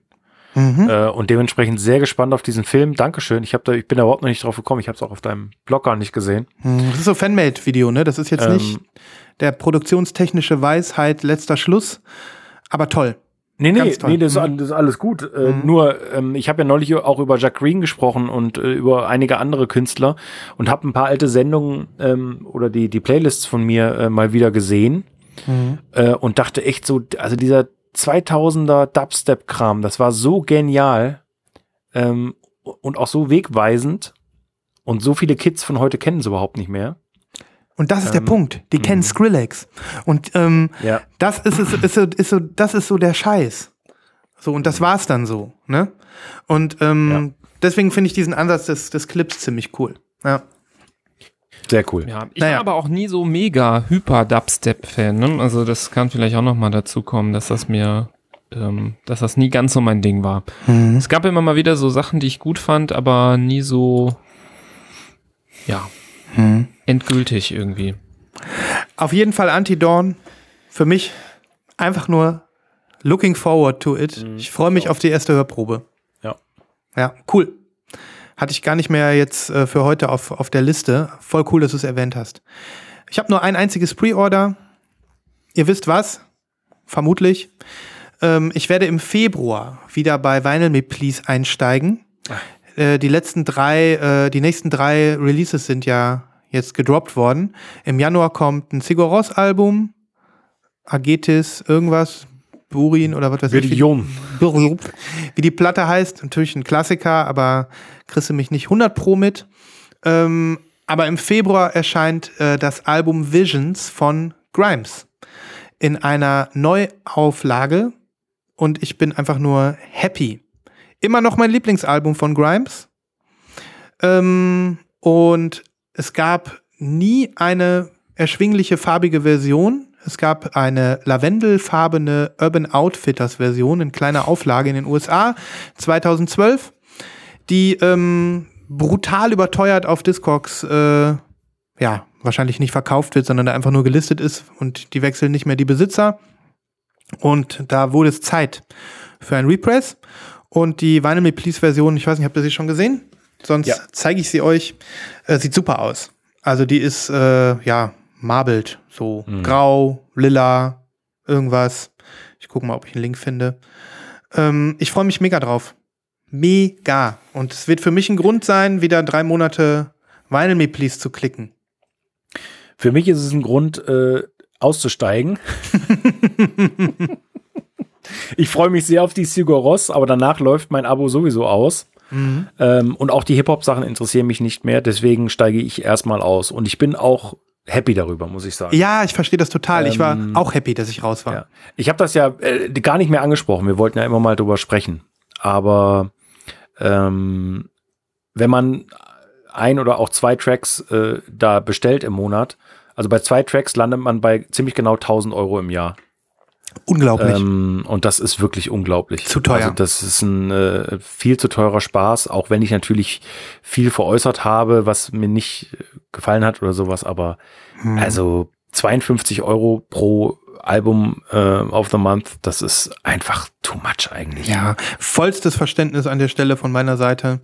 Äh, und dementsprechend sehr gespannt auf diesen Film. Dankeschön. Ich, hab da, ich bin da überhaupt noch nicht drauf gekommen. Ich habe es auch auf deinem Blog gar nicht gesehen. Hm, Das ist so Fanmade-Video, ne? Das ist jetzt Ähm. nicht der produktionstechnische Weisheit letzter Schluss, aber toll. Nee, nee, nee, das, ist, all- das ist alles gut. Äh, Nur, ähm, ich habe ja neulich auch über Jack Green gesprochen und äh, über einige andere Künstler und habe ein paar alte Sendungen ähm, oder die, die Playlists von mir äh, mal wieder gesehen äh, und dachte echt so, also dieser 2000er Dubstep-Kram, das war so genial ähm, und auch so wegweisend und so viele Kids von heute kennen es überhaupt nicht mehr. Und das ist der Ähm, Punkt. Die kennen Skrillex. Und ähm, Ja. das ist, es, ist, so, ist so, das ist so der Scheiß. So, und das war's dann so, ne? Und ähm, deswegen finde ich diesen Ansatz des, des Clips ziemlich cool. Ja. Sehr cool. Ja, ich Naja. war aber auch nie so mega hyper Dubstep-Fan. Ne? Also das kann vielleicht auch noch mal dazu kommen, dass das mir, ähm, dass das nie ganz so mein Ding war. Es gab immer mal wieder so Sachen, die ich gut fand, aber nie so, ja, endgültig irgendwie. Auf jeden Fall Anti-Dawn. Für mich einfach nur looking forward to it. Ich freue mich auf die erste Hörprobe. Ja. Ja, cool. Hatte ich gar nicht mehr jetzt äh, für heute auf, auf der Liste. Voll cool, dass du es erwähnt hast. Ich habe nur ein einziges Pre-Order. Ihr wisst was? Vermutlich. Ähm, ich werde im Februar wieder bei Vinyl Me Please einsteigen. Äh, die letzten drei, äh, die nächsten drei Releases sind ja jetzt gedroppt worden. Im Januar kommt ein Sigur Rós Album, Agetis, irgendwas, Burin oder was weiß ich. Billion. Wie die Platte heißt, natürlich ein Klassiker, aber kriegst du mich nicht 100 pro mit. Ähm, aber im Februar erscheint äh, das Album Visions von Grimes in einer Neuauflage und ich bin einfach nur happy. Immer noch mein Lieblingsalbum von Grimes. Ähm, und es gab nie eine erschwingliche farbige Version. Es gab eine lavendelfarbene Urban Outfitters Version in kleiner Auflage in den USA 2012, die ähm, brutal überteuert auf Discogs äh, ja wahrscheinlich nicht verkauft wird, sondern da einfach nur gelistet ist und die wechseln nicht mehr die Besitzer. Und da wurde es Zeit für ein Repress. Und die Vinyl Me Please Version, ich weiß nicht, habt ihr sie schon gesehen? Sonst Ja. zeige ich sie euch. Äh, sieht super aus. Also die ist, äh, ja, marbelt. So grau, lila, irgendwas. Ich gucke mal, ob ich einen Link finde. Ähm, ich freue mich mega drauf. Mega. Und es wird für mich ein Grund sein, wieder drei Monate Vinyl Me Please zu klicken. Für mich ist es ein Grund, äh, auszusteigen. ich freue mich sehr auf die Sigur Ross, aber danach läuft mein Abo sowieso aus. Ähm, und auch die Hip-Hop-Sachen interessieren mich nicht mehr, deswegen steige ich erstmal aus. Und ich bin auch happy darüber, muss ich sagen. Ja, ich verstehe das total. ich war Ähm, auch happy, dass ich raus war. Ja. Ich habe das ja äh, gar nicht mehr angesprochen. Wir wollten ja immer mal drüber sprechen. Aber ähm, wenn man ein oder auch zwei Tracks äh, da bestellt im Monat, also bei zwei Tracks landet man bei ziemlich genau 1000 Euro im Jahr. Unglaublich. Ähm, und das ist wirklich unglaublich. Zu teuer. Also das ist ein äh, viel zu teurer Spaß, auch wenn ich natürlich viel veräußert habe, was mir nicht gefallen hat oder sowas, aber Hm. also 52 Euro pro Album äh, of the Month, das ist einfach too much eigentlich. Ja, vollstes Verständnis an der Stelle von meiner Seite.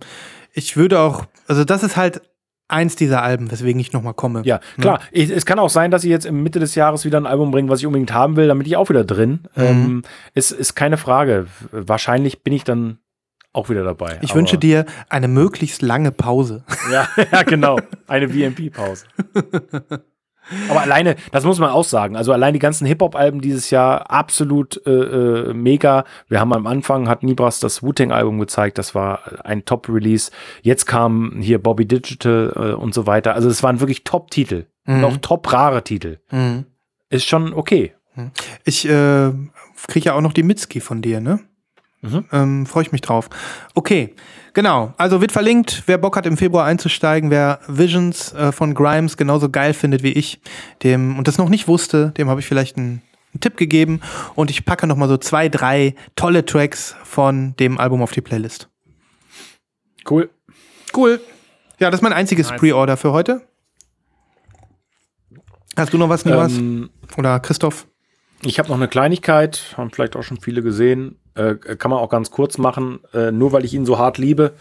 Ich würde auch, also das ist halt eins dieser Alben, weswegen ich nochmal komme. Ja, klar. Ich, es kann auch sein, dass sie jetzt im Mitte des Jahres wieder ein Album bringen, was ich unbedingt haben will, damit ich auch wieder drin. Mhm. Ähm, ist, ist keine Frage. Wahrscheinlich bin ich dann auch wieder dabei. Ich wünsche dir eine möglichst lange Pause. Ja, ja genau. Eine VMP-Pause. Aber alleine, das muss man auch sagen, also allein die ganzen Hip-Hop-Alben dieses Jahr absolut äh, äh, mega. Wir haben am Anfang, hat Nibras das Wu-Tang-Album gezeigt, das war ein Top-Release. Jetzt kam hier Bobby Digital äh, und so weiter. Also es waren wirklich Top-Titel. Und auch top-rare Titel. Ist schon okay. Ich äh, kriege ja auch noch die Mitski von dir, ne? Mhm. Ähm, Freue ich mich drauf. Okay, genau. Also wird verlinkt, wer Bock hat im Februar einzusteigen, wer Visions äh, von Grimes genauso geil findet wie ich, dem und das noch nicht wusste, dem habe ich vielleicht einen, einen Tipp gegeben und ich packe noch mal so zwei, drei tolle Tracks von dem Album auf die Playlist. Cool. Cool. Ja, das ist mein einziges Pre-Order für heute. Hast du noch was, Nivas? Ähm, Oder Christoph? Ich habe noch eine Kleinigkeit, haben vielleicht auch schon viele gesehen. Äh, kann man auch ganz kurz machen, äh, nur weil ich ihn so hart liebe.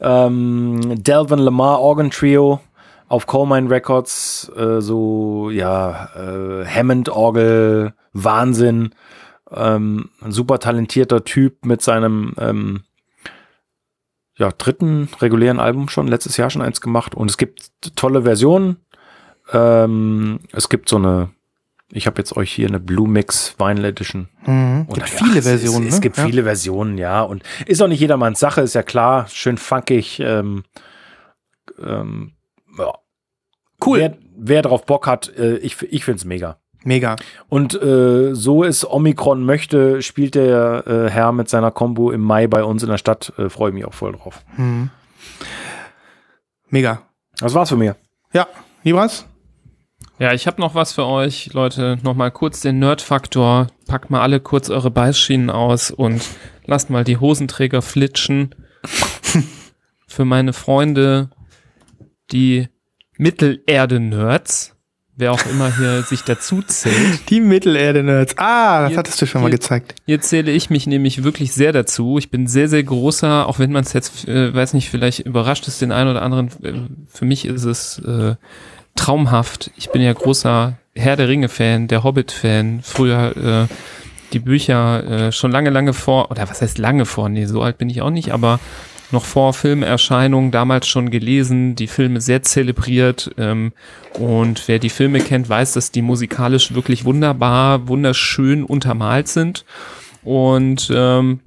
Ähm, Delvin Lamar Organ Trio auf Colemine Records, äh, so ja, äh, Hammond-Orgel, Wahnsinn. Ähm, ein super talentierter Typ mit seinem ähm, ja, dritten regulären Album schon, letztes Jahr schon eins gemacht. Und es gibt tolle Versionen. Ähm, es gibt so eine, ich habe jetzt euch hier eine Blue Mix Vinyl Edition. Mhm. Gibt ach, viele es, Versionen. Es, es ne? gibt Ja. viele Versionen, ja. Und ist auch nicht jedermanns Sache, ist ja klar. Schön funkig. Ähm, ähm, ja. Cool. Wer, wer drauf Bock hat, äh, ich, ich finde es mega. Mega. Und äh, so es Omikron möchte, spielt der äh, Herr mit seiner Combo im Mai bei uns in der Stadt. Äh, Freue ich mich auch voll drauf. Mhm. Mega. Das war's für mir. Ja, Libras? Ja, ich habe noch was für euch, Leute. Nochmal kurz den Nerd-Faktor. Packt mal alle kurz eure Beißschienen aus und lasst mal die Hosenträger flitschen. für meine Freunde, die Mittelerde-Nerds. Wer auch immer hier sich dazu zählt. Die Mittelerde-Nerds. Ah, das Hier- hattest du schon mal hier- gezeigt. Hier zähle ich mich nämlich wirklich sehr dazu. Ich bin sehr, sehr großer, auch wenn man es jetzt, äh, weiß nicht, vielleicht überrascht es den einen oder anderen. Äh, für mich ist es äh, traumhaft. Ich bin ja großer Herr der Ringe-Fan, der Hobbit-Fan. Früher äh, die Bücher äh, schon lange, lange vor, oder was heißt lange vor? Nee, so alt bin ich auch nicht, aber noch vor Filmerscheinung damals schon gelesen, die Filme sehr zelebriert. Ähm, und wer die Filme kennt, weiß, dass die musikalisch wirklich wunderbar, wunderschön untermalt sind. Und ähm,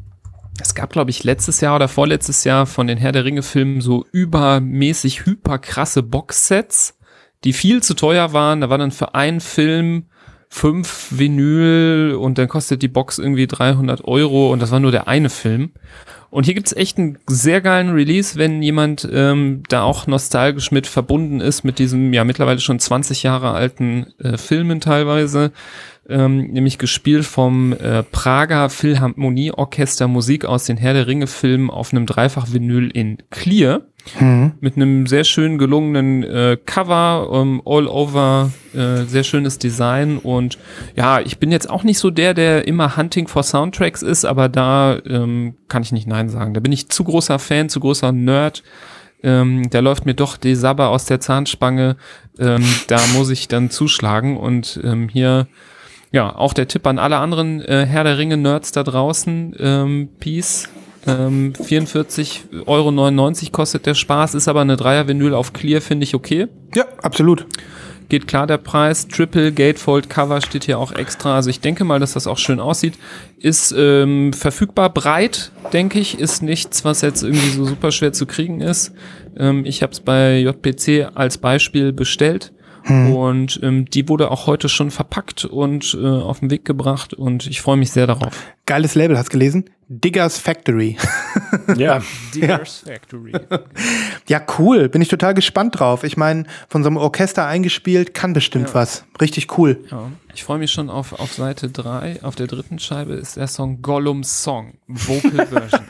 es gab, glaube ich, letztes Jahr oder vorletztes Jahr von den Herr der Ringe-Filmen so übermäßig hyperkrasse Boxsets, die viel zu teuer waren. Da war dann für einen Film fünf Vinyl und dann kostet die Box irgendwie 300 Euro und das war nur der eine Film. Und hier gibt's echt einen sehr geilen Release, wenn jemand ähm, da auch nostalgisch mit verbunden ist, mit diesem ja mittlerweile schon 20 Jahre alten äh, Filmen teilweise, ähm, nämlich gespielt vom äh, Prager Philharmonieorchester Musik aus den Herr der Ringe Filmen auf einem Dreifach-Vinyl in Clear mit einem sehr schön gelungenen äh, Cover, ähm, all over, äh, sehr schönes Design und ja, ich bin jetzt auch nicht so der, der immer Hunting for Soundtracks ist, aber da ähm, kann ich nicht Nein sagen. Da bin ich zu großer Fan, zu großer Nerd. Ähm, da läuft mir doch die Sabber aus der Zahnspange. Ähm, da muss ich dann zuschlagen und ähm, hier ja, auch der Tipp an alle anderen äh, Herr der Ringe-Nerds da draußen. Ähm, Peace. Ähm, 44,99 Euro kostet der Spaß, ist aber eine Dreier-Vinyl auf Clear, finde ich okay. Ja, absolut. Geht klar der Preis. Triple Gatefold Cover steht hier auch extra. Also ich denke mal, dass das auch schön aussieht. Ist ähm, verfügbar breit, denke ich. Ist nichts, was jetzt irgendwie so super schwer zu kriegen ist. Ähm, ich habe es bei JPC als Beispiel bestellt. Und ähm, die wurde auch heute schon verpackt und äh, auf den Weg gebracht und ich freue mich sehr darauf. Geiles Label, hast du gelesen? Diggers Factory. Ja. Diggers Factory. ja, cool. Bin ich total gespannt drauf. Ich meine, von so einem Orchester eingespielt, kann bestimmt was. Richtig cool. Ja. Ich freue mich schon auf, auf Seite 3. Auf der dritten Scheibe ist der Song Gollum Song, Vocal Version.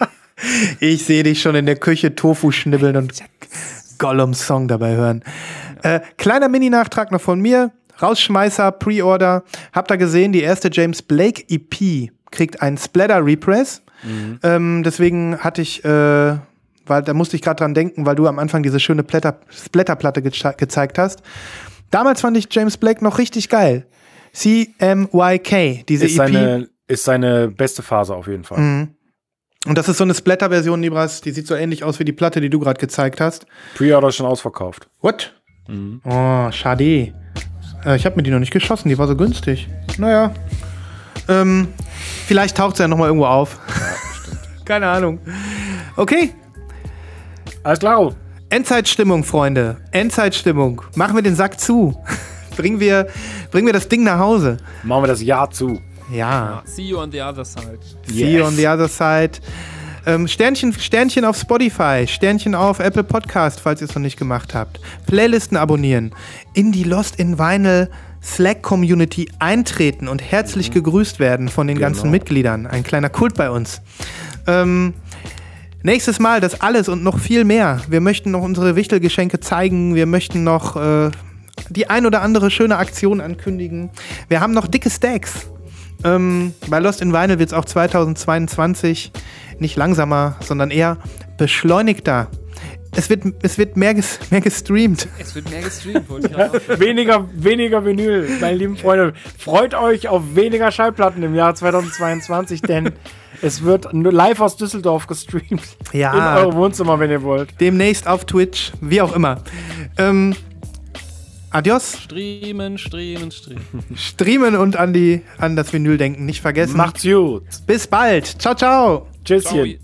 Ich sehe dich schon in der Küche Tofu schnibbeln und Gollums Song dabei hören. Äh, kleiner Mini-Nachtrag noch von mir. Rausschmeißer, Pre-Order. Habt ihr gesehen, die erste James Blake EP kriegt einen Splatter-Repress. Ähm, deswegen hatte ich, äh, weil da musste ich gerade dran denken, weil du am Anfang diese schöne Blätter, Splatter-Platte ge gezeigt hast. Damals fand ich James Blake noch richtig geil. CMYK, diese Ist EP. seine, ist seine beste Phase auf jeden Fall. Mhm. Und das ist so eine Splatter-Version, Libras, die sieht so ähnlich aus wie die Platte, die du gerade gezeigt hast. Pre-Order ist schon ausverkauft. What? Oh, schade. Äh, ich habe mir die noch nicht geschossen, die war so günstig. Naja. Ähm, vielleicht taucht sie ja noch mal irgendwo auf. Keine Ahnung. Okay, Alles klar. Endzeitstimmung, Freunde. Endzeitstimmung. Machen wir den Sack zu. bringen, wir, bringen wir das Ding nach Hause. Machen wir das Jahr zu. Ja. See you on the other side. See you on the other side. Ähm, Sternchen, Sternchen auf Spotify, Sternchen auf Apple Podcast, falls ihr es noch nicht gemacht habt. Playlisten abonnieren, in die Lost in Vinyl Slack Community eintreten und herzlich gegrüßt werden von den ganzen Mitgliedern. Ein kleiner Kult bei uns. Ähm, nächstes Mal das alles und noch viel mehr. Wir möchten noch unsere Wichtelgeschenke zeigen. Wir möchten noch äh, die ein oder andere schöne Aktion ankündigen. Wir haben noch dicke Stacks. Ähm, bei Lost in Vinyl wird es auch 2022 nicht langsamer, sondern eher beschleunigter. Es wird, es wird mehr, ges mehr gestreamt. Es wird mehr gestreamt, wollte ich auch weniger, weniger Vinyl, meine lieben Freunde. Freut euch auf weniger Schallplatten im Jahr 2022, denn es wird nur live aus Düsseldorf gestreamt. Ja. In eure Wohnzimmer, wenn ihr wollt. Demnächst auf Twitch, wie auch immer. Ähm, adios. Streamen, streamen, streamen. Streamen und an, die, an das Vinyl denken. Nicht vergessen. Macht's gut. Bis bald. Ciao, ciao. Tschüsschen. Tokyo